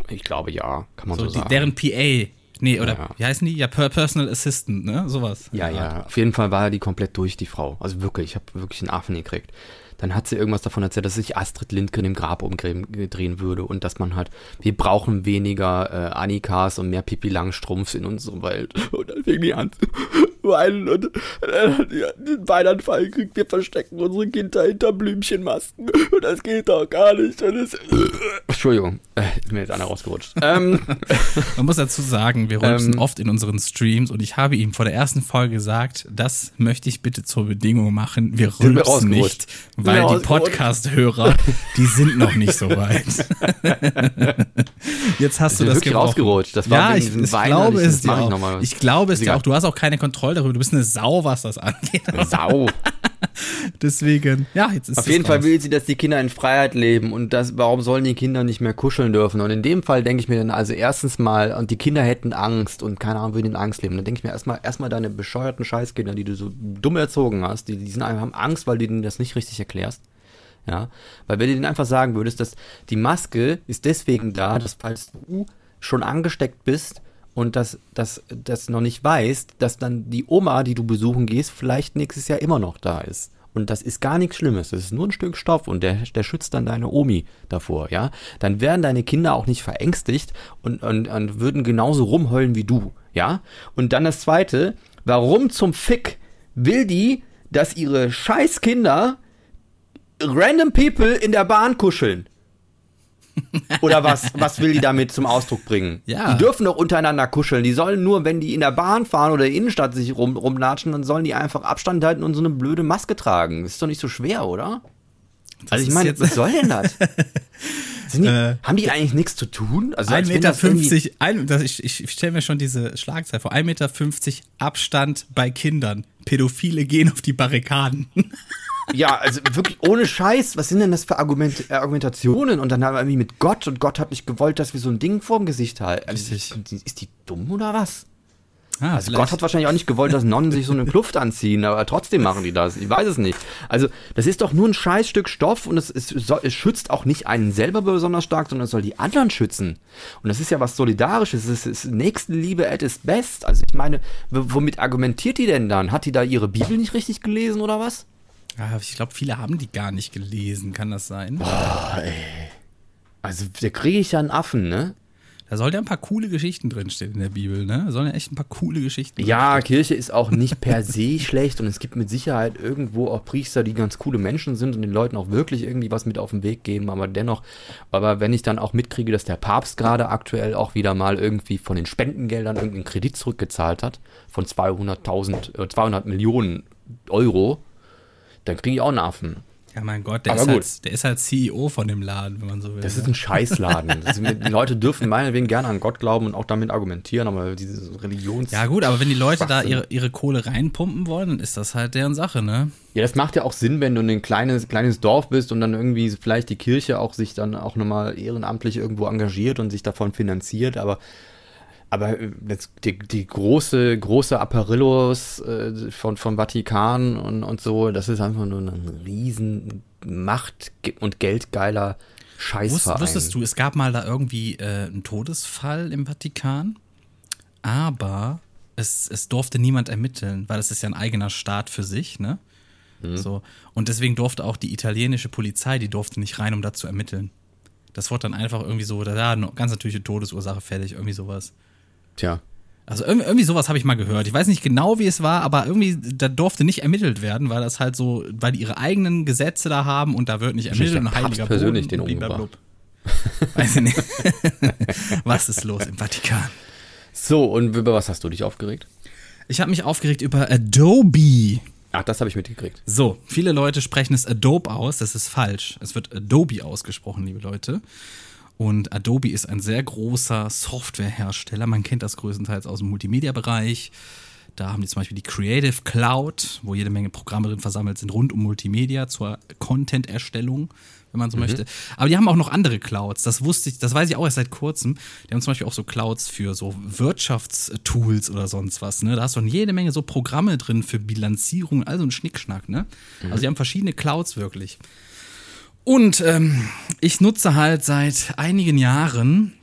Ich glaube ja, kann man so, So, die, sagen. deren PA. Nee, oder Ja. wie heißen die? Ja, Per- Personal Assistant, ne? Sowas. Ja, ja, auf jeden Fall war die komplett durch, die Frau. Also wirklich, ich habe wirklich einen Affen gekriegt. Dann hat sie irgendwas davon erzählt, dass sich Astrid Lindgren im Grab umdrehen würde und dass man halt, wir brauchen weniger äh, Annikas und mehr Pipi Langstrumpfs in unserer Welt. *laughs* Und dann fing die an zu weinen und dann hat die den Weinanfall gekriegt, wir verstecken unsere Kinder hinter Blümchenmasken *laughs* und das geht doch gar nicht. Und das, *laughs* Entschuldigung, äh, ist mir jetzt einer rausgerutscht. ähm, Man muss dazu sagen, wir rülpsen Ähm. oft in unseren Streams und ich habe ihm vor der ersten Folge gesagt, das möchte ich bitte zur Bedingung machen. Wir rülpsen nicht, weil wir die? Podcast-Hörer, *laughs* die sind noch nicht so weit. Jetzt hast du das wirklich rausgerutscht. Das war ja, ich, ich glaube es dir auch. Ich glaube es dir auch. Du hast auch keine Kontrolle darüber. Du bist eine Sau, was das angeht. Sau. *laughs* Deswegen, ja, jetzt ist Auf jeden Fall raus. will sie, dass die Kinder in Freiheit leben und das, warum sollen die Kinder nicht mehr kuscheln dürfen? Und in dem Fall denke ich mir dann also erstens mal, und die Kinder hätten Angst und keine Ahnung, würden in Angst leben. Dann denke ich mir erstmal, erstmal deine bescheuerten Scheißkinder, die du so dumm erzogen hast, die, die sind einfach, haben Angst, weil du ihnen das nicht richtig erklärst. Ja, weil wenn du denen einfach sagen würdest, dass die Maske ist deswegen da, dass falls du schon angesteckt bist und das, das, das noch nicht weißt, dass dann die Oma, die du besuchen gehst, vielleicht nächstes Jahr immer noch da ist. Und das ist gar nichts Schlimmes. Das ist nur ein Stück Stoff und der, der schützt dann deine Omi davor, ja. Dann wären deine Kinder auch nicht verängstigt und, und, und würden genauso rumheulen wie du, ja. Und dann das zweite, warum zum Fick will die, dass ihre scheiß Kinder random people in der Bahn kuscheln. Oder was? Was will die damit zum Ausdruck bringen? Ja. Die dürfen doch untereinander kuscheln. Die sollen nur, wenn die in der Bahn fahren oder in der Innenstadt sich rum, rumlatschen, dann sollen die einfach Abstand halten und so eine blöde Maske tragen. Das ist doch nicht so schwer, oder? also ich meine, was soll denn das? *laughs* Die, Äh, haben die eigentlich nichts zu tun? Also 1,50 als wenn Meter, das irgendwie- 50, ein, das, ich, ich stelle mir schon diese Schlagzeile vor. 1,50 Meter Abstand bei Kindern. Pädophile gehen auf die Barrikaden. *laughs* Ja, also wirklich ohne Scheiß, was sind denn das für Argument, äh, Argumentationen? Und dann haben wir irgendwie mit Gott und Gott hat nicht gewollt, dass wir so ein Ding vorm Gesicht halten. Also, ist, ist die dumm oder was? Ah, Also Gott hat wahrscheinlich auch nicht gewollt, dass Nonnen sich so eine Kluft anziehen, aber trotzdem machen die das. Ich weiß es nicht. Also das ist doch nur ein Scheißstück Stoff und es, es, soll, es schützt auch nicht einen selber besonders stark, sondern es soll die anderen schützen. Und das ist ja was Solidarisches. Es ist, es ist Nächstenliebe at its best. Also ich meine, womit argumentiert die denn dann? Hat die da ihre Bibel nicht richtig gelesen oder was? Ah, ich glaube, viele haben die gar nicht gelesen. Kann das sein? Also da kriege ich ja einen Affen, ne? Da soll ja ein paar coole Geschichten drinstehen in der Bibel, ne? Da sollen ja echt ein paar coole Geschichten Ja, Kirche ist auch nicht per *laughs* se schlecht und es gibt mit Sicherheit irgendwo auch Priester, die ganz coole Menschen sind und den Leuten auch wirklich irgendwie was mit auf den Weg geben, aber dennoch, aber wenn ich dann auch mitkriege, dass der Papst gerade aktuell auch wieder mal irgendwie von den Spendengeldern irgendeinen Kredit zurückgezahlt hat von 200.000, äh, 200 Millionen Euro, dann kriege ich auch einen Affen. Ja, mein Gott, der ist, halt, der ist halt CEO von dem Laden, wenn man so will. Das ne? ist ein Scheißladen. Ist, die Leute dürfen meinetwegen gerne an Gott glauben und auch damit argumentieren, aber diese Religions... ja, gut, aber wenn die Leute da ihre, ihre Kohle reinpumpen wollen, dann ist das halt deren Sache, ne? Ja, das macht ja auch Sinn, wenn du ein kleines, kleines Dorf bist und dann irgendwie vielleicht die Kirche auch sich dann auch nochmal ehrenamtlich irgendwo engagiert und sich davon finanziert, aber aber äh, jetzt die, die große, große Apparillos äh, von, vom Vatikan und, und so, das ist einfach nur ein riesen Macht- und geldgeiler Scheißverein. wusstest du, es gab mal da irgendwie äh, einen Todesfall im Vatikan, aber es, es durfte niemand ermitteln, weil es ist ja ein eigener Staat für sich, ne? Mhm. So. Und deswegen durfte auch die italienische Polizei, die durfte nicht rein, um da zu ermitteln. Das wurde dann einfach irgendwie so, da ja, eine ganz natürliche Todesursache fertig, irgendwie sowas. Tja. Also irgendwie, sowas habe ich mal gehört. Ich weiß nicht genau, wie es war, aber irgendwie, da durfte nicht ermittelt werden, weil das halt so, weil die ihre eigenen Gesetze da haben und da wird nicht ermittelt und Papst heiliger persönlich Boden den umgebracht. Weiß ich nicht. *laughs* was ist los im Vatikan? So, und über was hast du dich aufgeregt? Ich habe mich aufgeregt über Adobe. Ach, das habe ich mitgekriegt. So, viele Leute sprechen es Adobe aus, das ist falsch. Es wird Adobe ausgesprochen, liebe Leute. Und Adobe ist ein sehr großer Softwarehersteller. Man kennt das größtenteils aus dem Multimedia-Bereich. Da haben die zum Beispiel die Creative Cloud, wo jede Menge Programme drin versammelt sind, rund um Multimedia zur Content-Erstellung, wenn man so möchte. Aber die haben auch noch andere Clouds. Das wusste ich, das weiß ich auch erst seit kurzem. Die haben zum Beispiel auch so Clouds für so Wirtschaftstools oder sonst was. Ne? Da hast du jede Menge so Programme drin für Bilanzierung, also ein Schnickschnack. Ne? Also die haben verschiedene Clouds wirklich. Und ähm, ich nutze halt seit einigen Jahren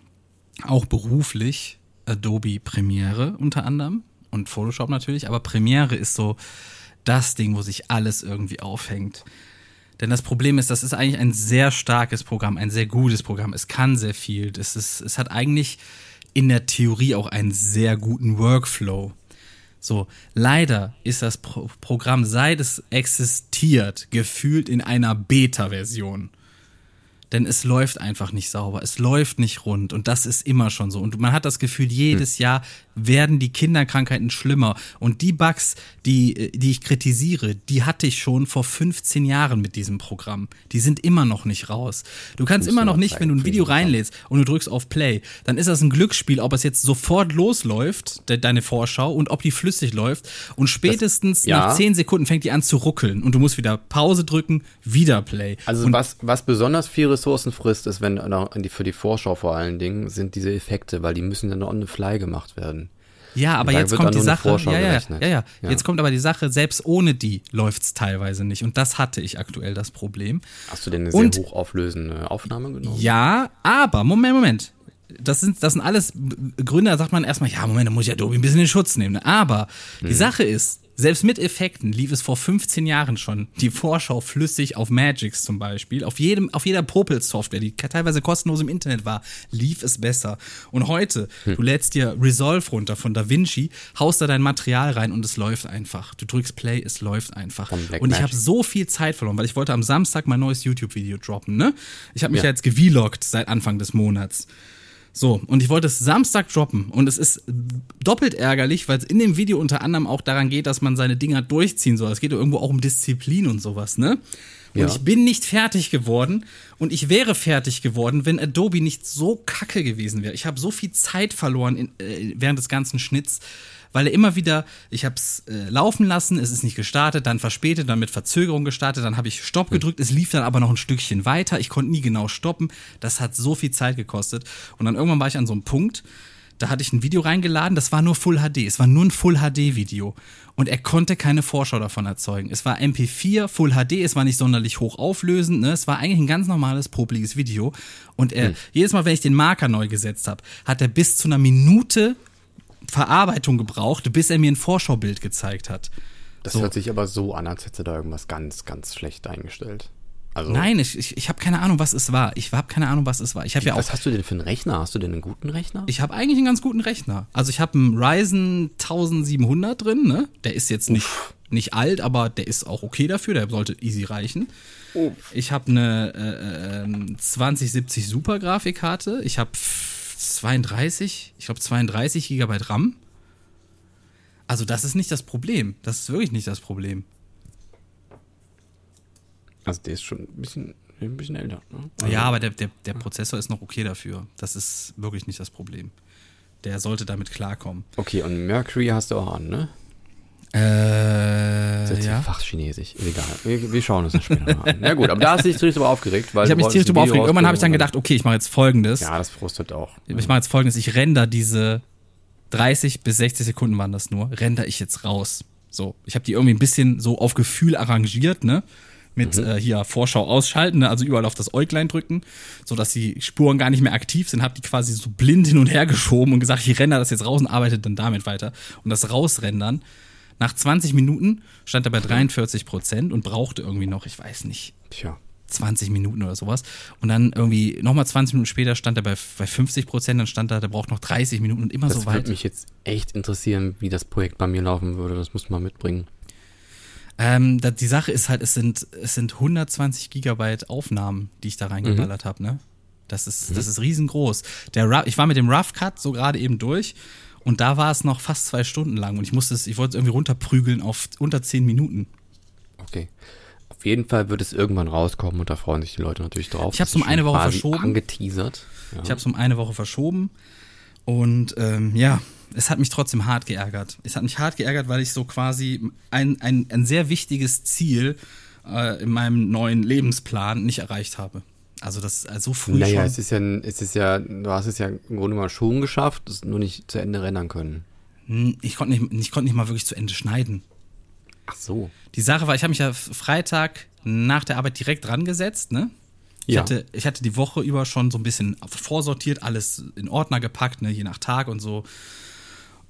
auch beruflich Adobe Premiere unter anderem und Photoshop natürlich, aber Premiere ist so das Ding, wo sich alles irgendwie aufhängt. Denn das Problem ist, das ist eigentlich ein sehr starkes Programm, ein sehr gutes Programm. Es kann sehr viel. Es, ist, es hat eigentlich in der Theorie auch einen sehr guten Workflow. So, leider ist das Pro Programm, seit es existiert, gefühlt in einer Beta-Version. Denn es läuft einfach nicht sauber, es läuft nicht rund und das ist immer schon so. Und man hat das Gefühl, jedes Jahr werden die Kinderkrankheiten schlimmer. Und die Bugs, die, die ich kritisiere, die hatte ich schon vor 15 Jahren mit diesem Programm. Die sind immer noch nicht raus. Du kannst immer noch nicht, wenn du ein Video reinlädst und du drückst auf Play, dann ist das ein Glücksspiel, ob es jetzt sofort losläuft, de deine Vorschau, und ob die flüssig läuft. Und spätestens ja. nach 10 Sekunden fängt die an zu ruckeln und du musst wieder Pause drücken, wieder Play. Also und was, was besonders viel Ressourcen frisst, ist, wenn für die Vorschau vor allen Dingen, sind diese Effekte, weil die müssen dann on the fly gemacht werden. Ja, aber jetzt kommt die Sache. Ja, ja, ja, ja, Ja. Jetzt kommt aber die Sache, selbst ohne die läuft's teilweise nicht. Und das hatte ich aktuell das Problem. Hast du denn eine Und- sehr hochauflösende Aufnahme genommen? Ja, aber, Moment, Moment. Das sind, das sind alles Gründe, da sagt man erstmal, ja, Moment, da muss ich Adobe ein bisschen in Schutz nehmen. ne? Aber die Sache ist, selbst mit Effekten lief es vor 15 Jahren schon die Vorschau flüssig auf Magix zum Beispiel. Auf, jedem, auf jeder Popel-Software, die teilweise kostenlos im Internet war, lief es besser. Und heute, du lädst dir Resolve runter von DaVinci, haust da dein Material rein und es läuft einfach. Du drückst Play, es läuft einfach. Und ich habe so viel Zeit verloren, weil ich wollte am Samstag mein neues YouTube-Video droppen, ne? Ich habe mich Ja. ja jetzt gevlogt seit Anfang des Monats. So, und ich wollte es Samstag droppen und es ist doppelt ärgerlich, weil es in dem Video unter anderem auch daran geht, dass man seine Dinger durchziehen soll. Es geht ja irgendwo auch um Disziplin und sowas, ne? Und Ja. ich bin nicht fertig geworden und ich wäre fertig geworden, wenn Adobe nicht so kacke gewesen wäre. Ich habe so viel Zeit verloren in, äh, während des ganzen Schnitts, weil er immer wieder, ich habe es äh, laufen lassen, es ist nicht gestartet, dann verspätet, dann mit Verzögerung gestartet, dann habe ich Stopp gedrückt, es lief dann aber noch ein Stückchen weiter, ich konnte nie genau stoppen, das hat so viel Zeit gekostet. Und dann irgendwann war ich an so einem Punkt, da hatte ich ein Video reingeladen, das war nur Full HD, es war nur ein Full HD Video. Und er konnte keine Vorschau davon erzeugen. Es war MP4 Full HD, es war nicht sonderlich hoch auflösend, ne? es war eigentlich ein ganz normales popliges Video. Und er jedes Mal, wenn ich den Marker neu gesetzt habe, hat er bis zu einer Minute Verarbeitung gebraucht, bis er mir ein Vorschaubild gezeigt hat. Das So. hört sich aber so an, als hätte da irgendwas ganz, ganz schlecht eingestellt. Also, Nein, ich, ich, ich habe keine Ahnung, was es war. Ich habe keine Ahnung, was es war. Ich habe ja auch was hast du denn für einen Rechner? Hast du denn einen guten Rechner? Ich habe eigentlich einen ganz guten Rechner. Also ich habe einen Ryzen 1700 drin, ne? Der ist jetzt nicht, nicht alt, aber der ist auch okay dafür, der sollte easy reichen. Ich habe eine äh, ähm, 2070 Super Grafikkarte. Ich habe 32, ich glaube 32 Gigabyte RAM. Also das ist nicht das Problem. Das ist wirklich nicht das Problem. Also der ist schon ein bisschen, ein bisschen älter. Ne? Ja, aber der, der, der Prozessor ist noch okay dafür. Das ist wirklich nicht das Problem. Der sollte damit klarkommen. Okay, und Mercury hast du auch an, ne? Äh, Das ist ja. Fachchinesisch. Egal. Wir, wir schauen uns das später mal an. Na gut, aber da hast du dich tierisch drüber aufgeregt. Weil Ich habe mich tierisch drüber aufgeregt. Irgendwann habe ich dann gedacht, okay, ich mache jetzt folgendes. Ja, das frustet auch. Ich mache jetzt folgendes, ich render diese 30 bis 60 Sekunden waren das nur, render ich jetzt raus. So, ich habe die irgendwie ein bisschen so auf Gefühl arrangiert, ne? Mit äh, hier Vorschau ausschalten, ne? also überall auf das Äuglein drücken, so dass die Spuren gar nicht mehr aktiv sind, habe die quasi so blind hin und her geschoben und gesagt, ich render das jetzt raus und arbeite dann damit weiter. Und das rausrendern, nach 20 Minuten stand er bei 43 Prozent und brauchte irgendwie noch, ich weiß nicht, Tja. 20 Minuten oder sowas. Und dann irgendwie nochmal 20 Minuten später stand er bei, bei 50 Prozent, dann stand er, der braucht noch 30 Minuten und immer Das so würde weit. mich jetzt echt interessieren, wie das Projekt bei mir laufen würde. Das muss man mitbringen. Ähm, da, die Sache ist halt, es sind, es sind 120 Gigabyte Aufnahmen, die ich da reingeballert Mhm. habe, ne? Das ist, das ist riesengroß. Der ich war mit dem Rough Cut so gerade eben durch und da war es noch fast zwei Stunden lang und ich musste es, ich wollte es irgendwie runterprügeln auf unter 10 Minuten. Okay. Auf jeden Fall wird es irgendwann rauskommen und da freuen sich die Leute natürlich drauf. Ich hab's Das ist um eine Woche verschoben. Angeteasert. Ja. Ich habe es um eine Woche verschoben und ähm, ja, es hat mich trotzdem hart geärgert. Es hat mich hart geärgert, weil ich so quasi ein, ein, ein sehr wichtiges Ziel äh, in meinem neuen Lebensplan nicht erreicht habe. Also das ist so früh naja, schon. es ist ja, es ist ja, du hast es ja im Grunde mal schon geschafft, es nur nicht zu Ende rendern können. Ich konnte nicht, ich konnte nicht mal wirklich zu Ende schneiden. Ach so. Die Sache war, ich habe mich ja Freitag nach der Arbeit direkt dran gesetzt, ne? Ich, Ja. hatte, ich hatte die Woche über schon so ein bisschen vorsortiert, alles in Ordner gepackt, ne, je nach Tag und so.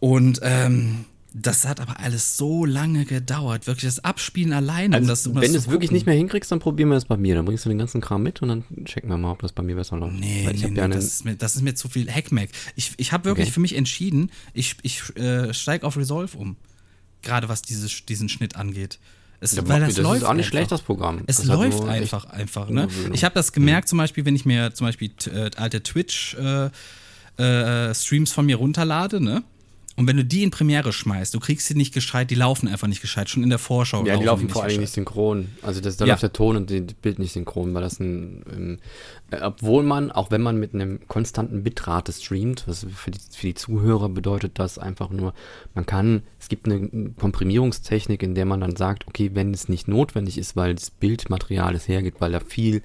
Und ähm, das hat aber alles so lange gedauert. Wirklich das Abspielen alleine. um Also, das, um wenn du es wirklich nicht mehr hinkriegst, dann probieren wir das bei mir. Dann bringst du den ganzen Kram mit und dann checken wir mal, ob das bei mir besser läuft. Nee, nee, nee ja das, ist mir, das ist mir zu viel Hackmack. Ich, ich habe wirklich Okay. für mich entschieden, ich, ich äh, steige auf Resolve um. Gerade was dieses, diesen Schnitt angeht. Es, Ja, weil das, das läuft ist auch nicht einfach. schlecht, das Programm. Es Das läuft einfach, einfach. Ne? Ich habe das gemerkt, zum Beispiel, wenn ich mir zum Beispiel äh, alte Twitch-Streams äh, Streams von mir runterlade, ne? Und wenn du die in Premiere schmeißt, du kriegst sie nicht gescheit, die laufen einfach nicht gescheit. Schon in der Vorschau. Ja, die laufen vor allen Dingen nicht synchron. Also das, da Ja. läuft der Ton und das Bild nicht synchron, weil das ein, ähm, äh, obwohl man, auch wenn man mit einem konstanten Bitrate streamt, was für die, für die Zuhörer bedeutet das einfach nur, man kann, es gibt eine Komprimierungstechnik, in der man dann sagt, okay, wenn es nicht notwendig ist, weil das Bildmaterial es hergibt, weil da viel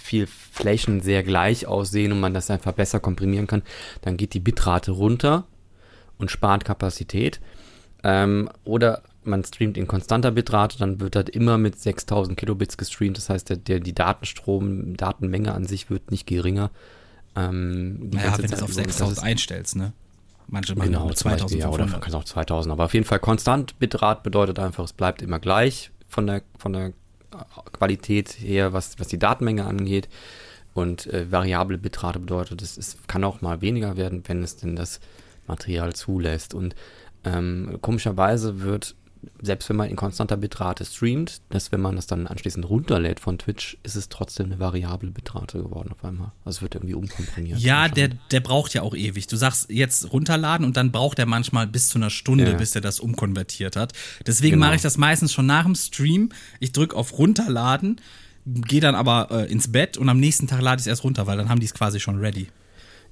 viel Flächen sehr gleich aussehen und man das einfach besser komprimieren kann, dann geht die Bitrate runter und spart Kapazität. Ähm, oder man streamt in konstanter Bitrate, dann wird halt immer mit 6000 Kilobits gestreamt. Das heißt, der, der, die Datenstrom, Datenmenge an sich wird nicht geringer. Ähm, Naja, wenn du es auf über. Und das 6000 ist- einstellst, ne? Manche machen Genau, auch zum Beispiel, ja, oder 2500. kannst auch 2000. Aber auf jeden Fall konstant Bitrate bedeutet einfach, es bleibt immer gleich von der, von der Qualität her, was, was die Datenmenge angeht. Und äh, variable Bitrate bedeutet, es, es kann auch mal weniger werden, wenn es denn das Material zulässt. Und ähm, komischerweise wird, selbst wenn man in konstanter Bitrate streamt, dass wenn man das dann anschließend runterlädt von Twitch, ist es trotzdem eine variable Bitrate geworden auf einmal. Also es wird irgendwie umkomprimiert. Ja, der, der braucht ja auch ewig. Du sagst jetzt runterladen und dann braucht er manchmal bis zu einer Stunde, Ja. bis er das umkonvertiert hat. Deswegen Genau. mache ich das meistens schon nach dem Stream. Ich drücke auf runterladen, gehe dann aber äh, ins Bett und am nächsten Tag lade ich es erst runter, weil dann haben die es quasi schon ready.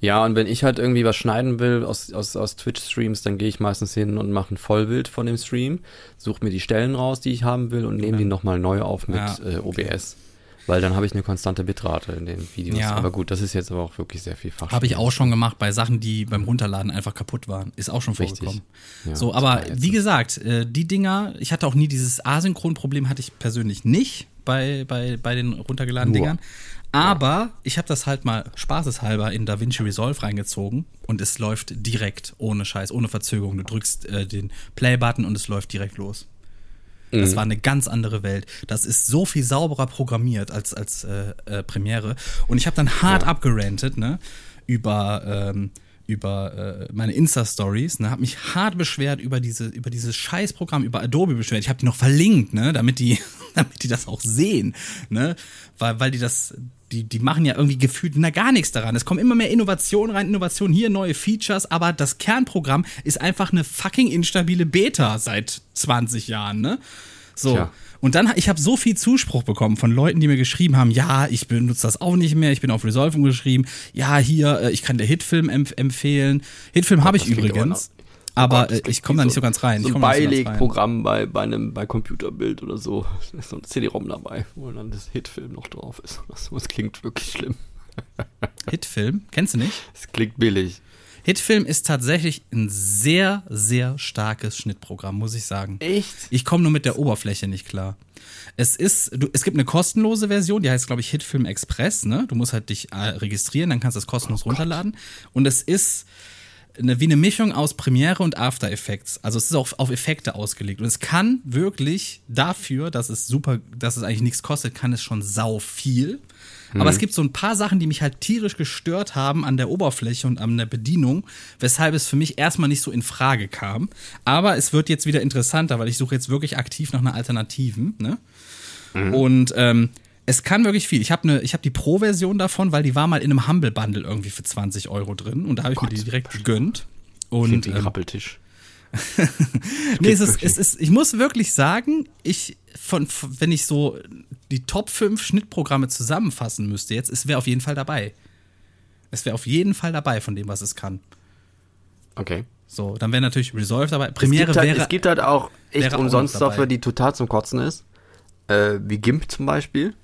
Ja, und wenn ich halt irgendwie was schneiden will aus, aus, aus Twitch-Streams, dann gehe ich meistens hin und mache ein Vollbild von dem Stream, suche mir die Stellen raus, die ich haben will und nehme die nochmal neu auf mit Ja, äh, OBS. Weil dann habe ich eine konstante Bitrate in den Videos. Ja. Aber gut, das ist jetzt aber auch wirklich sehr viel Fach. Habe ich auch schon gemacht bei Sachen, die beim Runterladen einfach kaputt waren. Ist auch schon vorgekommen. Ja, so, aber wie gesagt, äh, die Dinger, ich hatte auch nie dieses Asynchron-Problem, hatte ich persönlich nicht bei, bei, bei den runtergeladenen Nur. Dingern. Aber ich habe das halt mal spaßeshalber in DaVinci Resolve reingezogen und es läuft direkt, ohne Scheiß, ohne Verzögerung. Du drückst äh, den Play-Button und es läuft direkt los. Das Mhm. war eine ganz andere Welt. Das ist so viel sauberer programmiert als, als äh, äh, Premiere. Und ich habe dann hart abgerantet, ne? Über, ähm, über äh, meine Insta-Stories, ne? Hab mich hart beschwert über diese, über dieses Scheißprogramm, über Adobe beschwert. Ich habe die noch verlinkt, ne? Damit die, *laughs* damit die das auch sehen, ne? Weil, weil die das, die, die machen ja irgendwie gefühlt na, gar nichts daran. Es kommen immer mehr Innovationen rein, Innovationen hier, neue Features, aber das Kernprogramm ist einfach eine fucking instabile Beta seit 20 Jahren, ne? So. Tja. Und dann, ich habe so viel Zuspruch bekommen von Leuten, die mir geschrieben haben, ja, ich benutze das auch nicht mehr, ich bin auf Resolve umgeschrieben, ja, hier, äh, ich kann dir Hitfilm empf empfehlen. Hitfilm habe ich übrigens, aber klingt ich komme da nicht so ganz rein. So ein. Beilegprogramm bei, bei einem bei Computerbild oder so. *laughs* Da ist so ein CD-ROM dabei, wo dann das Hitfilm noch drauf ist. Das, *laughs* das klingt wirklich schlimm. *laughs* Hitfilm, kennst du nicht? Es klingt billig. Hitfilm ist tatsächlich ein sehr, sehr starkes Schnittprogramm, muss ich sagen. Echt? Ich komme nur mit der Oberfläche nicht klar. Es ist, du, es gibt eine kostenlose Version, die heißt, glaube ich, Hitfilm Express, ne? Du musst halt dich äh, registrieren, dann kannst du das kostenlos runterladen. Und es ist eine, wie eine Mischung aus Premiere und After Effects. Also es ist auch auf Effekte ausgelegt. Und es kann wirklich dafür, dass es super, dass es eigentlich nichts kostet, kann es schon sau viel. Aber es gibt so ein paar Sachen, die mich halt tierisch gestört haben an der Oberfläche und an der Bedienung, weshalb es für mich erstmal nicht so in Frage kam. Aber es wird jetzt wieder interessanter, weil ich suche jetzt wirklich aktiv nach einer Alternativen. Ne? Und ähm, es kann wirklich viel. Ich habe ne, ich hab die Pro-Version davon, weil die war mal in einem Humble Bundle irgendwie für 20 Euro drin und da habe ich mir die direkt gegönnt. Und ein ähm, Krabbeltisch. *laughs* nee, es ist, es ist, ich muss wirklich sagen, ich, von, von- wenn ich so die Top 5 Schnittprogramme zusammenfassen müsste jetzt, es wäre auf jeden Fall dabei. Es wäre auf jeden Fall dabei von dem, was es kann. Okay. So, dann wäre natürlich Resolve dabei. Premiere es gibt halt, wäre. es gibt halt auch echt umsonst. Software, die total zum Kotzen ist. Äh, wie GIMP zum Beispiel.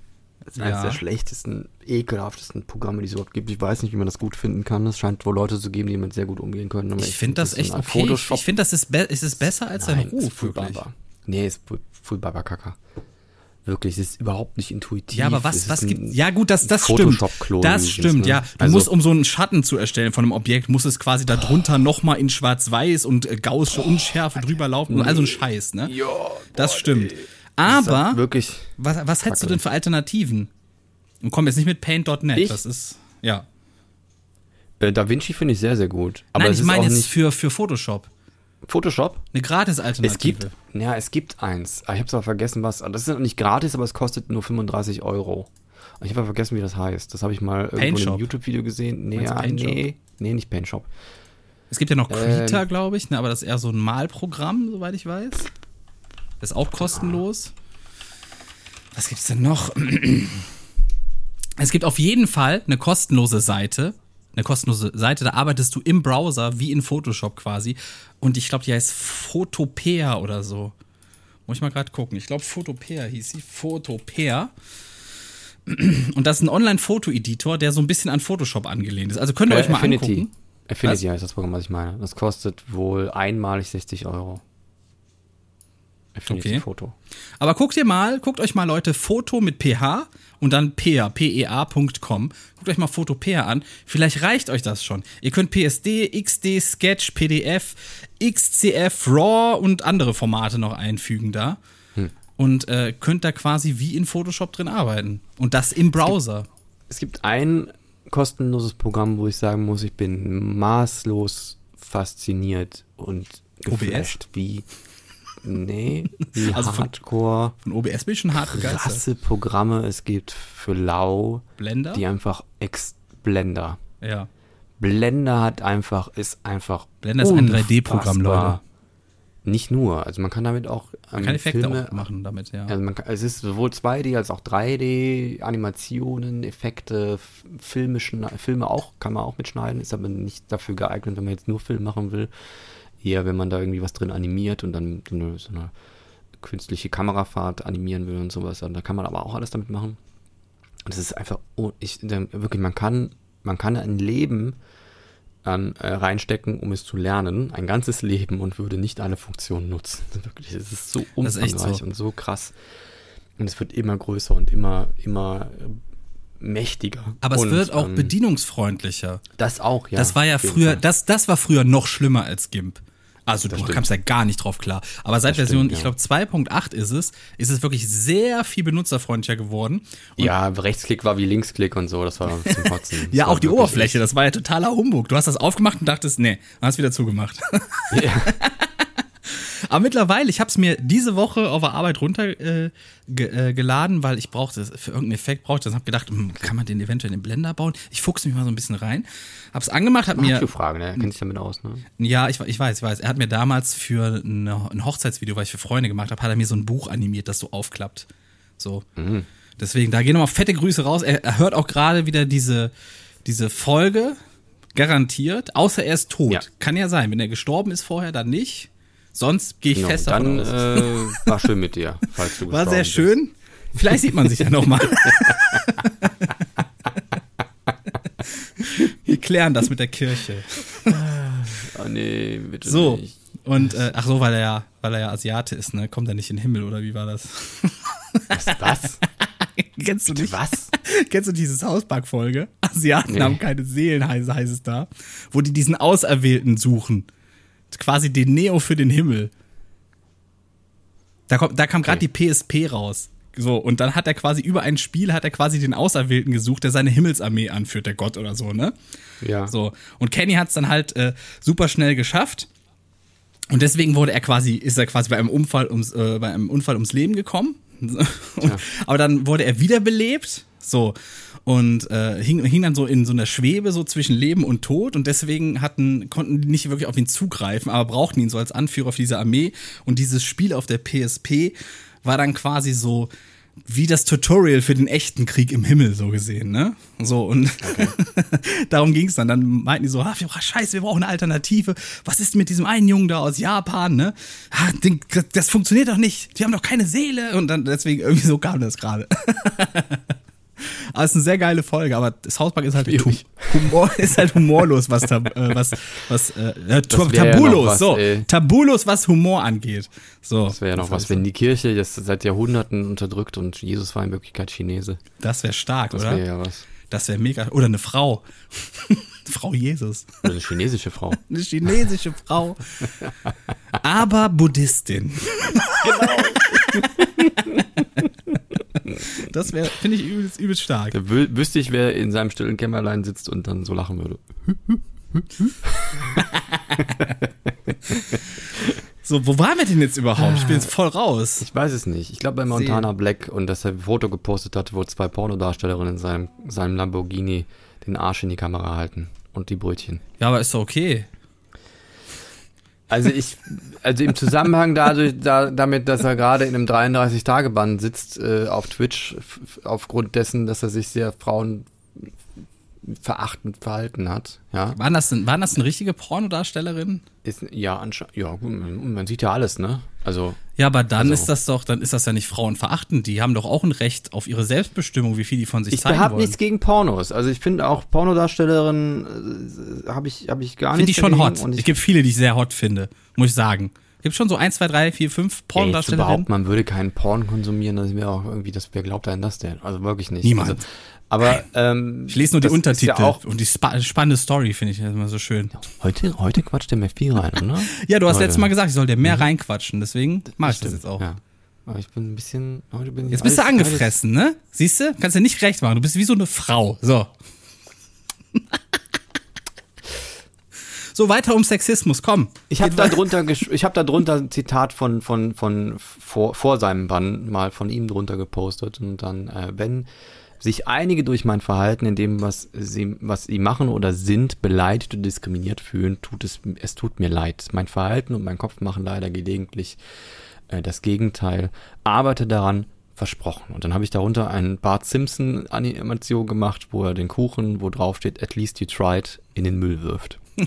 Das ist eines Ja. der schlechtesten, ekelhaftesten Programme, die es überhaupt gibt. Ich weiß nicht, wie man das gut finden kann. Es scheint wohl Leute zu geben, die damit sehr gut umgehen können. aber ich finde das ist echt ein okay. Ich, Photoshop. ich finde, das ist, be es ist besser als Nein, ist Ruf. Baba. Nee, ist voll Baba Kaka. Wirklich, es ist überhaupt nicht intuitiv. Ja, aber was, was gibt. Ja, gut, das, das stimmt. Das stimmt, ne? ja. Du Also- musst, um so einen Schatten zu erstellen von einem Objekt, muss es quasi darunter nochmal in Schwarz-Weiß und äh, Gaußsche Unschärfe drüber laufen und all so ein Scheiß, ne? Ja, Das stimmt. Das ist Aber, wirklich. was, was hättest du denn für Alternativen? Und komm jetzt nicht mit Paint.net, das ist. Ja. Äh, Da Vinci finde ich sehr, sehr gut. Aber Nein, ich meine jetzt nicht für, für Photoshop. Photoshop. Eine Gratis-Alternative. Es gibt, ja, es gibt eins. Ah, Ich habe zwar vergessen, was. Das ist nicht gratis, aber es kostet nur 35 Euro. Ich habe vergessen, wie das heißt. Das habe ich mal irgendwo in Paintshop. einem YouTube-Video gesehen. Nee, ja, Paintshop? nee, nee, nicht Paintshop. Es gibt ja noch Krita, Ähm. glaube ich, ne, aber das ist eher so ein Malprogramm, soweit ich weiß. Das ist auch kostenlos. Was gibt's denn noch? *clears throat* Es gibt auf jeden Fall eine kostenlose Seite. Eine kostenlose Seite, da arbeitest du im Browser wie in Photoshop quasi. Und ich glaube, die heißt Photopea oder so. Muss ich mal gerade gucken. Ich glaube, Photopea hieß sie. Photopea. Und das ist ein Online-Foto-Editor, der so ein bisschen an Photoshop angelehnt ist. Also könnt ihr euch mal Affinity. angucken. Affinity heißt das Programm, was ich meine. Das kostet wohl einmalig 60 Euro. Okay. Foto. Aber guckt ihr mal, guckt euch mal Leute Foto mit PH und dann PEA, pea.com. Guckt euch mal Photopea an. Vielleicht reicht euch das schon. Ihr könnt PSD, XD, Sketch, PDF, XCF, RAW und andere Formate noch einfügen da. Und äh, könnt da quasi wie in Photoshop drin arbeiten. Und das im Browser. Es gibt ein kostenloses Programm, wo ich sagen muss, ich bin maßlos fasziniert und OBS? geflasht, wie nee, *laughs* wie Also von- Hardcore Von OBS bin ich schon hart begeistert. krasse Programme es gibt für Lau, Blender? die einfach ex Blender. Ja. Blender hat einfach ist einfach Blender ist ein 3D-Programm, unfassbar. Leute. Nicht nur, also man kann damit auch Man ähm, kann Effekte Filme, auch machen damit, ja. also man kann, es ist sowohl 2D als auch 3D, Animationen, Effekte, Filme, Filme auch, kann man auch mitschneiden, ist aber nicht dafür geeignet, wenn man jetzt nur Film machen will. Eher, wenn man da irgendwie was drin animiert und dann so eine, so eine künstliche Kamerafahrt animieren will und sowas. Und da kann man aber auch alles damit machen. Und es ist einfach, oh, ich, wirklich, man kann, man kann ein Leben an, äh, reinstecken, um es zu lernen, ein ganzes Leben und würde nicht alle Funktionen nutzen. *laughs* Wirklich, es ist so Das ist umfangreich so. und so krass. Und es wird immer größer und immer, immer mächtiger. Aber es und, wird auch ähm, bedienungsfreundlicher. Das auch, ja. das war ja früher, das, das war früher noch schlimmer als GIMP. Also du stimmt. kamst ja gar nicht drauf klar. Aber seit Das Version, stimmt, ich ja. glaube 2.8 ist es, ist es wirklich sehr viel benutzerfreundlicher geworden. Und Ja, Rechtsklick war wie Linksklick und so, das war zum *laughs* Kotzen. Das ja, auch die Oberfläche, das war ja totaler Humbug. Du hast das aufgemacht und dachtest, nee, und hast wieder zugemacht. Ja. *laughs* Aber mittlerweile, ich habe es mir diese Woche auf der Arbeit runtergeladen, äh, äh, geladen, weil ich brauchte für irgendeinen Effekt brauchte. ich das. Hab gedacht, hm, kann man den eventuell in den Blender bauen? Ich fuchse mich mal so ein bisschen rein. Hab's angemacht, hab mir Handschuhfragen, ne? Kennt sich damit aus, ne? Ja, ich, ich weiß, ich weiß. Er hat mir damals für eine, ein Hochzeitsvideo, was ich für Freunde gemacht habe, hat er mir so ein Buch animiert, das so aufklappt. So. Mhm. Deswegen, da gehen nochmal fette Grüße raus. Er, er hört auch gerade wieder diese, diese Folge. Garantiert. Außer er ist tot. Ja. Kann ja sein. Wenn er gestorben ist vorher, dann nicht. Sonst gehe ich Genau, fest dann davon aus. äh, war schön mit dir, falls du *laughs* War sehr schön. Vielleicht sieht man sich ja nochmal. Wir klären das mit der Kirche. Oh, nee, bitte So. nicht. Und äh, ach so, weil er ja, weil er ja Asiate ist, ne? Kommt er nicht in den Himmel oder wie war das? Was? Was? *laughs* Kennst du nicht? Was? *laughs* Kennst du diese South Park Folge? Asiaten Nee. haben keine Seelen, heißt, heißt es da, wo die diesen Auserwählten suchen, quasi den Neo für den Himmel. Da kommt, da kam gerade Okay. die PSP raus. So, und dann hat er quasi über ein Spiel hat er quasi den Auserwählten gesucht, der seine Himmelsarmee anführt, der Gott oder so, ne? Ja. So. Und Kenny hat es dann halt äh, super schnell geschafft. Und deswegen wurde er quasi, ist er quasi bei einem Unfall ums, äh, bei einem Unfall ums Leben gekommen. *laughs* Und, aber dann wurde er wiederbelebt, so und äh, hing, hing dann so in so einer Schwebe so zwischen Leben und Tod und deswegen hatten konnten die nicht wirklich auf ihn zugreifen, aber brauchten ihn so als Anführer für diese Armee und dieses Spiel auf der PSP war dann quasi so wie das Tutorial für den echten Krieg im Himmel so gesehen, ne? So und *laughs* darum ging's dann. Dann meinten die so, ah, scheiße, wir brauchen eine Alternative. Was ist mit diesem einen Jungen da aus Japan, ne? Ah, das funktioniert doch nicht. Die haben doch keine Seele und dann deswegen irgendwie so kam das gerade. *laughs* Aber es ist eine sehr geile Folge, aber South Park ist halt Schwierig. Humor, *laughs* ist halt humorlos, was, tab, äh, was, was äh, äh, Das ja tabulos, noch was, so, ey. tabulos, was Humor angeht. So, Das wäre ja noch was, wenn die Kirche das seit Jahrhunderten unterdrückt und Jesus war in Wirklichkeit Chinese. das wäre stark, Das oder? wäre ja was. Das wäre mega. Oder eine Frau. *laughs* Frau Jesus. Oder eine chinesische Frau. *laughs* Eine chinesische Frau. Aber Buddhistin. Das wäre, finde ich, übelst, übelst stark. Da wü wüsste ich, wer in seinem stillen Kämmerlein sitzt und dann so lachen würde. *laughs* So, wo waren wir denn jetzt überhaupt? Ich bin jetzt voll raus. Ich weiß es nicht. Ich glaube bei Montana Black und dass er ein Foto gepostet hat, wo zwei Pornodarstellerinnen in seinem, seinem Lamborghini den Arsch in die Kamera halten und die Brötchen. Ja, aber ist doch okay. Also ich, also im Zusammenhang dadurch, da, damit, dass er gerade in einem 33-Tage-Bann sitzt äh, auf Twitch, aufgrund dessen, dass er sich sehr frauenverachtend verhalten hat, ja, Waren das denn, waren das denn richtige Pornodarstellerinnen? ist, ja, anscheinend, ja, gut, man man sieht ja alles, ne? Also, Ja, aber dann Also- ist das doch, dann ist das ja nicht frauenverachtend. Die haben doch auch ein Recht auf ihre Selbstbestimmung, wie viel die von sich ich zeigen habe wollen. nichts gegen Pornos. Also ich finde auch Pornodarstellerinnen äh, habe ich, habe ich gar Finde ich schon hot. Es gibt viele, die ich sehr hot finde, muss ich sagen. Gibt schon so 1, 2, 3, 4, 5 Ja, jetzt Pornodarstellerinnen. überhaupt, man würde keinen Porn konsumieren, das wäre auch irgendwie, das, wer glaubt denn das denn? Also wirklich nicht. Niemand. Also, aber ähm, Ich lese nur die Untertitel Ja auch, und die spa spannende Story finde ich immer so schön. heute, heute quatscht der mir viel rein, oder? *laughs* Ja, du hast Heute. letztes Mal gesagt, ich soll dir mehr reinquatschen, deswegen mache ich das jetzt auch. Ja. Aber ich bin ein bisschen, heute bin ich Jetzt bist du alles- angefressen, ne? Siehst du? Kannst dir nicht recht machen. Du bist wie so eine Frau. So. *laughs* so, weiter um Sexismus, komm. Ich habe da drunter, gesch- ich habe da drunter ein Zitat von von von vor, vor seinem Bann mal von ihm drunter gepostet und dann äh, wenn sich einige durch mein Verhalten in dem was sie was sie machen oder sind beleidigt und diskriminiert fühlen, tut es es tut mir leid. Mein Verhalten und mein Kopf machen leider gelegentlich äh, das Gegenteil. Arbeite daran. Versprochen. Und dann habe ich darunter einen Bart Simpson Animation gemacht, wo er den Kuchen, wo drauf steht, at least you tried, in den Müll wirft. *laughs*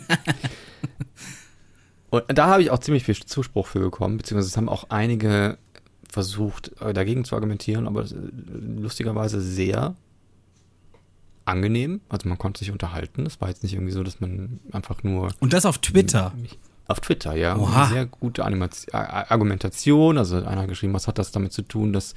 Und da habe ich auch ziemlich viel Zuspruch für bekommen, beziehungsweise es haben auch einige versucht, äh, dagegen zu argumentieren, aber äh, lustigerweise sehr angenehm. Also man konnte sich unterhalten. Es war jetzt nicht irgendwie so, dass man einfach nur Und das auf Twitter. auf Twitter, ja. Sehr gute Animation, Argumentation. Also einer hat geschrieben, was hat das damit zu tun, dass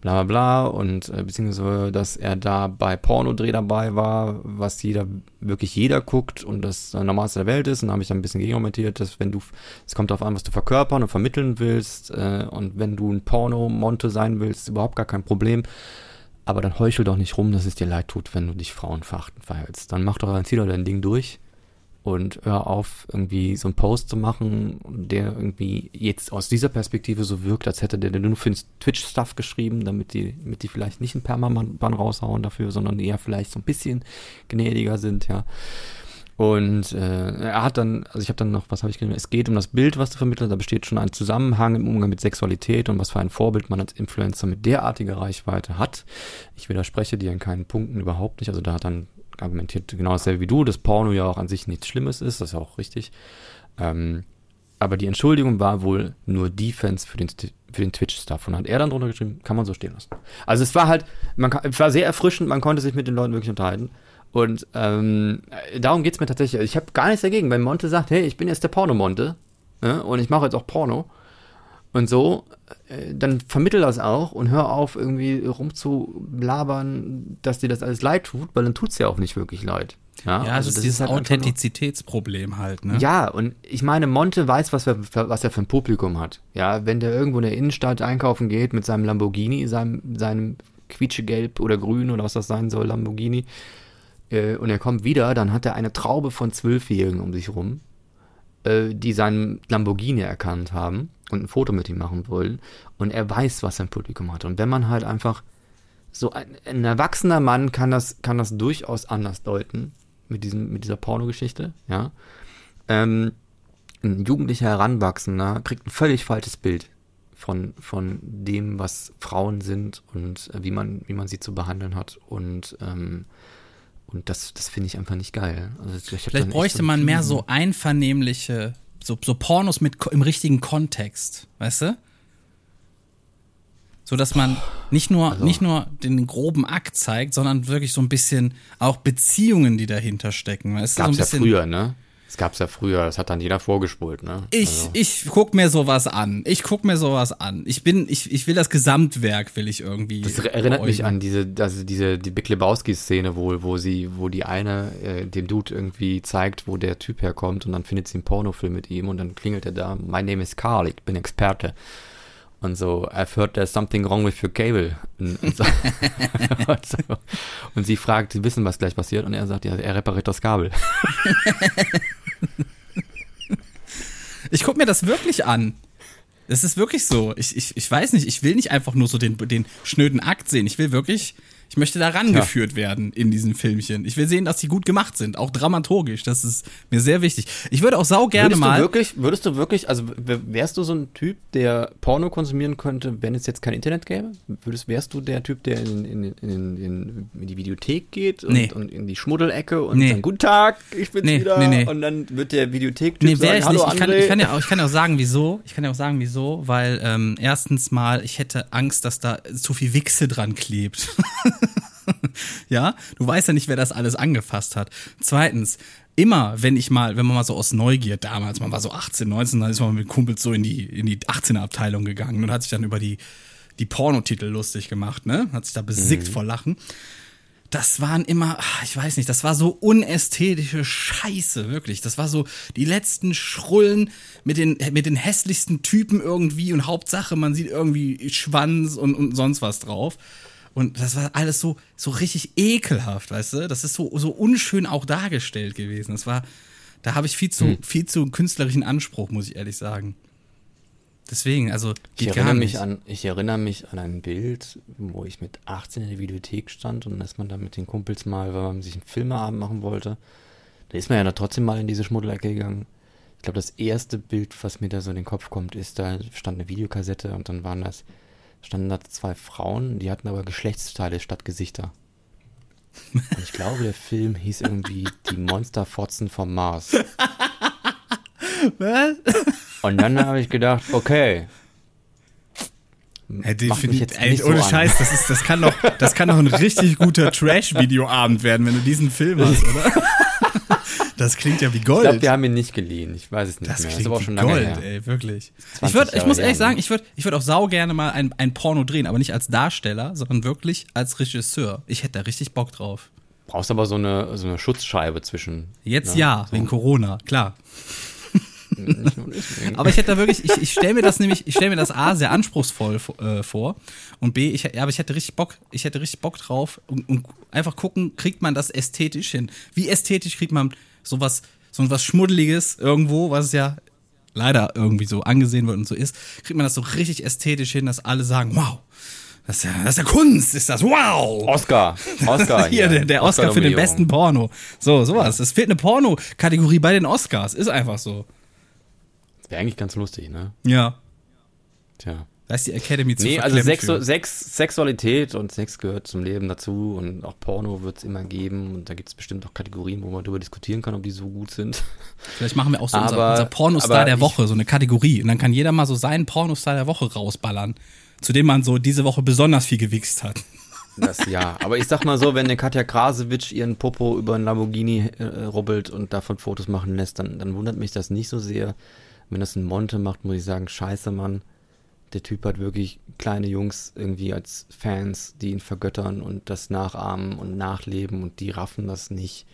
bla bla bla und äh, beziehungsweise, dass er da bei Pornodreh dabei war, was jeder, wirklich jeder guckt und das äh, Normalste der Welt ist. Und da habe ich dann ein bisschen gegenargumentiert, dass wenn du, es kommt darauf an, was du verkörpern und vermitteln willst äh, und wenn du ein Porno-Monte sein willst, überhaupt gar kein Problem. Aber dann heuchel doch nicht rum, dass es dir leid tut, wenn du dich frauenverachtend verhältst. Dann mach doch, dann zieh doch dein Ding durch und hör auf, irgendwie so einen Post zu machen, der irgendwie jetzt aus dieser Perspektive so wirkt, als hätte der nur für Twitch-Stuff geschrieben, damit die, damit die vielleicht nicht einen Permaban raushauen dafür, sondern eher vielleicht so ein bisschen gnädiger sind, ja. Und äh, er hat dann, also ich habe dann noch, was habe ich geschrieben? Es geht um das Bild, was du vermittelst. Da besteht schon ein Zusammenhang im Umgang mit Sexualität und was für ein Vorbild man als Influencer mit derartiger Reichweite hat. Ich widerspreche dir in keinen Punkten überhaupt nicht. Also da hat dann argumentiert genau dasselbe wie du, dass Porno ja auch an sich nichts Schlimmes ist. Das ist ja auch richtig. Ähm, aber die Entschuldigung war wohl nur Defense für den, für den Twitch-Stuff. Und hat er dann drunter geschrieben, kann man so stehen lassen. Also es war halt, man es war sehr erfrischend, man konnte sich mit den Leuten wirklich unterhalten. Und ähm, darum geht's mir tatsächlich. Ich habe gar nichts dagegen, wenn Monte sagt, hey, ich bin jetzt der Porno-Monte ne, und ich mache jetzt auch Porno. Und so, äh, dann vermittel das auch und hör auf, irgendwie rumzulabern, dass dir das alles leid tut, weil dann tut's ja auch nicht wirklich leid. Ja, Ja, also es ist dieses halt einfach nur- Authentizitätsproblem halt, ne? ja, und ich meine, Monte weiß, was, er- was er für ein Publikum hat. Ja, wenn der irgendwo in der Innenstadt einkaufen geht mit seinem Lamborghini, seinem, seinem quietschegelb oder grün oder was das sein soll, Lamborghini, äh, und er kommt wieder, dann hat er eine Traube von Zwölfjährigen um sich rum. Äh, die seinen Lamborghini erkannt haben und ein Foto mit ihm machen wollen. Und er weiß, was sein Publikum hat. Und wenn man halt einfach so ein, ein erwachsener Mann kann das, kann das durchaus anders deuten mit, diesem, mit dieser Pornogeschichte, ja. Ähm, ein jugendlicher Heranwachsender kriegt ein völlig falsches Bild von, von dem, was Frauen sind und äh, wie man, wie man sie zu behandeln hat. Und, ähm, und das, das finde ich einfach nicht geil. Also Vielleicht bräuchte so man mehr so einvernehmliche, so, so Pornos mit im richtigen Kontext, weißt du? So dass man nicht nur, Also nicht nur den groben Akt zeigt, sondern wirklich so ein bisschen auch Beziehungen, die dahinter stecken, weißt du? So ein Gab's ja bisschen, früher, ne? Das gab's ja früher, das hat dann jeder vorgespult, ne? Ich, also, ich guck mir sowas an. Ich guck mir sowas an. Ich bin, ich, ich will das Gesamtwerk, will ich irgendwie. das erinnert mich an diese, also diese, die Big Lebowski-Szene wohl, wo sie, wo die eine äh, dem Dude irgendwie zeigt, wo der Typ herkommt und dann findet sie einen Pornofilm mit ihm und dann klingelt er da, my name is Carl, ich bin Experte. Und so, I've heard there's something wrong with your cable. Und, und, so. *laughs* und, so. und sie fragt, sie wissen, was gleich passiert und er sagt, ja, er repariert das Kabel. *laughs* *laughs* Ich guck mir das wirklich an. Das ist wirklich so. Ich, ich, ich weiß nicht, ich will nicht einfach nur so den, den schnöden Akt sehen. Ich will wirklich, ich möchte da rangeführt werden in diesen Filmchen. Ich will sehen, dass die gut gemacht sind, auch dramaturgisch. Das ist mir sehr wichtig. Ich würde auch sau gerne würdest mal. Du wirklich, würdest du wirklich, also wärst du so ein Typ, der Porno konsumieren könnte, wenn es jetzt kein Internet gäbe? Würdest, wärst du der Typ, der in, in, in, in, in die Videothek geht und, Nee. und in die Schmuddelecke und Nee. dann Guten Tag, ich bin's Nee, wieder nee, nee. und dann wird der Videothek-Typ Nee, wäre sagen, ich hallo nicht. Ich kann, ich, kann ja auch, ich kann ja auch sagen, wieso. Ich kann ja auch sagen, wieso, weil ähm, erstens mal, ich hätte Angst, dass da zu viel Wichse dran klebt. *laughs* *laughs* ja, du weißt ja nicht, wer das alles angefasst hat. Zweitens, immer, wenn ich mal, wenn man mal so aus Neugier damals, man war so 18, 19, dann ist man mit Kumpels so in die, in die 18er Abteilung gegangen und hat sich dann über die, die Pornotitel lustig gemacht, ne? Hat sich da besickt vor Lachen das waren immer, ah, ich weiß nicht, das war so unästhetische Scheiße, wirklich. Das war so die letzten Schrullen mit den, mit den hässlichsten Typen irgendwie und Hauptsache, man sieht irgendwie Schwanz und, und sonst was drauf. Und das war alles so, so richtig ekelhaft, weißt du? Das ist so, so unschön auch dargestellt gewesen. Das war, da habe ich viel zu, viel zu künstlerischen Anspruch, muss ich ehrlich sagen. Deswegen, also, Ich erinnere, gar mich an, ich erinnere mich an ein Bild, wo ich mit 18 in der Videothek stand und dass man da mit den Kumpels mal, weil man sich einen Filmeabend machen wollte, da ist man ja dann trotzdem mal in diese Schmuddelecke gegangen. Ich glaube, das erste Bild, was mir da so in den Kopf kommt, ist, da stand eine Videokassette und dann waren das, standen da zwei Frauen, die hatten aber Geschlechtsteile statt Gesichter. Und ich glaube, der Film hieß irgendwie Die Monsterfotzen vom Mars. Was? Und dann habe ich gedacht, okay. Ey, den macht find mich ich- jetzt ey, so ohne an. Scheiß, das, ist, das, kann doch, das kann doch ein richtig guter Trash-Videoabend werden, wenn du diesen Film hast, oder? Das klingt ja wie Ich glaube, Gold. wir haben ihn nicht geliehen. Ich weiß es nicht Das mehr. klingt ist aber schon lange Gold, her. ey, wirklich. 20 Ich, würd, ich muss ehrlich sagen, ne? ich würde ich würd auch sau gerne mal ein, ein Porno drehen, aber nicht als Darsteller, sondern wirklich als Regisseur. Ich hätte da richtig Bock drauf. Brauchst aber so eine, so eine Schutzscheibe zwischen. Jetzt ne? ja, so. wegen Corona, klar. Aber ich hätte da wirklich, ich, ich stelle mir das nämlich, ich stelle mir das A sehr anspruchsvoll äh, vor und B, ich, ja, aber ich hätte richtig Bock, ich hätte richtig Bock drauf und, und einfach gucken, kriegt man das ästhetisch hin? Wie ästhetisch kriegt man sowas, so was Schmuddeliges irgendwo, was ja leider irgendwie so angesehen wird und so ist, kriegt man das so richtig ästhetisch hin, dass alle sagen, wow, das ist ja, das ist ja Kunst, ist das, wow! Oscar. *laughs* Oscar. Hier, der, der Oscar für den besten Porno. So, sowas. Es fehlt eine Porno-Kategorie bei den Oscars. Ist einfach so. Das wäre eigentlich ganz lustig, ne? Ja. Tja. Da ist die Academy zu Nee, also Sexu. Sex Sexualität und Sex gehört zum Leben dazu und auch Porno wird es immer geben und da gibt es bestimmt auch Kategorien, wo man darüber diskutieren kann, ob die so gut sind. Vielleicht machen wir auch so unser, Aber- unser Pornostar aber der Woche, so eine Kategorie. Und dann kann jeder mal so seinen Pornostar der Woche rausballern, zu dem man so diese Woche besonders viel gewichst hat. Das ja. Aber ich sag mal so, wenn eine Katja Krasowitsch ihren Popo über einen Lamborghini äh, rubbelt und davon Fotos machen lässt, dann, dann wundert mich das nicht so sehr. Wenn das ein Monte macht, muss ich sagen, scheiße, Mann. Der Typ hat wirklich kleine Jungs irgendwie als Fans, die ihn vergöttern und das nachahmen und nachleben und die raffen das nicht,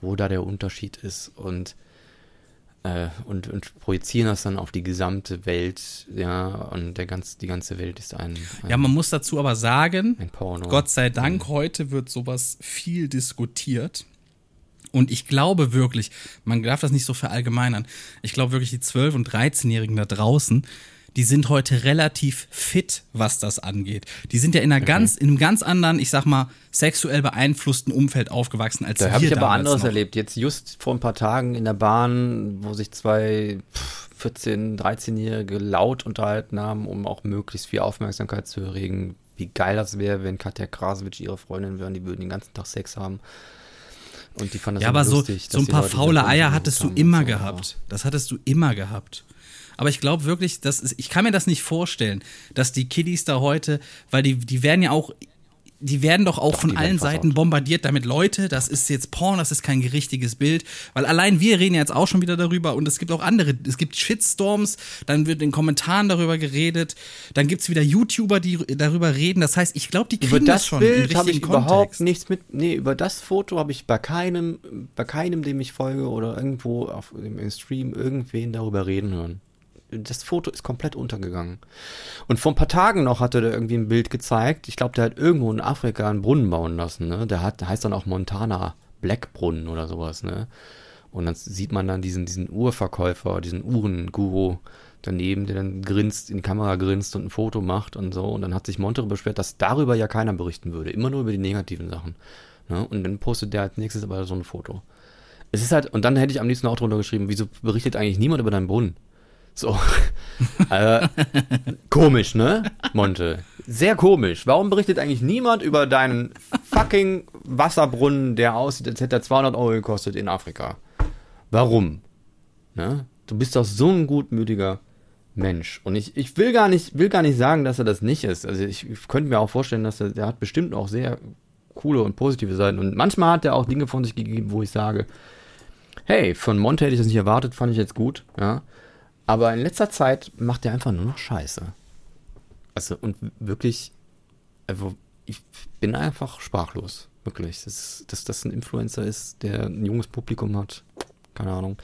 wo da der Unterschied ist und äh, und, und projizieren das dann auf die gesamte Welt, ja, und der ganz, die ganze Welt ist ein, ein, Ja, man muss dazu aber sagen. Gott sei Dank, heute wird sowas viel diskutiert. Und ich glaube wirklich, man darf das nicht so verallgemeinern. Ich glaube wirklich, die 12- und 13-Jährigen da draußen, die sind heute relativ fit, was das angeht. Die sind ja in einer ganz, in einem ganz anderen, ich sag mal, sexuell beeinflussten Umfeld aufgewachsen als Da wir habe ich aber anderes noch. erlebt. Jetzt just vor ein paar Tagen in der Bahn, wo sich zwei pff, 14-, 13-Jährige laut unterhalten haben, um auch möglichst viel Aufmerksamkeit zu erregen. Wie geil das wäre, wenn Katja Krasowitsch ihre Freundin wäre und die würden den ganzen Tag Sex haben. Und die fanden das Ja, aber so, lustig, so dass ein paar faule Eier hattest du immer so. gehabt. Das hattest du immer gehabt. Aber ich glaube wirklich, das ist, ich kann mir das nicht vorstellen, dass die Kiddies da heute, weil die, die werden ja auch, die werden doch auch Doch, von allen. Seiten bombardiert damit, Leute, das ist jetzt Porn, das ist kein richtiges Bild. Weil allein wir reden jetzt auch schon wieder darüber und es gibt auch andere, es gibt Shitstorms, dann wird in Kommentaren darüber geredet, dann gibt's wieder YouTuber, die darüber reden. Das heißt, ich glaube, die kriegen Über das schon im Bild habe ich richtigen überhaupt Kontext. nichts mit. Nee, über das Foto habe ich bei keinem, bei keinem, dem ich folge oder irgendwo auf im Stream irgendwen darüber reden hören. Das Foto ist komplett untergegangen. Und vor ein paar Tagen noch hatte der irgendwie ein Bild gezeigt. Ich glaube, der hat irgendwo in Afrika einen Brunnen bauen lassen. Ne? Der hat, der heißt dann auch Montana Black Brunnen oder sowas. Ne? Und dann sieht man dann diesen, diesen Uhrverkäufer, diesen Uhrenguru daneben, der dann grinst, in die Kamera grinst und ein Foto macht und so. Und dann hat sich Montere beschwert, dass darüber ja keiner berichten würde. Immer nur über die negativen Sachen. Ne? Und dann postet der als nächstes aber so ein Foto. Es ist halt, und dann hätte ich am liebsten auch drunter geschrieben, wieso berichtet eigentlich niemand über deinen Brunnen? So. *laughs* äh, komisch, ne, Monte? Sehr komisch. Warum berichtet eigentlich niemand über deinen fucking Wasserbrunnen, der aussieht, als hätte er 200 Euro gekostet in Afrika? Warum? Ne? Du bist doch so ein gutmütiger Mensch. Und ich, ich will gar nicht, will gar nicht sagen, dass er das nicht ist. Also ich, könnte mir auch vorstellen, dass er, der hat bestimmt auch sehr coole und positive Seiten. Und manchmal hat er auch Dinge von sich gegeben, wo ich sage, hey, von Monte hätte ich das nicht erwartet, fand ich jetzt gut, ja. Aber in letzter Zeit macht er einfach nur noch Scheiße. Also, und wirklich, also, ich bin einfach sprachlos. Wirklich. Dass, dass das ein Influencer ist, der ein junges Publikum hat. Keine Ahnung.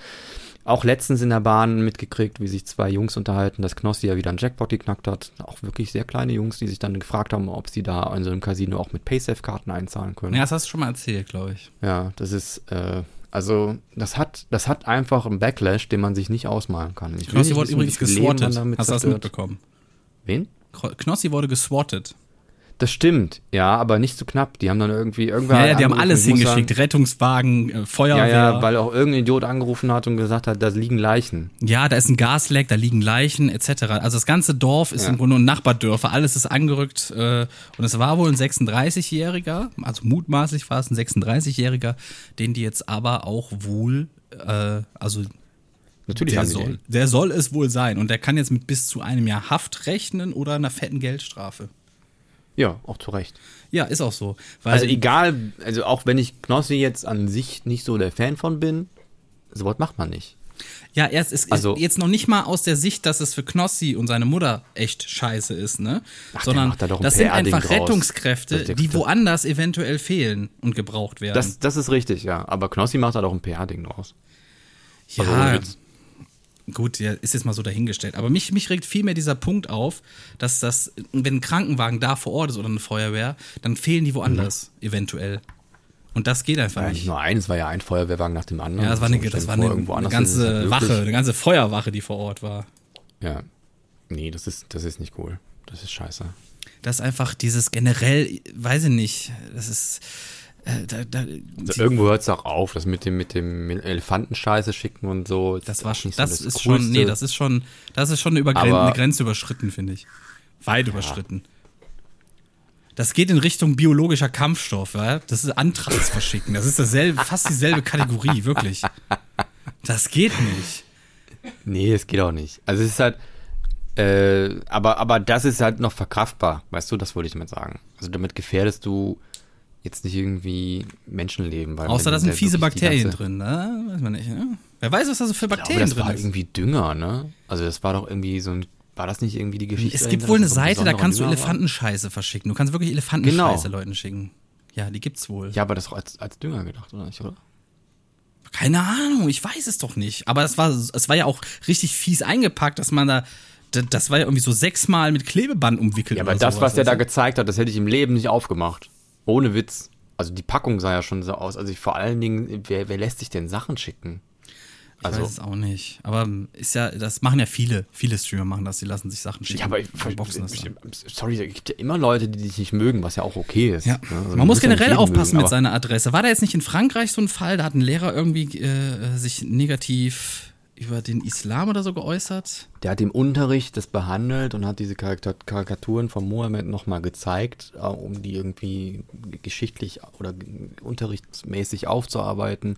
Auch letztens in der Bahn mitgekriegt, wie sich zwei Jungs unterhalten, dass Knossi ja wieder einen Jackpot geknackt hat. Auch wirklich sehr kleine Jungs, die sich dann gefragt haben, ob sie da in so einem Casino auch mit Paysafe-Karten einzahlen können. Ja, das hast du schon mal erzählt, glaube ich. Ja, das ist, äh, also, das hat, das hat einfach einen Backlash, den man sich nicht ausmalen kann. Ich Knossi wurde übrigens geswattet. Hast du das mitbekommen? Wen? Knossi wurde geswattet. Das stimmt, ja, aber nicht so knapp. Die haben dann irgendwie irgendwer. Ja, ja, die haben alles hingeschickt. sagen- Rettungswagen, äh, Ja, Feuerwehr. ja, weil auch irgendein Idiot angerufen hat und gesagt hat, da liegen Leichen. Ja, da ist ein Gasleck, da liegen Leichen etc. Also das ganze Dorf ist Ja. im Grunde nur Nachbardörfer, alles ist angerückt äh, und es war wohl ein 36-Jähriger, also mutmaßlich war es ein 36-Jähriger, den die jetzt aber auch wohl, äh, also Natürlich der soll, der soll es wohl sein und der kann jetzt mit bis zu einem Jahr Haft rechnen oder einer fetten Geldstrafe. Ja, auch zu Recht. Ja, ist auch so. Also egal, also auch wenn ich Knossi jetzt an sich nicht so der Fan von bin, sowas macht man nicht. Ja, erst ist Also- ist jetzt noch nicht mal aus der Sicht, dass es für Knossi und seine Mutter echt scheiße ist, ne? Ach, der Sondern da das sind einfach. Rettungskräfte, Das- die woanders eventuell fehlen und gebraucht werden. Das, das ist richtig, ja. Aber Knossi macht da doch ein PR-Ding draus. Also ja, Witz. Gut, ja, ist jetzt mal so dahingestellt. Aber mich, mich regt vielmehr dieser Punkt auf, dass das, wenn ein Krankenwagen da vor Ort ist oder eine Feuerwehr, dann fehlen die woanders eventuell. Und das geht einfach Ja, nicht. nicht nur ein, es war ja ein Feuerwehrwagen nach dem anderen. Ja, das war eine, So, stell das war eine, eine ganze halt Wache, eine ganze Feuerwache, die vor Ort war. Ja. Nee, das ist, das ist nicht cool. Das ist scheiße. Das ist einfach dieses generell, weiß ich nicht, das ist. Äh, da, da, Also irgendwo hört es auch auf, das mit dem, mit dem Elefantenscheiße schicken und so. das war schon, nicht so das, ist schon, Coolste. nee, das ist schon, das ist schon eine, Übergren Aber- eine Grenze überschritten, finde ich. Weit überschritten. Das geht in Richtung biologischer Kampfstoff, ja? Das ist Antrax *laughs* verschicken. Das ist dasselbe, fast dieselbe Kategorie, wirklich. Das geht nicht. Nee, es geht auch nicht. Also es ist halt, äh, aber, aber das ist halt noch verkraftbar, weißt du, das wollte ich damit sagen. Also damit gefährdest du jetzt nicht irgendwie Menschenleben. Weil Außer da sind fiese Bakterien drin, ne? Weiß man nicht, ne? Wer weiß, was da so für Ich glaube, Bakterien das war drin ist. irgendwie Dünger, ne? Also das war doch irgendwie so ein, war das nicht irgendwie die Geschichte? Es dahinter, gibt wohl eine Seite, da kannst du war? Elefantenscheiße verschicken. Du kannst wirklich Elefantenscheiße Genau. Leuten schicken. Ja, die gibt's wohl. Ja, aber das als, als Dünger gedacht, oder nicht, oder? Keine Ahnung, ich weiß es doch nicht. Aber es war, es war ja auch richtig fies eingepackt, dass man da, da- das war ja irgendwie so sechsmal mit Klebeband umwickelt. Ja, aber das, sowas, was der da gezeigt hat, das hätte ich im Leben nicht aufgemacht. Ohne Witz. Also die Packung sah ja schon so aus. Also ich, vor allen Dingen, wer, wer lässt sich denn Sachen schicken? Ich Also, weiß es auch nicht. Aber ist ja, das machen ja viele. Viele Streamer machen das. Die lassen sich Sachen schicken. ja, aber ich, verboxen das dann. sorry, da gibt ja immer Leute, die dich nicht mögen, was ja auch okay ist. Ja. ne? Also Man muss ja nicht generell aufpassen mögen, mit seiner Adresse. War da jetzt nicht in Frankreich so ein Fall, da hat ein Lehrer irgendwie äh, sich negativ über den Islam oder so geäußert? Der hat im Unterricht das behandelt und hat diese Karika- Karikaturen von Mohammed nochmal gezeigt, äh, um die irgendwie geschichtlich oder unterrichtsmäßig aufzuarbeiten.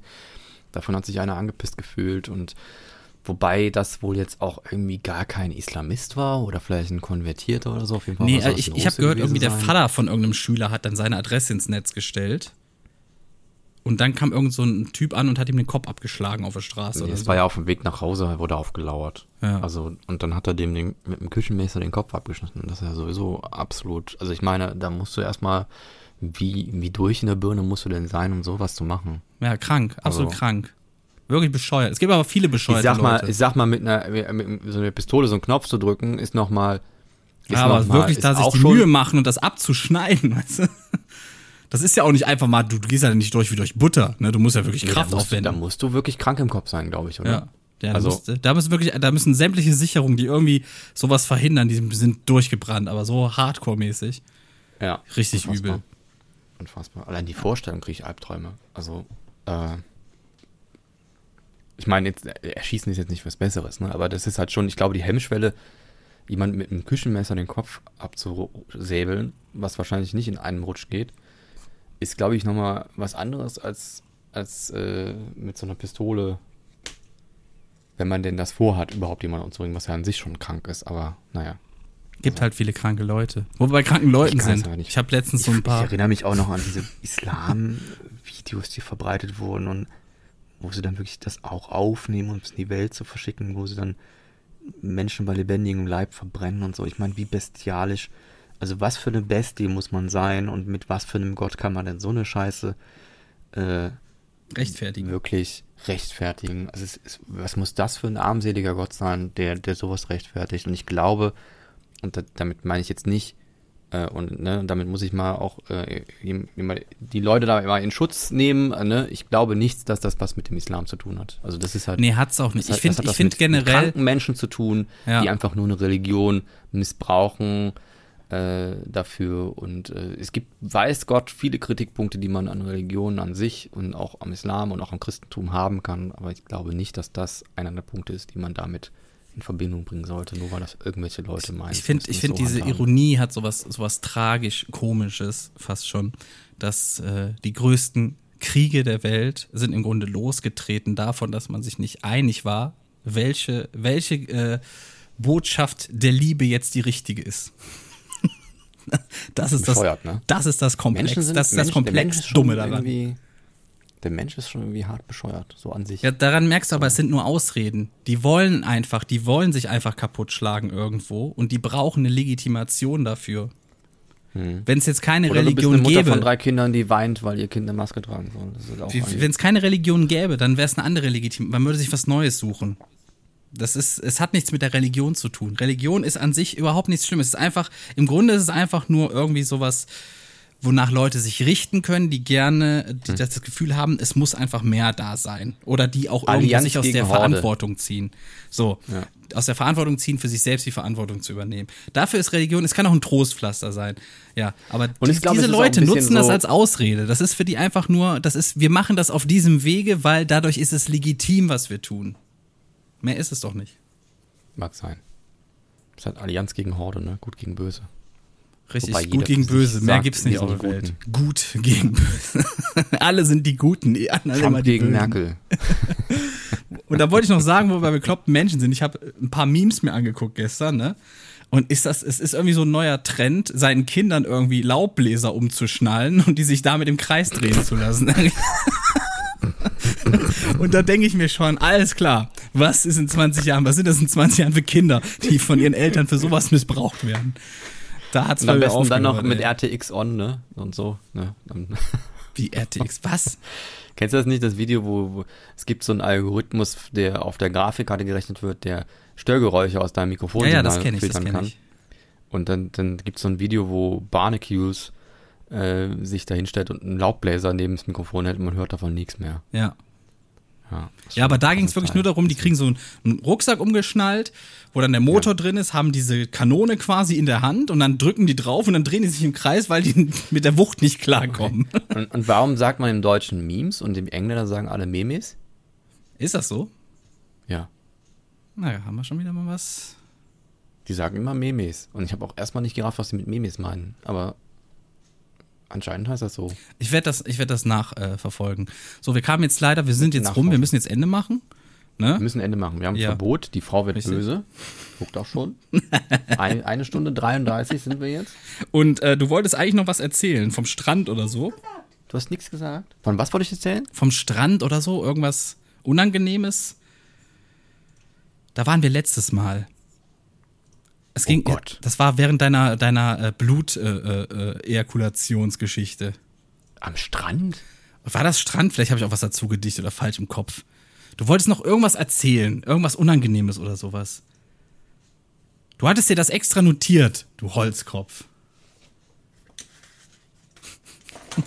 Davon hat sich einer angepisst gefühlt und wobei das wohl jetzt auch irgendwie gar kein Islamist war oder vielleicht ein Konvertierter oder so. Auf jeden Fall Nee, äh, ich, ich habe gehört, irgendwie der sein. Vater von irgendeinem Schüler hat dann seine Adresse ins Netz gestellt. Und dann kam irgend so ein Typ an und hat ihm den Kopf abgeschlagen auf der Straße. Nee, es so. war ja auf dem Weg nach Hause, wurde aufgelauert. Ja. Also, und dann hat er dem den, mit dem Küchenmesser den Kopf abgeschnitten. Das ist ja sowieso absolut. Also, ich meine, da musst du erstmal, wie, wie durch in der Birne musst du denn sein, um sowas zu machen? Ja, krank, absolut Also- krank. Wirklich bescheuert. Es gibt aber viele Ich bescheuerte sag mal, Leute. ich sag mal, mit einer, mit so einer Pistole so einen Knopf zu drücken, ist nochmal. ja, aber wirklich da sich die Mühe machen und das abzuschneiden, *laughs* weißt du? Das ist ja auch nicht einfach mal, du gehst ja nicht durch wie durch Butter, ne? Du musst ja wirklich Nee, Kraft da musst, du, da aufwenden. musst du wirklich krank im Kopf sein, glaube ich, oder? Ja. Ja, Also- da, musst, da müssen wirklich, da müssen sämtliche Sicherungen, die irgendwie sowas verhindern, die sind durchgebrannt, aber so Hardcore-mäßig. Ja. Richtig Unfassbar. übel. Unfassbar. Allein die Vorstellung kriege ich Albträume. Also, äh, ich meine, jetzt, äh, Erschießen ist jetzt nicht was Besseres, ne? aber das ist halt schon, ich glaube, die Hemmschwelle, jemand mit einem Küchenmesser den Kopf abzusäbeln, was wahrscheinlich nicht in einem Rutsch geht, ist, glaube ich, nochmal was anderes als, als äh, mit so einer Pistole, wenn man denn das vorhat, überhaupt jemanden umzubringen, was ja an sich schon krank ist, aber naja. Gibt halt viele kranke Leute. Wo wir bei kranken Leuten Ich sind. Ich habe letztens so Ich, ein paar. ich erinnere mich auch noch an diese *laughs* Islam-Videos, die verbreitet wurden und wo sie dann wirklich das auch aufnehmen, um es in die Welt zu verschicken, wo sie dann Menschen bei lebendigem Leib verbrennen und so. Ich meine, wie bestialisch. Also was für eine Bestie muss man sein und mit was für einem Gott kann man denn so eine Scheiße äh, rechtfertigen. wirklich rechtfertigen? Also es ist, was muss das für ein armseliger Gott sein, der, der sowas rechtfertigt? Und ich glaube, und da, damit meine ich jetzt nicht, äh, und ne, damit muss ich mal auch äh, die Leute da mal in Schutz nehmen. Äh, ne? Ich glaube nicht, dass das was mit dem Islam zu tun hat. Also das ist halt. Nee, hat's auch nicht. das Ich finde ich was find mit, generell. kranken Menschen zu tun, Ja. die einfach nur eine Religion missbrauchen äh, dafür. Und äh, es gibt, weiß Gott, viele Kritikpunkte, die man an Religionen an sich und auch am Islam und auch am Christentum haben kann. Aber ich glaube nicht, dass das einer der Punkte ist, die man damit in Verbindung bringen sollte, nur weil das irgendwelche Leute meinen. Ich finde, ich finde, so diese handhaben. Ironie hat sowas, sowas tragisch komisches fast schon, dass äh, die größten Kriege der Welt sind im Grunde losgetreten davon, dass man sich nicht einig war, welche, welche äh, Botschaft der Liebe jetzt die richtige ist. *laughs* das ist das, Bescheuert, ne? das ist das Komplex, das ist das Menschen- Komplex Dumme daran. Der Mensch ist schon irgendwie hart bescheuert, so an sich. Ja, daran merkst du aber, es sind nur Ausreden. Die wollen einfach, die wollen sich einfach kaputt schlagen irgendwo und die brauchen eine Legitimation dafür. Wenn es jetzt keine Hm. Oder du bist Religion eine Mutter gäbe, von drei Kindern, die weint, weil ihr Kind eine Maske tragen soll. Das wenn es keine Religion gäbe, dann wäre es eine andere Legitimation. Man würde sich was Neues suchen. Das ist, es hat nichts mit der Religion zu tun. Religion ist an sich überhaupt nichts Schlimmes. Es ist einfach, im Grunde ist es einfach nur irgendwie sowas, wonach Leute sich richten können, die gerne, Hm. die das Gefühl haben, es muss einfach mehr da sein. Oder die auch irgendwie Allianz sich aus der Horde. Verantwortung ziehen. So. Ja. Aus der Verantwortung ziehen, für sich selbst die Verantwortung zu übernehmen. Dafür ist Religion, es kann auch ein Trostpflaster sein. Ja, aber die, ich glaube, diese Leute nutzen das so- als Ausrede. Das ist für die einfach nur, das ist, wir machen das auf diesem Wege, weil dadurch ist es legitim, was wir tun. Mehr ist es doch nicht. Mag sein. Das ist halt Allianz gegen Horde, ne? Gut gegen Böse. Richtig, Wobei gut gegen böse. Mehr gibt's nicht auf der Welt. Gut gegen böse. *laughs* Alle sind die Guten, die anderen immer Trump die gegen Bösen. Merkel. *laughs* Und da wollte ich noch sagen, wo wir bekloppten Menschen sind. Ich habe ein paar Memes mir angeguckt gestern, ne? Und ist das, es ist irgendwie so ein neuer Trend, seinen Kindern irgendwie Laubbläser umzuschnallen und die sich damit im Kreis drehen zu lassen. *laughs* *laughs* Und da denke ich mir schon, alles klar, was ist in 20 Jahren, was sind das in 20 Jahren für Kinder, die von ihren Eltern für sowas missbraucht werden? Da hat's Und bei am besten dann noch aufgehört, mit ey. RTX on, ne? Und so, ne? *laughs* Wie RTX, was? Kennst du das nicht, das Video, wo, wo es gibt so einen Algorithmus, der auf der Grafikkarte gerechnet wird, der Störgeräusche aus deinem Mikrofon Ja, ja, das kenne ich, das filtern kenne kann? ich. Und dann, dann gibt es so ein Video, wo Barbecues äh, sich da hinstellt und einen Laubbläser neben das Mikrofon hält und man hört davon nichts mehr. Ja. Ja, Ja, aber da ging es wirklich nur darum, die kriegen so einen, einen Rucksack umgeschnallt, wo dann der Motor drin ist, haben diese Kanone quasi in der Hand und dann drücken die drauf und dann drehen die sich im Kreis, weil die *laughs* mit der Wucht nicht klarkommen. *laughs* Und, und warum sagt man im Deutschen Memes und im Engländer sagen alle Memes? Ist das so? Ja. Naja, haben wir schon wieder mal was. Die sagen immer Memes. Und ich habe auch erstmal nicht gerafft, was sie mit Memes meinen. Aber anscheinend heißt das so. Ich werde das, ich werd das nachverfolgen. Äh, verfolgen. so, wir kamen jetzt leider, wir sind jetzt rum, wir müssen jetzt Ende machen. Wir Ne? müssen Ende machen. Wir haben ein Ja. Verbot. Die Frau wird Richtig. böse. Guckt auch schon. *laughs* Ein, eine Stunde 33 sind wir jetzt. Und äh, du wolltest eigentlich noch was erzählen, vom Strand oder so. Du hast nichts gesagt. Von was wollte ich erzählen? Vom Strand oder so, irgendwas Unangenehmes. Da waren wir letztes Mal. Es ging, Gott. das war während deiner, deiner äh, Blut-Ejakulationsgeschichte. Am Strand? war das Strand? Vielleicht habe ich auch was dazu gedichtet oder falsch im Kopf. Du wolltest noch irgendwas erzählen, irgendwas Unangenehmes oder sowas. Du hattest dir das extra notiert, du Holzkopf. *laughs*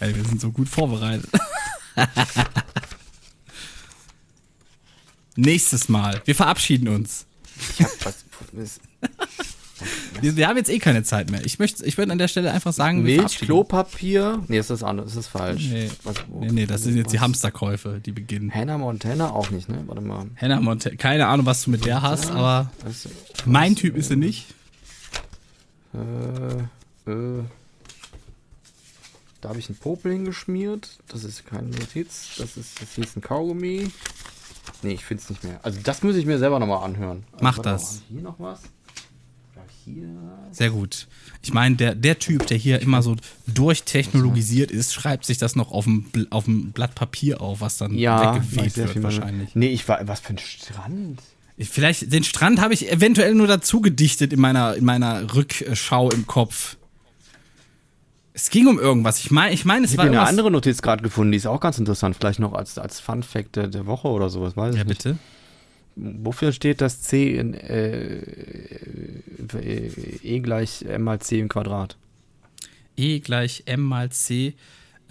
Ey, wir sind so gut vorbereitet. *laughs* Nächstes Mal. Wir verabschieden uns. Ich hab was. was Wir, wir haben jetzt eh keine Zeit mehr. Ich möchte, ich würde an der Stelle einfach sagen, Milch, Klopapier. Nee, ist das anders. Das ist falsch. Nee. Was, wo- Nee, nee, das sind jetzt die was? Hamsterkäufe, die beginnen. Hannah Montana auch nicht, ne? Warte mal. Hannah Montana, keine Ahnung, was du mit der hast, aber Das, mein Typ ist sie nicht. äh, äh, da habe ich einen Popel hingeschmiert. Das ist keine Notiz. Das ist das hier ist ein Kaugummi. Nee, ich finde es nicht mehr. Also das muss ich mir selber nochmal anhören. Also, Mach mal, das. ich Hier noch was? Hier. Sehr gut. Ich meine, der, der Typ, der hier immer so durchtechnologisiert ist, schreibt sich das noch auf dem, auf dem Blatt Papier auf, was dann Ja, weggeweht wird mal. wahrscheinlich. Nee, ich war. Was für ein Strand? Ich, vielleicht, den Strand habe ich eventuell nur dazu gedichtet in meiner, in meiner Rückschau im Kopf. Es ging um irgendwas. Ich meine, ich meine, es Ich war habe eine andere Notiz gerade gefunden, die ist auch ganz interessant. Vielleicht noch als, als Fun Fact der, der Woche oder sowas, weiß ich Ja, nicht. bitte. Wofür steht das C in äh, äh, E gleich M mal C im Quadrat? E gleich M mal C.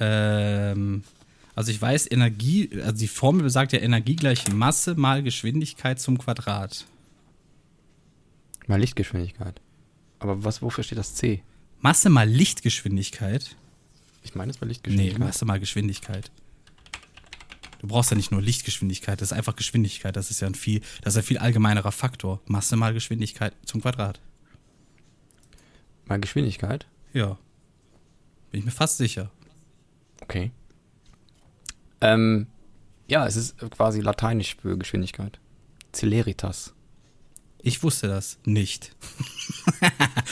Ähm, also ich weiß, Energie, also die Formel besagt ja Energie gleich Masse mal Geschwindigkeit zum Quadrat. Mal Lichtgeschwindigkeit. Aber was, wofür steht das C? Masse mal Lichtgeschwindigkeit. Ich meine, es war Nee, Lichtgeschwindigkeit. Masse mal Geschwindigkeit. Du brauchst ja nicht nur Lichtgeschwindigkeit, das ist einfach Geschwindigkeit. Das ist ja ein viel, das ist ein viel allgemeinerer Faktor. Masse mal Geschwindigkeit zum Quadrat. Mal Geschwindigkeit? Ja. Bin ich mir fast sicher. Okay. Ähm, ja, es ist quasi lateinisch für Geschwindigkeit. Celeritas. Ich wusste das nicht. *laughs*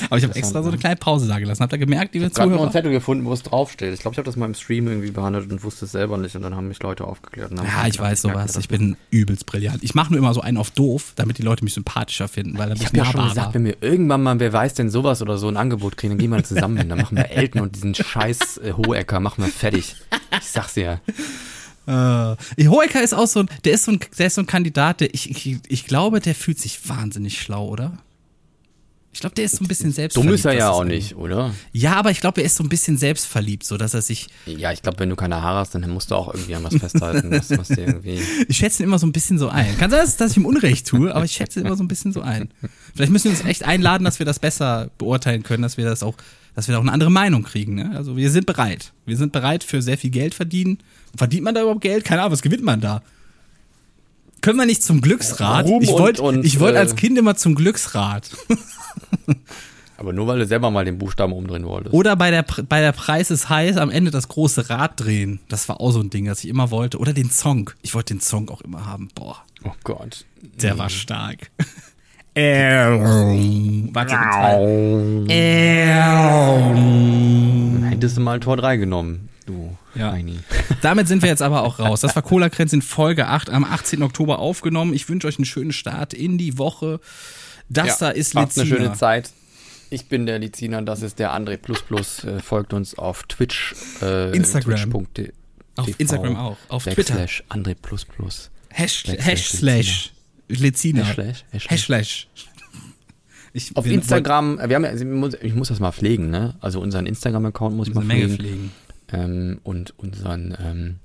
Aber ich habe extra so eine ne? kleine Pause da gelassen. Habt ihr gemerkt, liebe Ich habe noch einen Zuhörer? Zettel gefunden, wo es draufsteht. Ich glaube, ich habe das mal im Stream irgendwie behandelt und wusste es selber nicht. Und dann haben mich Leute aufgeklärt. Ja, ich weiß sowas. Ich bin übelst brillant. Ich mache nur immer so einen auf doof, damit die Leute mich sympathischer finden, weil dann Ich bin habe ja schon gesagt, wenn wir irgendwann mal, wer weiß denn sowas oder so ein Angebot kriegen, dann gehen wir zusammen hin. Dann machen wir Elton und diesen scheiß äh, Hohecker machen wir fertig. Ich sag's dir. Äh, Hoeker ist auch so ein, der ist so ein, der ist so ein Kandidat, der, ich, ich, ich glaube, der fühlt sich wahnsinnig schlau, oder? Ich glaube, der ist so ein bisschen selbstverliebt. Dumm ist er ja auch nicht, oder? Ja, aber ich glaube, er ist so ein bisschen selbstverliebt, so dass er sich. Ja, ich glaube, wenn du keine Haare hast, dann musst du auch irgendwie an was festhalten. Was, was dir irgendwie *laughs* Ich schätze ihn immer so ein bisschen so ein. Kann sein, dass ich ihm Unrecht tue, aber ich schätze ihn immer so ein bisschen so ein. Vielleicht müssen wir uns echt einladen, dass wir das besser beurteilen können, dass wir das auch, dass wir da auch eine andere Meinung kriegen. Ne? Also wir sind bereit. Wir sind bereit für sehr viel Geld verdienen. Verdient man da überhaupt Geld? Keine Ahnung, was gewinnt man da? Können wir nicht zum Glücksrad? Ruhm ich wollte wollte äh, als Kind immer zum Glücksrad. *laughs* Aber nur weil du selber mal den Buchstaben umdrehen wolltest. Oder bei der, bei der Preis ist heiß am Ende das große Rad drehen. Das war auch so ein Ding, das ich immer wollte. Oder den Song. Ich wollte den Song auch immer haben. Boah, Oh Gott. der war stark. Ähm, Warte, Dann hättest du mal Tor 3 genommen. Du Ja. Heini. *laughs* Damit sind wir jetzt aber auch raus. Das war *laughs* Cola Krenz in Folge 8 am 18. Oktober aufgenommen. Ich wünsche euch einen schönen Start in die Woche. Das da ist Habt eine schöne Zeit. Ich bin der Liziner, das ist der André Plus Plus. Äh, folgt uns auf Twitch. Äh, Instagram. Twitch.de Auf Instagram auch. Auf Twitter. André Plus Plus. Hash, Backslash Hash slash Lezina. Hashlash? Hash slash. *laughs* Ich Auf Instagram, wir haben ja, ich muss- ich muss das mal pflegen, ne? Also unseren Instagram-Account muss ich mal eine Menge pflegen. pflegen. Ähm, und unseren, ähm,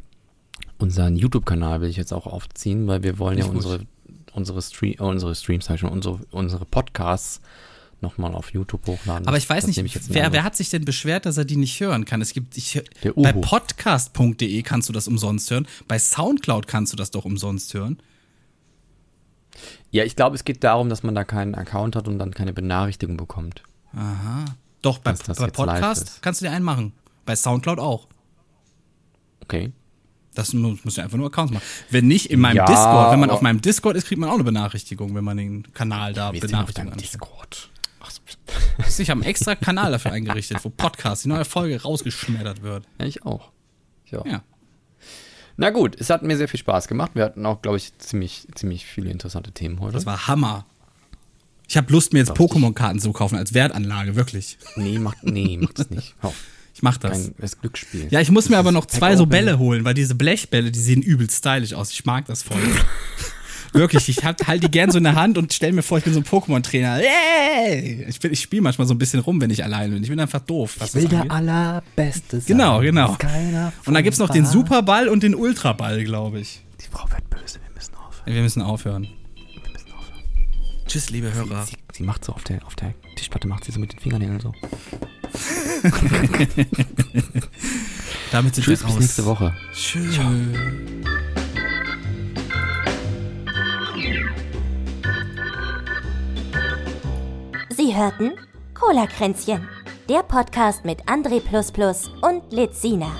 unseren YouTube-Kanal will ich jetzt auch aufziehen, weil wir wollen ja Finde ich unsere, unsere, Stream, äh, unsere Streams, sag ich schon, unsere, unsere Podcasts nochmal auf YouTube hochladen. Aber ich weiß das nicht, ich wer, wer hat sich denn beschwert, dass er die nicht hören kann? Es gibt, ich, bei podcast.de kannst du das umsonst hören. Bei Soundcloud kannst du das doch umsonst hören. Ja, ich glaube, es geht darum, dass man da keinen Account hat und dann keine Benachrichtigung bekommt. Aha. Doch, bei, bei Podcast kannst du dir einen machen. Bei Soundcloud auch. Okay. Das muss, muss ja einfach nur Accounts machen. Wenn nicht, in meinem Ja, Discord, wenn man auf meinem Discord ist, kriegt man auch eine Benachrichtigung, wenn man den Kanal da denn auf. Discord? Ach so. Ich habe einen extra Kanal dafür eingerichtet, wo Podcast, die neue Folge rausgeschmettert wird. Ja, ich auch. Ich auch. Ja. Na gut, es hat mir sehr viel Spaß gemacht. Wir hatten auch, glaube ich, ziemlich, ziemlich viele interessante Themen heute. Das war Hammer. Ich habe Lust, mir jetzt Pokémon-Karten zu kaufen als Wertanlage, wirklich. nee, macht, nee, macht es nicht. *laughs* Hör auf. Ich mach das. Kein, das Glücksspiel. Ja, ich muss Das mir aber noch zwei so. Bälle holen, weil diese Blechbälle, die sehen übel stylisch aus. Ich mag das voll. *laughs* Wirklich, ich halt, halt die gern so in der Hand und stell mir vor, ich bin so ein Pokémon-Trainer. Yay! Ich, ich spiele manchmal so ein bisschen rum, wenn ich allein bin. Ich bin einfach doof. Was Ich will der. Allerbeste sein. Genau, genau. Und dann gibt's noch den Superball und den Ultraball, glaube ich. Die Frau wird böse, wir müssen aufhören. Wir müssen aufhören. Wir müssen aufhören. Tschüss, liebe Hörer. Sie, sie macht so auf der, auf der Tischplatte, macht sie so mit den Fingernägeln so. *laughs* Damit sind Tschüss, wir bis raus. nächste Woche. Tschüss. Sie hörten Cola-Kränzchen, der Podcast mit André und Lizina.